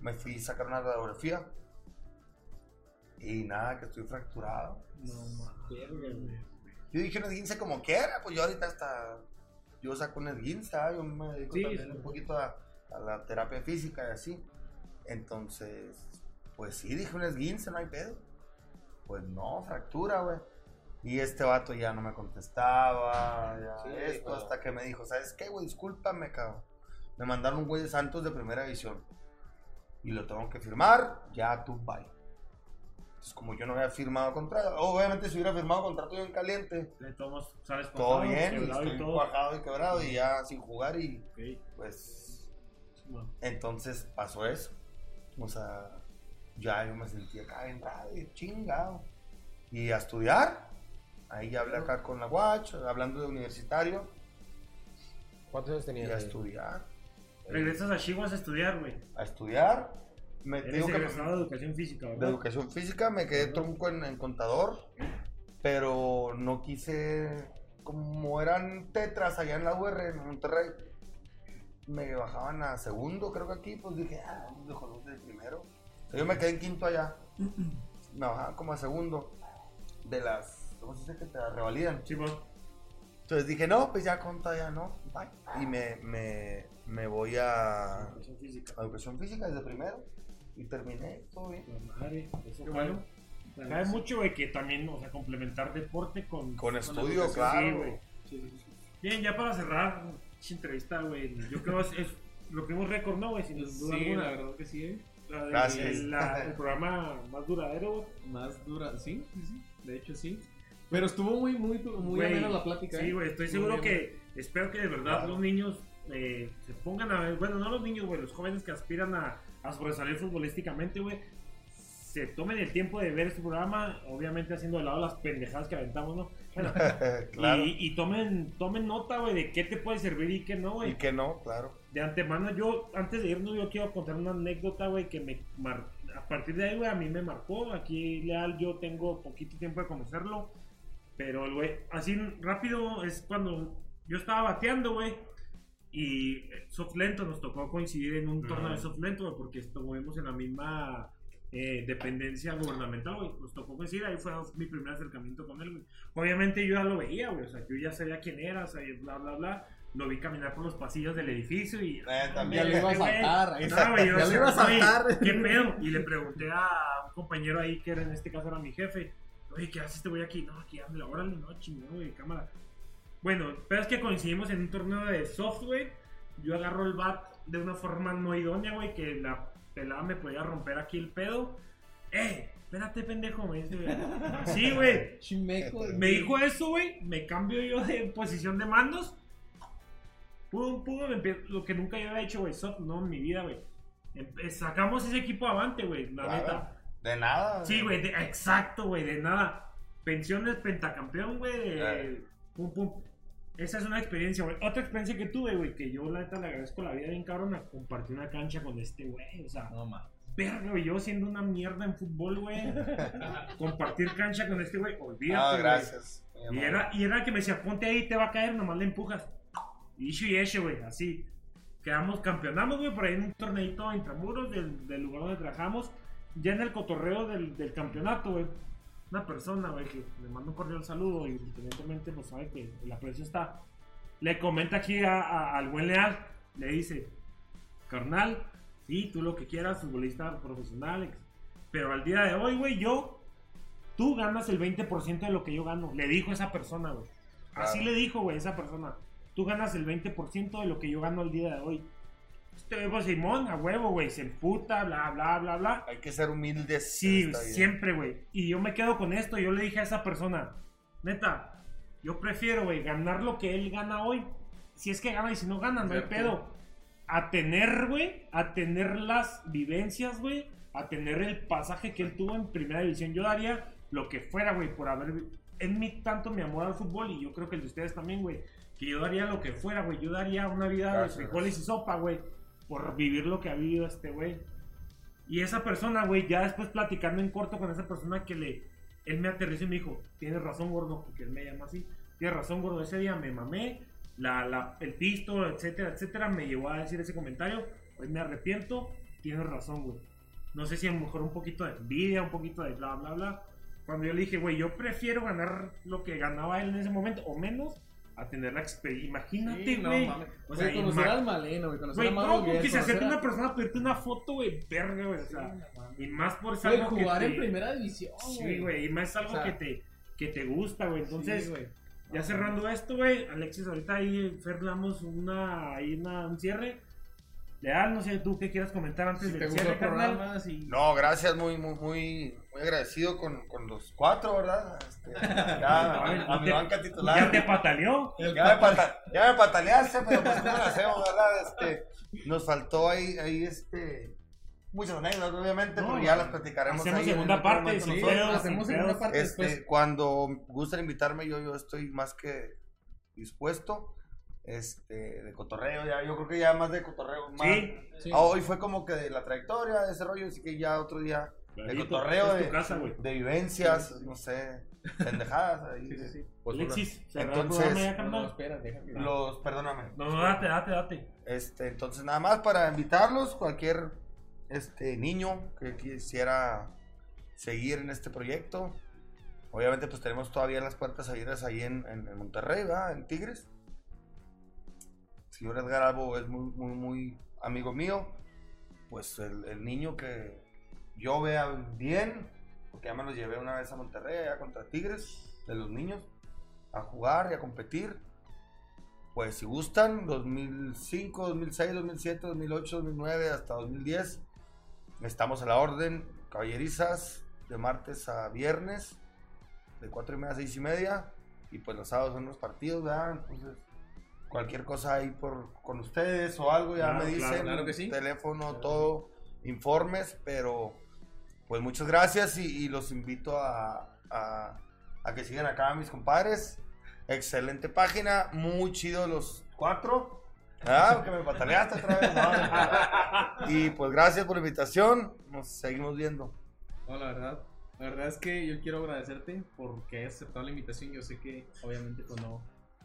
me fui a sacar una radiografía. Y nada, que estoy fracturado. No, mames, verga, güey. Yo dije un esguince como quiera, pues yo ahorita hasta, yo saco un esguince, ¿ah? yo me dedico Sí, también sí. un poquito a, a la terapia física y así. Entonces, pues sí, dije un esguince, no hay pedo. Pues no, fractura, güey. Y este vato ya no me contestaba, ya Sí, esto, hasta que me dijo, ¿sabes qué, güey? Discúlpame, cabrón. Me mandaron un güey de Santos de primera división. Y lo tengo que firmar, ya tú, bye. Entonces, como yo no había firmado contrato, obviamente si hubiera firmado contrato yo en caliente, Le sales todo bien, y quebrado y estoy todo. cuajado y quebrado y ya sin jugar y pues bueno. entonces pasó eso. O sea, ya yo me sentí acá bien y chingado. Y a estudiar. Ahí ya hablé acá con la Watch, hablando de universitario. ¿Cuántos años Y tenías? a ahí? estudiar. Regresas a Chihuahua a estudiar, güey. A estudiar. Me Eres digo que me- de educación física, de educación física, me quedé tronco en, en contador, pero no quise, como eran tetras allá en la UR, en Monterrey, me bajaban a segundo, creo que aquí, pues dije, ah, dejo los de primero. O sea, yo me quedé en quinto allá, me bajaban como a segundo, de las, ¿cómo se dice que te las revalidan? Sí, vos. Entonces dije, no, pues ya conta ya no, bye. Y me, me, me voy a, Educación física. a educación física desde primero, y terminé, todo bien. La madre, eso Qué bueno. Cabe mucho, güey, que también, o sea, complementar deporte con... Con estudio, claro. Sí, güey. Bien, ya para cerrar esta entrevista, güey, yo creo es, es lo que hemos récord, ¿no, güey? Sin duda sí, alguna. la verdad que sí, ¿eh? La Gracias. El, la- el programa más duradero. Más dura, sí, sí, sí, de hecho sí. Pero estuvo muy, muy, muy amena la plática, Sí, ¿eh? güey, estoy Muy seguro que, espero que de verdad Claro. los niños eh, se pongan a ver, bueno, no los niños, güey, los jóvenes que aspiran a, a sobresalir futbolísticamente, güey, se tomen el tiempo de ver este programa, obviamente haciendo de lado las pendejadas que aventamos, ¿no? Bueno, claro. y, y tomen, tomen nota, güey, de qué te puede servir y qué no, güey. Y que no, claro. De antemano, yo, antes de irnos, yo quiero contar una anécdota, güey, que me mar... a partir de ahí, güey, a mí me marcó. Aquí, Leal, yo tengo poquito tiempo de conocerlo. Pero, güey, así rápido es cuando yo estaba bateando, güey. Y soft lento nos tocó coincidir en un torneo de soft lento, porque estuvimos en la misma eh, dependencia gubernamental, güey. Nos tocó coincidir, ahí fue mi primer acercamiento con él, güey. Obviamente yo ya lo veía, güey, o sea, yo ya sabía quién era, sabía bla, bla, bla. Lo vi caminar por los pasillos del edificio y... Eh, Ya también. le iba a saltar. ahí no, güey, yo ya o le sea, iba a saltar. ¿Qué pedo? Y le pregunté a un compañero ahí, que era, en este caso era mi jefe. Oye, ¿qué haces este güey aquí? No, aquí anda, órale, no, chingón, güey, cámara. Bueno, pero es que coincidimos en un torneo de software. Yo agarro el bat de una forma no idónea, güey, que la pelada me podía romper aquí el pedo. ¡Eh! Espérate, pendejo, me dice, güey. Sí, güey. Chimeco. Me dijo eso, güey. Me cambio yo de posición de mandos. Pum, pum, lo que nunca yo había hecho, güey. Soft, no, en mi vida, güey. Empe- Sacamos ese equipo avante, güey. La Claro. neta. De nada. Sí, güey. de- exacto, güey. De nada. Pensiones pentacampeón, güey. de- Claro. Pum, pum. Esa es una experiencia, güey. Otra experiencia que tuve, güey, que yo la neta le agradezco la vida bien cabrón a compartir una cancha con este güey. O sea, No, ma. verga, güey, yo siendo una mierda en fútbol, güey. compartir cancha con este güey, olvídate, güey. gracias. Y era, y era que me decía, ponte ahí, te va a caer, nomás le empujas. Y eso y ese, güey, así. Quedamos, campeonamos, güey, por ahí en un torneito intramuros del, del lugar donde trabajamos. Ya en el cotorreo del, del campeonato, güey. Una persona, güey, que le mando un cordial saludo y evidentemente pues sabe que el aprecio está. Le comenta aquí a- a- al buen Leal, le dice, carnal, sí, tú lo que quieras, futbolista profesional, pero al día de hoy, güey, yo tú ganas el 20% de lo que yo gano. Le dijo esa persona, güey. Así le dijo, güey, esa persona. Tú ganas el 20% de lo que yo gano al día de hoy. Este, pues, Simón, a huevo, güey, se emputa, bla, bla, bla, bla. Hay que ser humildes. Sí, siempre, güey. Y yo me quedo con esto. Yo le dije a esa persona, neta, yo prefiero, güey, ganar lo que él gana hoy. Si es que gana y si no gana, no hay pedo. A tener, güey, a tener las vivencias, güey, a tener el pasaje que él tuvo en primera división. Yo daría lo que fuera, güey, por haber. En mí tanto mi amor al fútbol y yo creo que el de ustedes también, güey. Que yo daría lo que fuera, güey. Yo daría una vida Gracias, de frijoles y sopa, güey. Por vivir lo que ha vivido este güey. Y esa persona, güey, ya después platicando en corto con esa persona que le. Él me aterrizó y me dijo: Tienes razón, gordo, porque él me llama así. Tienes razón, gordo. Ese día me mamé, la, la, el pisto, etcétera, etcétera. Me llevó a decir ese comentario. Hoy me arrepiento. Tienes razón, güey. No sé si a lo mejor un poquito de envidia, un poquito de bla, bla, bla. Cuando yo le dije, güey, yo prefiero ganar lo que ganaba él en ese momento, o menos, a tener la experiencia. Imagínate, Sí, no, güey. mames. o Güey, sea, conocer al Maleno, güey. Conocer Güey, a no, Mauro que se acerca conocer una persona a pedirte una foto, güey, verga, güey. O sea, y más por Güey, algo jugar que en te- primera división, Sí, güey, y más algo O sea, que, te, que te gusta, güey. Entonces, Sí, güey. ya cerrando esto, güey, Alexis, ahorita ahí, Fer, damos una, ahí una, un cierre. Leal, no sé tú qué quieras comentar antes Si gustó cierre, carnal. si... No, gracias, muy, muy, muy, muy agradecido con, con los cuatro, ¿verdad? Este, ya, a mi te- banca Ya titular. te pataleó. Ya me, pata- ya me pataleaste, pero pues cómo lo hacemos, ¿verdad? Este, nos faltó ahí, ahí este, muchas anécdotas, obviamente, No, pero ya las platicaremos hacemos ahí segunda parte, momento sin nosotros. hacemos segunda parte Este, después. cuando gusten invitarme, yo, yo estoy más que dispuesto. Este, de cotorreo, ya, yo creo que ya más de cotorreo. Más. Sí, Sí. Ah, hoy fue como que de la trayectoria, de ese rollo, así que ya otro día de cotorreo, es de, casa, vivencias, no sé, pendejadas ahí. Sí, sí, sí. Pues Alexis, Entonces- No, no, espera, déjame. Los, perdóname. No, no, date, date, date. Este, entonces nada más para invitarlos, cualquier este niño que quisiera seguir en este proyecto. Obviamente pues tenemos todavía las puertas abiertas ahí en, en- en Monterrey, ¿verdad? En Tigres. Señor Edgar Albo es muy, muy, muy amigo mío. Pues el, niño que yo vea bien, porque ya me lo llevé una vez a Monterrey, allá contra Tigres, de los niños, a jugar y a competir. Pues si gustan, 2005, 2006, 2007, 2008, 2009, hasta 2010, estamos a la orden, caballerizas, de martes a viernes, de 4 y media a 6 y media, y pues los sábados son los partidos, ¿verdad? Entonces, cualquier cosa ahí por, con ustedes o algo, ya Claro, me dicen, claro que sí. teléfono, todo, informes, pero pues muchas gracias y, y los invito a, a- a que sigan acá mis compadres. Excelente página, muy chido los cuatro. Ah, que me pataleaste otra vez. No. y pues gracias por la invitación. Nos seguimos viendo. No, la verdad. La verdad es que yo quiero agradecerte porque hayas aceptado la invitación. Yo sé que obviamente pues no,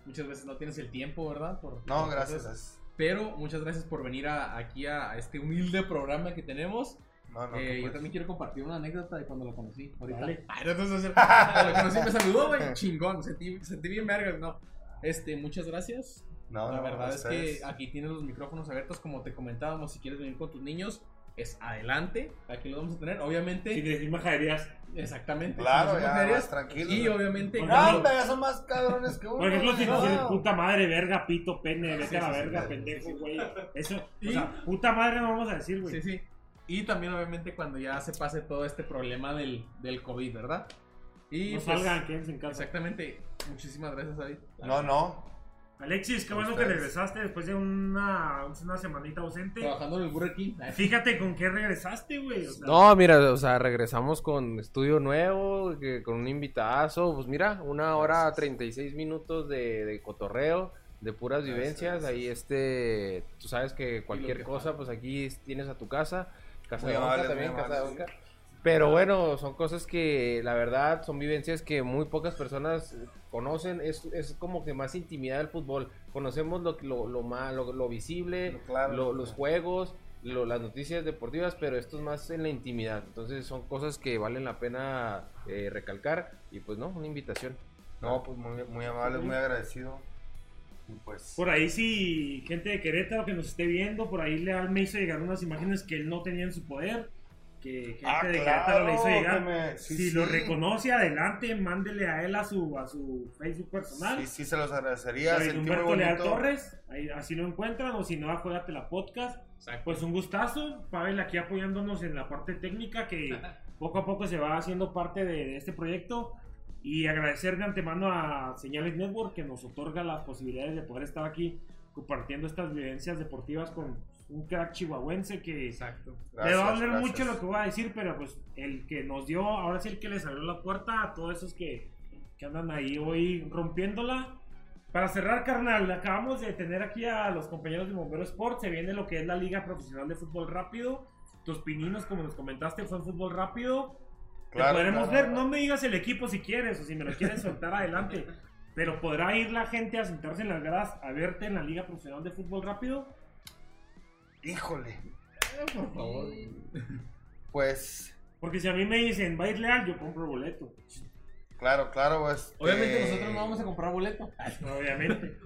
muchas veces no tienes el tiempo, ¿verdad? Por- No, por gracias. cosas. Pero muchas gracias por venir a- aquí a, a este humilde programa que tenemos. No, no, Eh, yo puedes. también quiero compartir una anécdota de cuando lo conocí. Ahorita. Dale. Ay, no, entonces, cuando lo conocí me saludó, güey. Chingón. Sentí, sentí bien vergas, ¿no? Este, muchas gracias. No, La no, verdad es ustedes. que aquí tienes los micrófonos abiertos, como te comentábamos. Si quieres venir con tus niños, es adelante. Aquí los vamos a tener. Obviamente, Sin decir majaderías. exactamente. Claro, ya, más tranquilo. Y obviamente, No, ya son más cabrones que uno. Por ejemplo, si no. puta madre, verga, pito, pene, vete Sí, a la sí, sí, verga, sí. pendejo, güey. Eso, o Y- sea, puta madre no vamos a decir, güey. Sí, sí. Y también, obviamente, cuando ya se pase todo este problema del, del COVID, ¿verdad? Y No pues, salgan, quédense en casa. Exactamente. Muchísimas gracias, David. No, no. Alexis, qué A bueno que regresaste después de una, una semanita ausente. Trabajando en el Burger King. Fíjate con qué regresaste, güey. O sea, No, mira, o sea, regresamos con estudio nuevo, que- con un invitazo, pues mira, una hora Gracias. 36 minutos de, de cotorreo, de puras Gracias, vivencias, ahí este, tú sabes que cualquier que cosa, pues aquí tienes a tu casa, casa Muy de Onca amables, también, casa de amables. Pero bueno, son cosas que la verdad son vivencias que muy pocas personas conocen, es, es como que más intimidad del fútbol, conocemos lo, lo, lo, más, lo, lo visible, Lo claro. lo- los juegos, lo- las noticias deportivas, pero esto es más en la intimidad. Entonces son cosas que valen la pena eh, recalcar y pues no, una invitación. No, pues muy, muy amable, muy agradecido. Pues. Por ahí si gente de Querétaro que nos esté viendo, por ahí Leal me hizo llegar unas imágenes que él no tenía en su poder. Que gente Ah, de claro, Querétaro le hizo llegar. me- sí, si sí. lo reconoce, adelante, mándele a él a su, a su Facebook personal. Sí, sí, se los agradecería. Muy Humberto Leal. Torres, ahí, así lo encuentran, o si no, acuérdate la podcast. Exacto. Pues un gustazo, Pavel aquí apoyándonos en la parte técnica que poco a poco se va haciendo parte de, de este proyecto. Y agradecer de antemano a Señales Network que nos otorga las posibilidades de poder estar aquí compartiendo estas vivencias deportivas con un crack chihuahuense que Exacto. le va a Gracias, doler gracias. mucho lo que voy a decir, pero pues el que nos dio, ahora sí el que les abrió la puerta a todos esos que, que andan ahí hoy rompiéndola. Para cerrar, carnal, acabamos de tener aquí a los compañeros de Bombero Sport. Se viene lo que es la Liga Profesional de Fútbol Rápido. Tus pininos, como nos comentaste, fue en fútbol rápido. Te Claro, podremos claro. ver, no me digas el equipo si quieres o si me lo quieres soltar adelante. Pero podrá ir la gente a sentarse en las gradas a verte en la Liga Profesional de Fútbol Rápido. Híjole. Eh, por favor. Pues. Porque si a mí me dicen, va a ir leal, yo compro boleto. Claro, claro. Este, Obviamente nosotros no vamos a comprar boleto. Obviamente.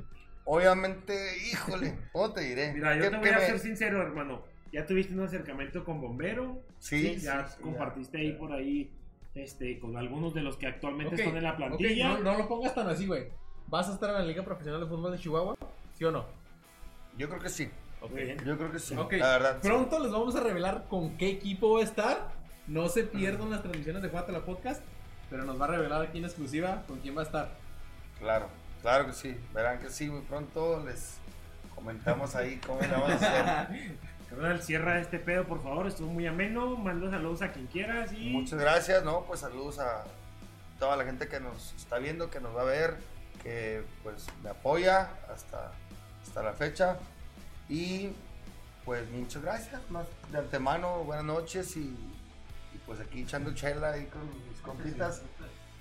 Obviamente, híjole. ¿Cómo te diré? Mira, yo ¿Qué- te voy a me- ser sincero, hermano. Ya tuviste un acercamiento con Bombero. Sí, ya sí, compartiste ahí por ahí este, con algunos de los que actualmente están en la plantilla. no, no lo pongas tan así, güey. ¿Vas a estar en la Liga Profesional de Fútbol de Chihuahua? ¿Sí o no? Yo creo que sí. Yo creo que sí. La verdad. sí. Pronto les vamos a revelar con qué equipo va a estar. No se pierdan las transmisiones de Cuatro la Podcast. Pero nos va a revelar aquí en exclusiva con quién va a estar. Claro, claro que sí. Verán que sí, muy pronto les comentamos ahí cómo le vamos a hacer. Carnal, cierra este pedo, por favor. Estuvo muy ameno. Manda saludos a quien quieras y. Muchas gracias, ¿no? Pues saludos a toda la gente que nos está viendo, que nos va a ver, que pues me apoya hasta, hasta la fecha. Y pues muchas gracias, más de antemano, buenas noches y, y, pues aquí echando chela ahí con mis compitas.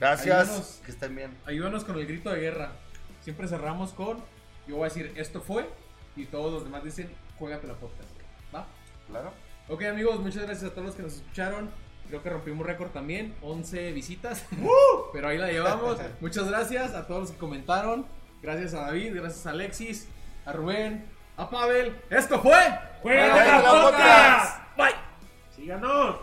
Gracias, Ayúdanos. que estén bien. Ayúdanos con el grito de guerra. Siempre cerramos con, yo voy a decir, esto fue, y todos los demás dicen, juégate la podcast. ¿Va? Claro. Ok amigos, muchas gracias a todos los que nos escucharon. Creo que rompimos récord también, 11 visitas. Pero ahí la llevamos. Muchas gracias a todos los que comentaron. Gracias a David, gracias a Alexis, a Rubén, a Pavel. Esto fue. ¡Juega Juega la la podcast! Bye. ¡Síganos!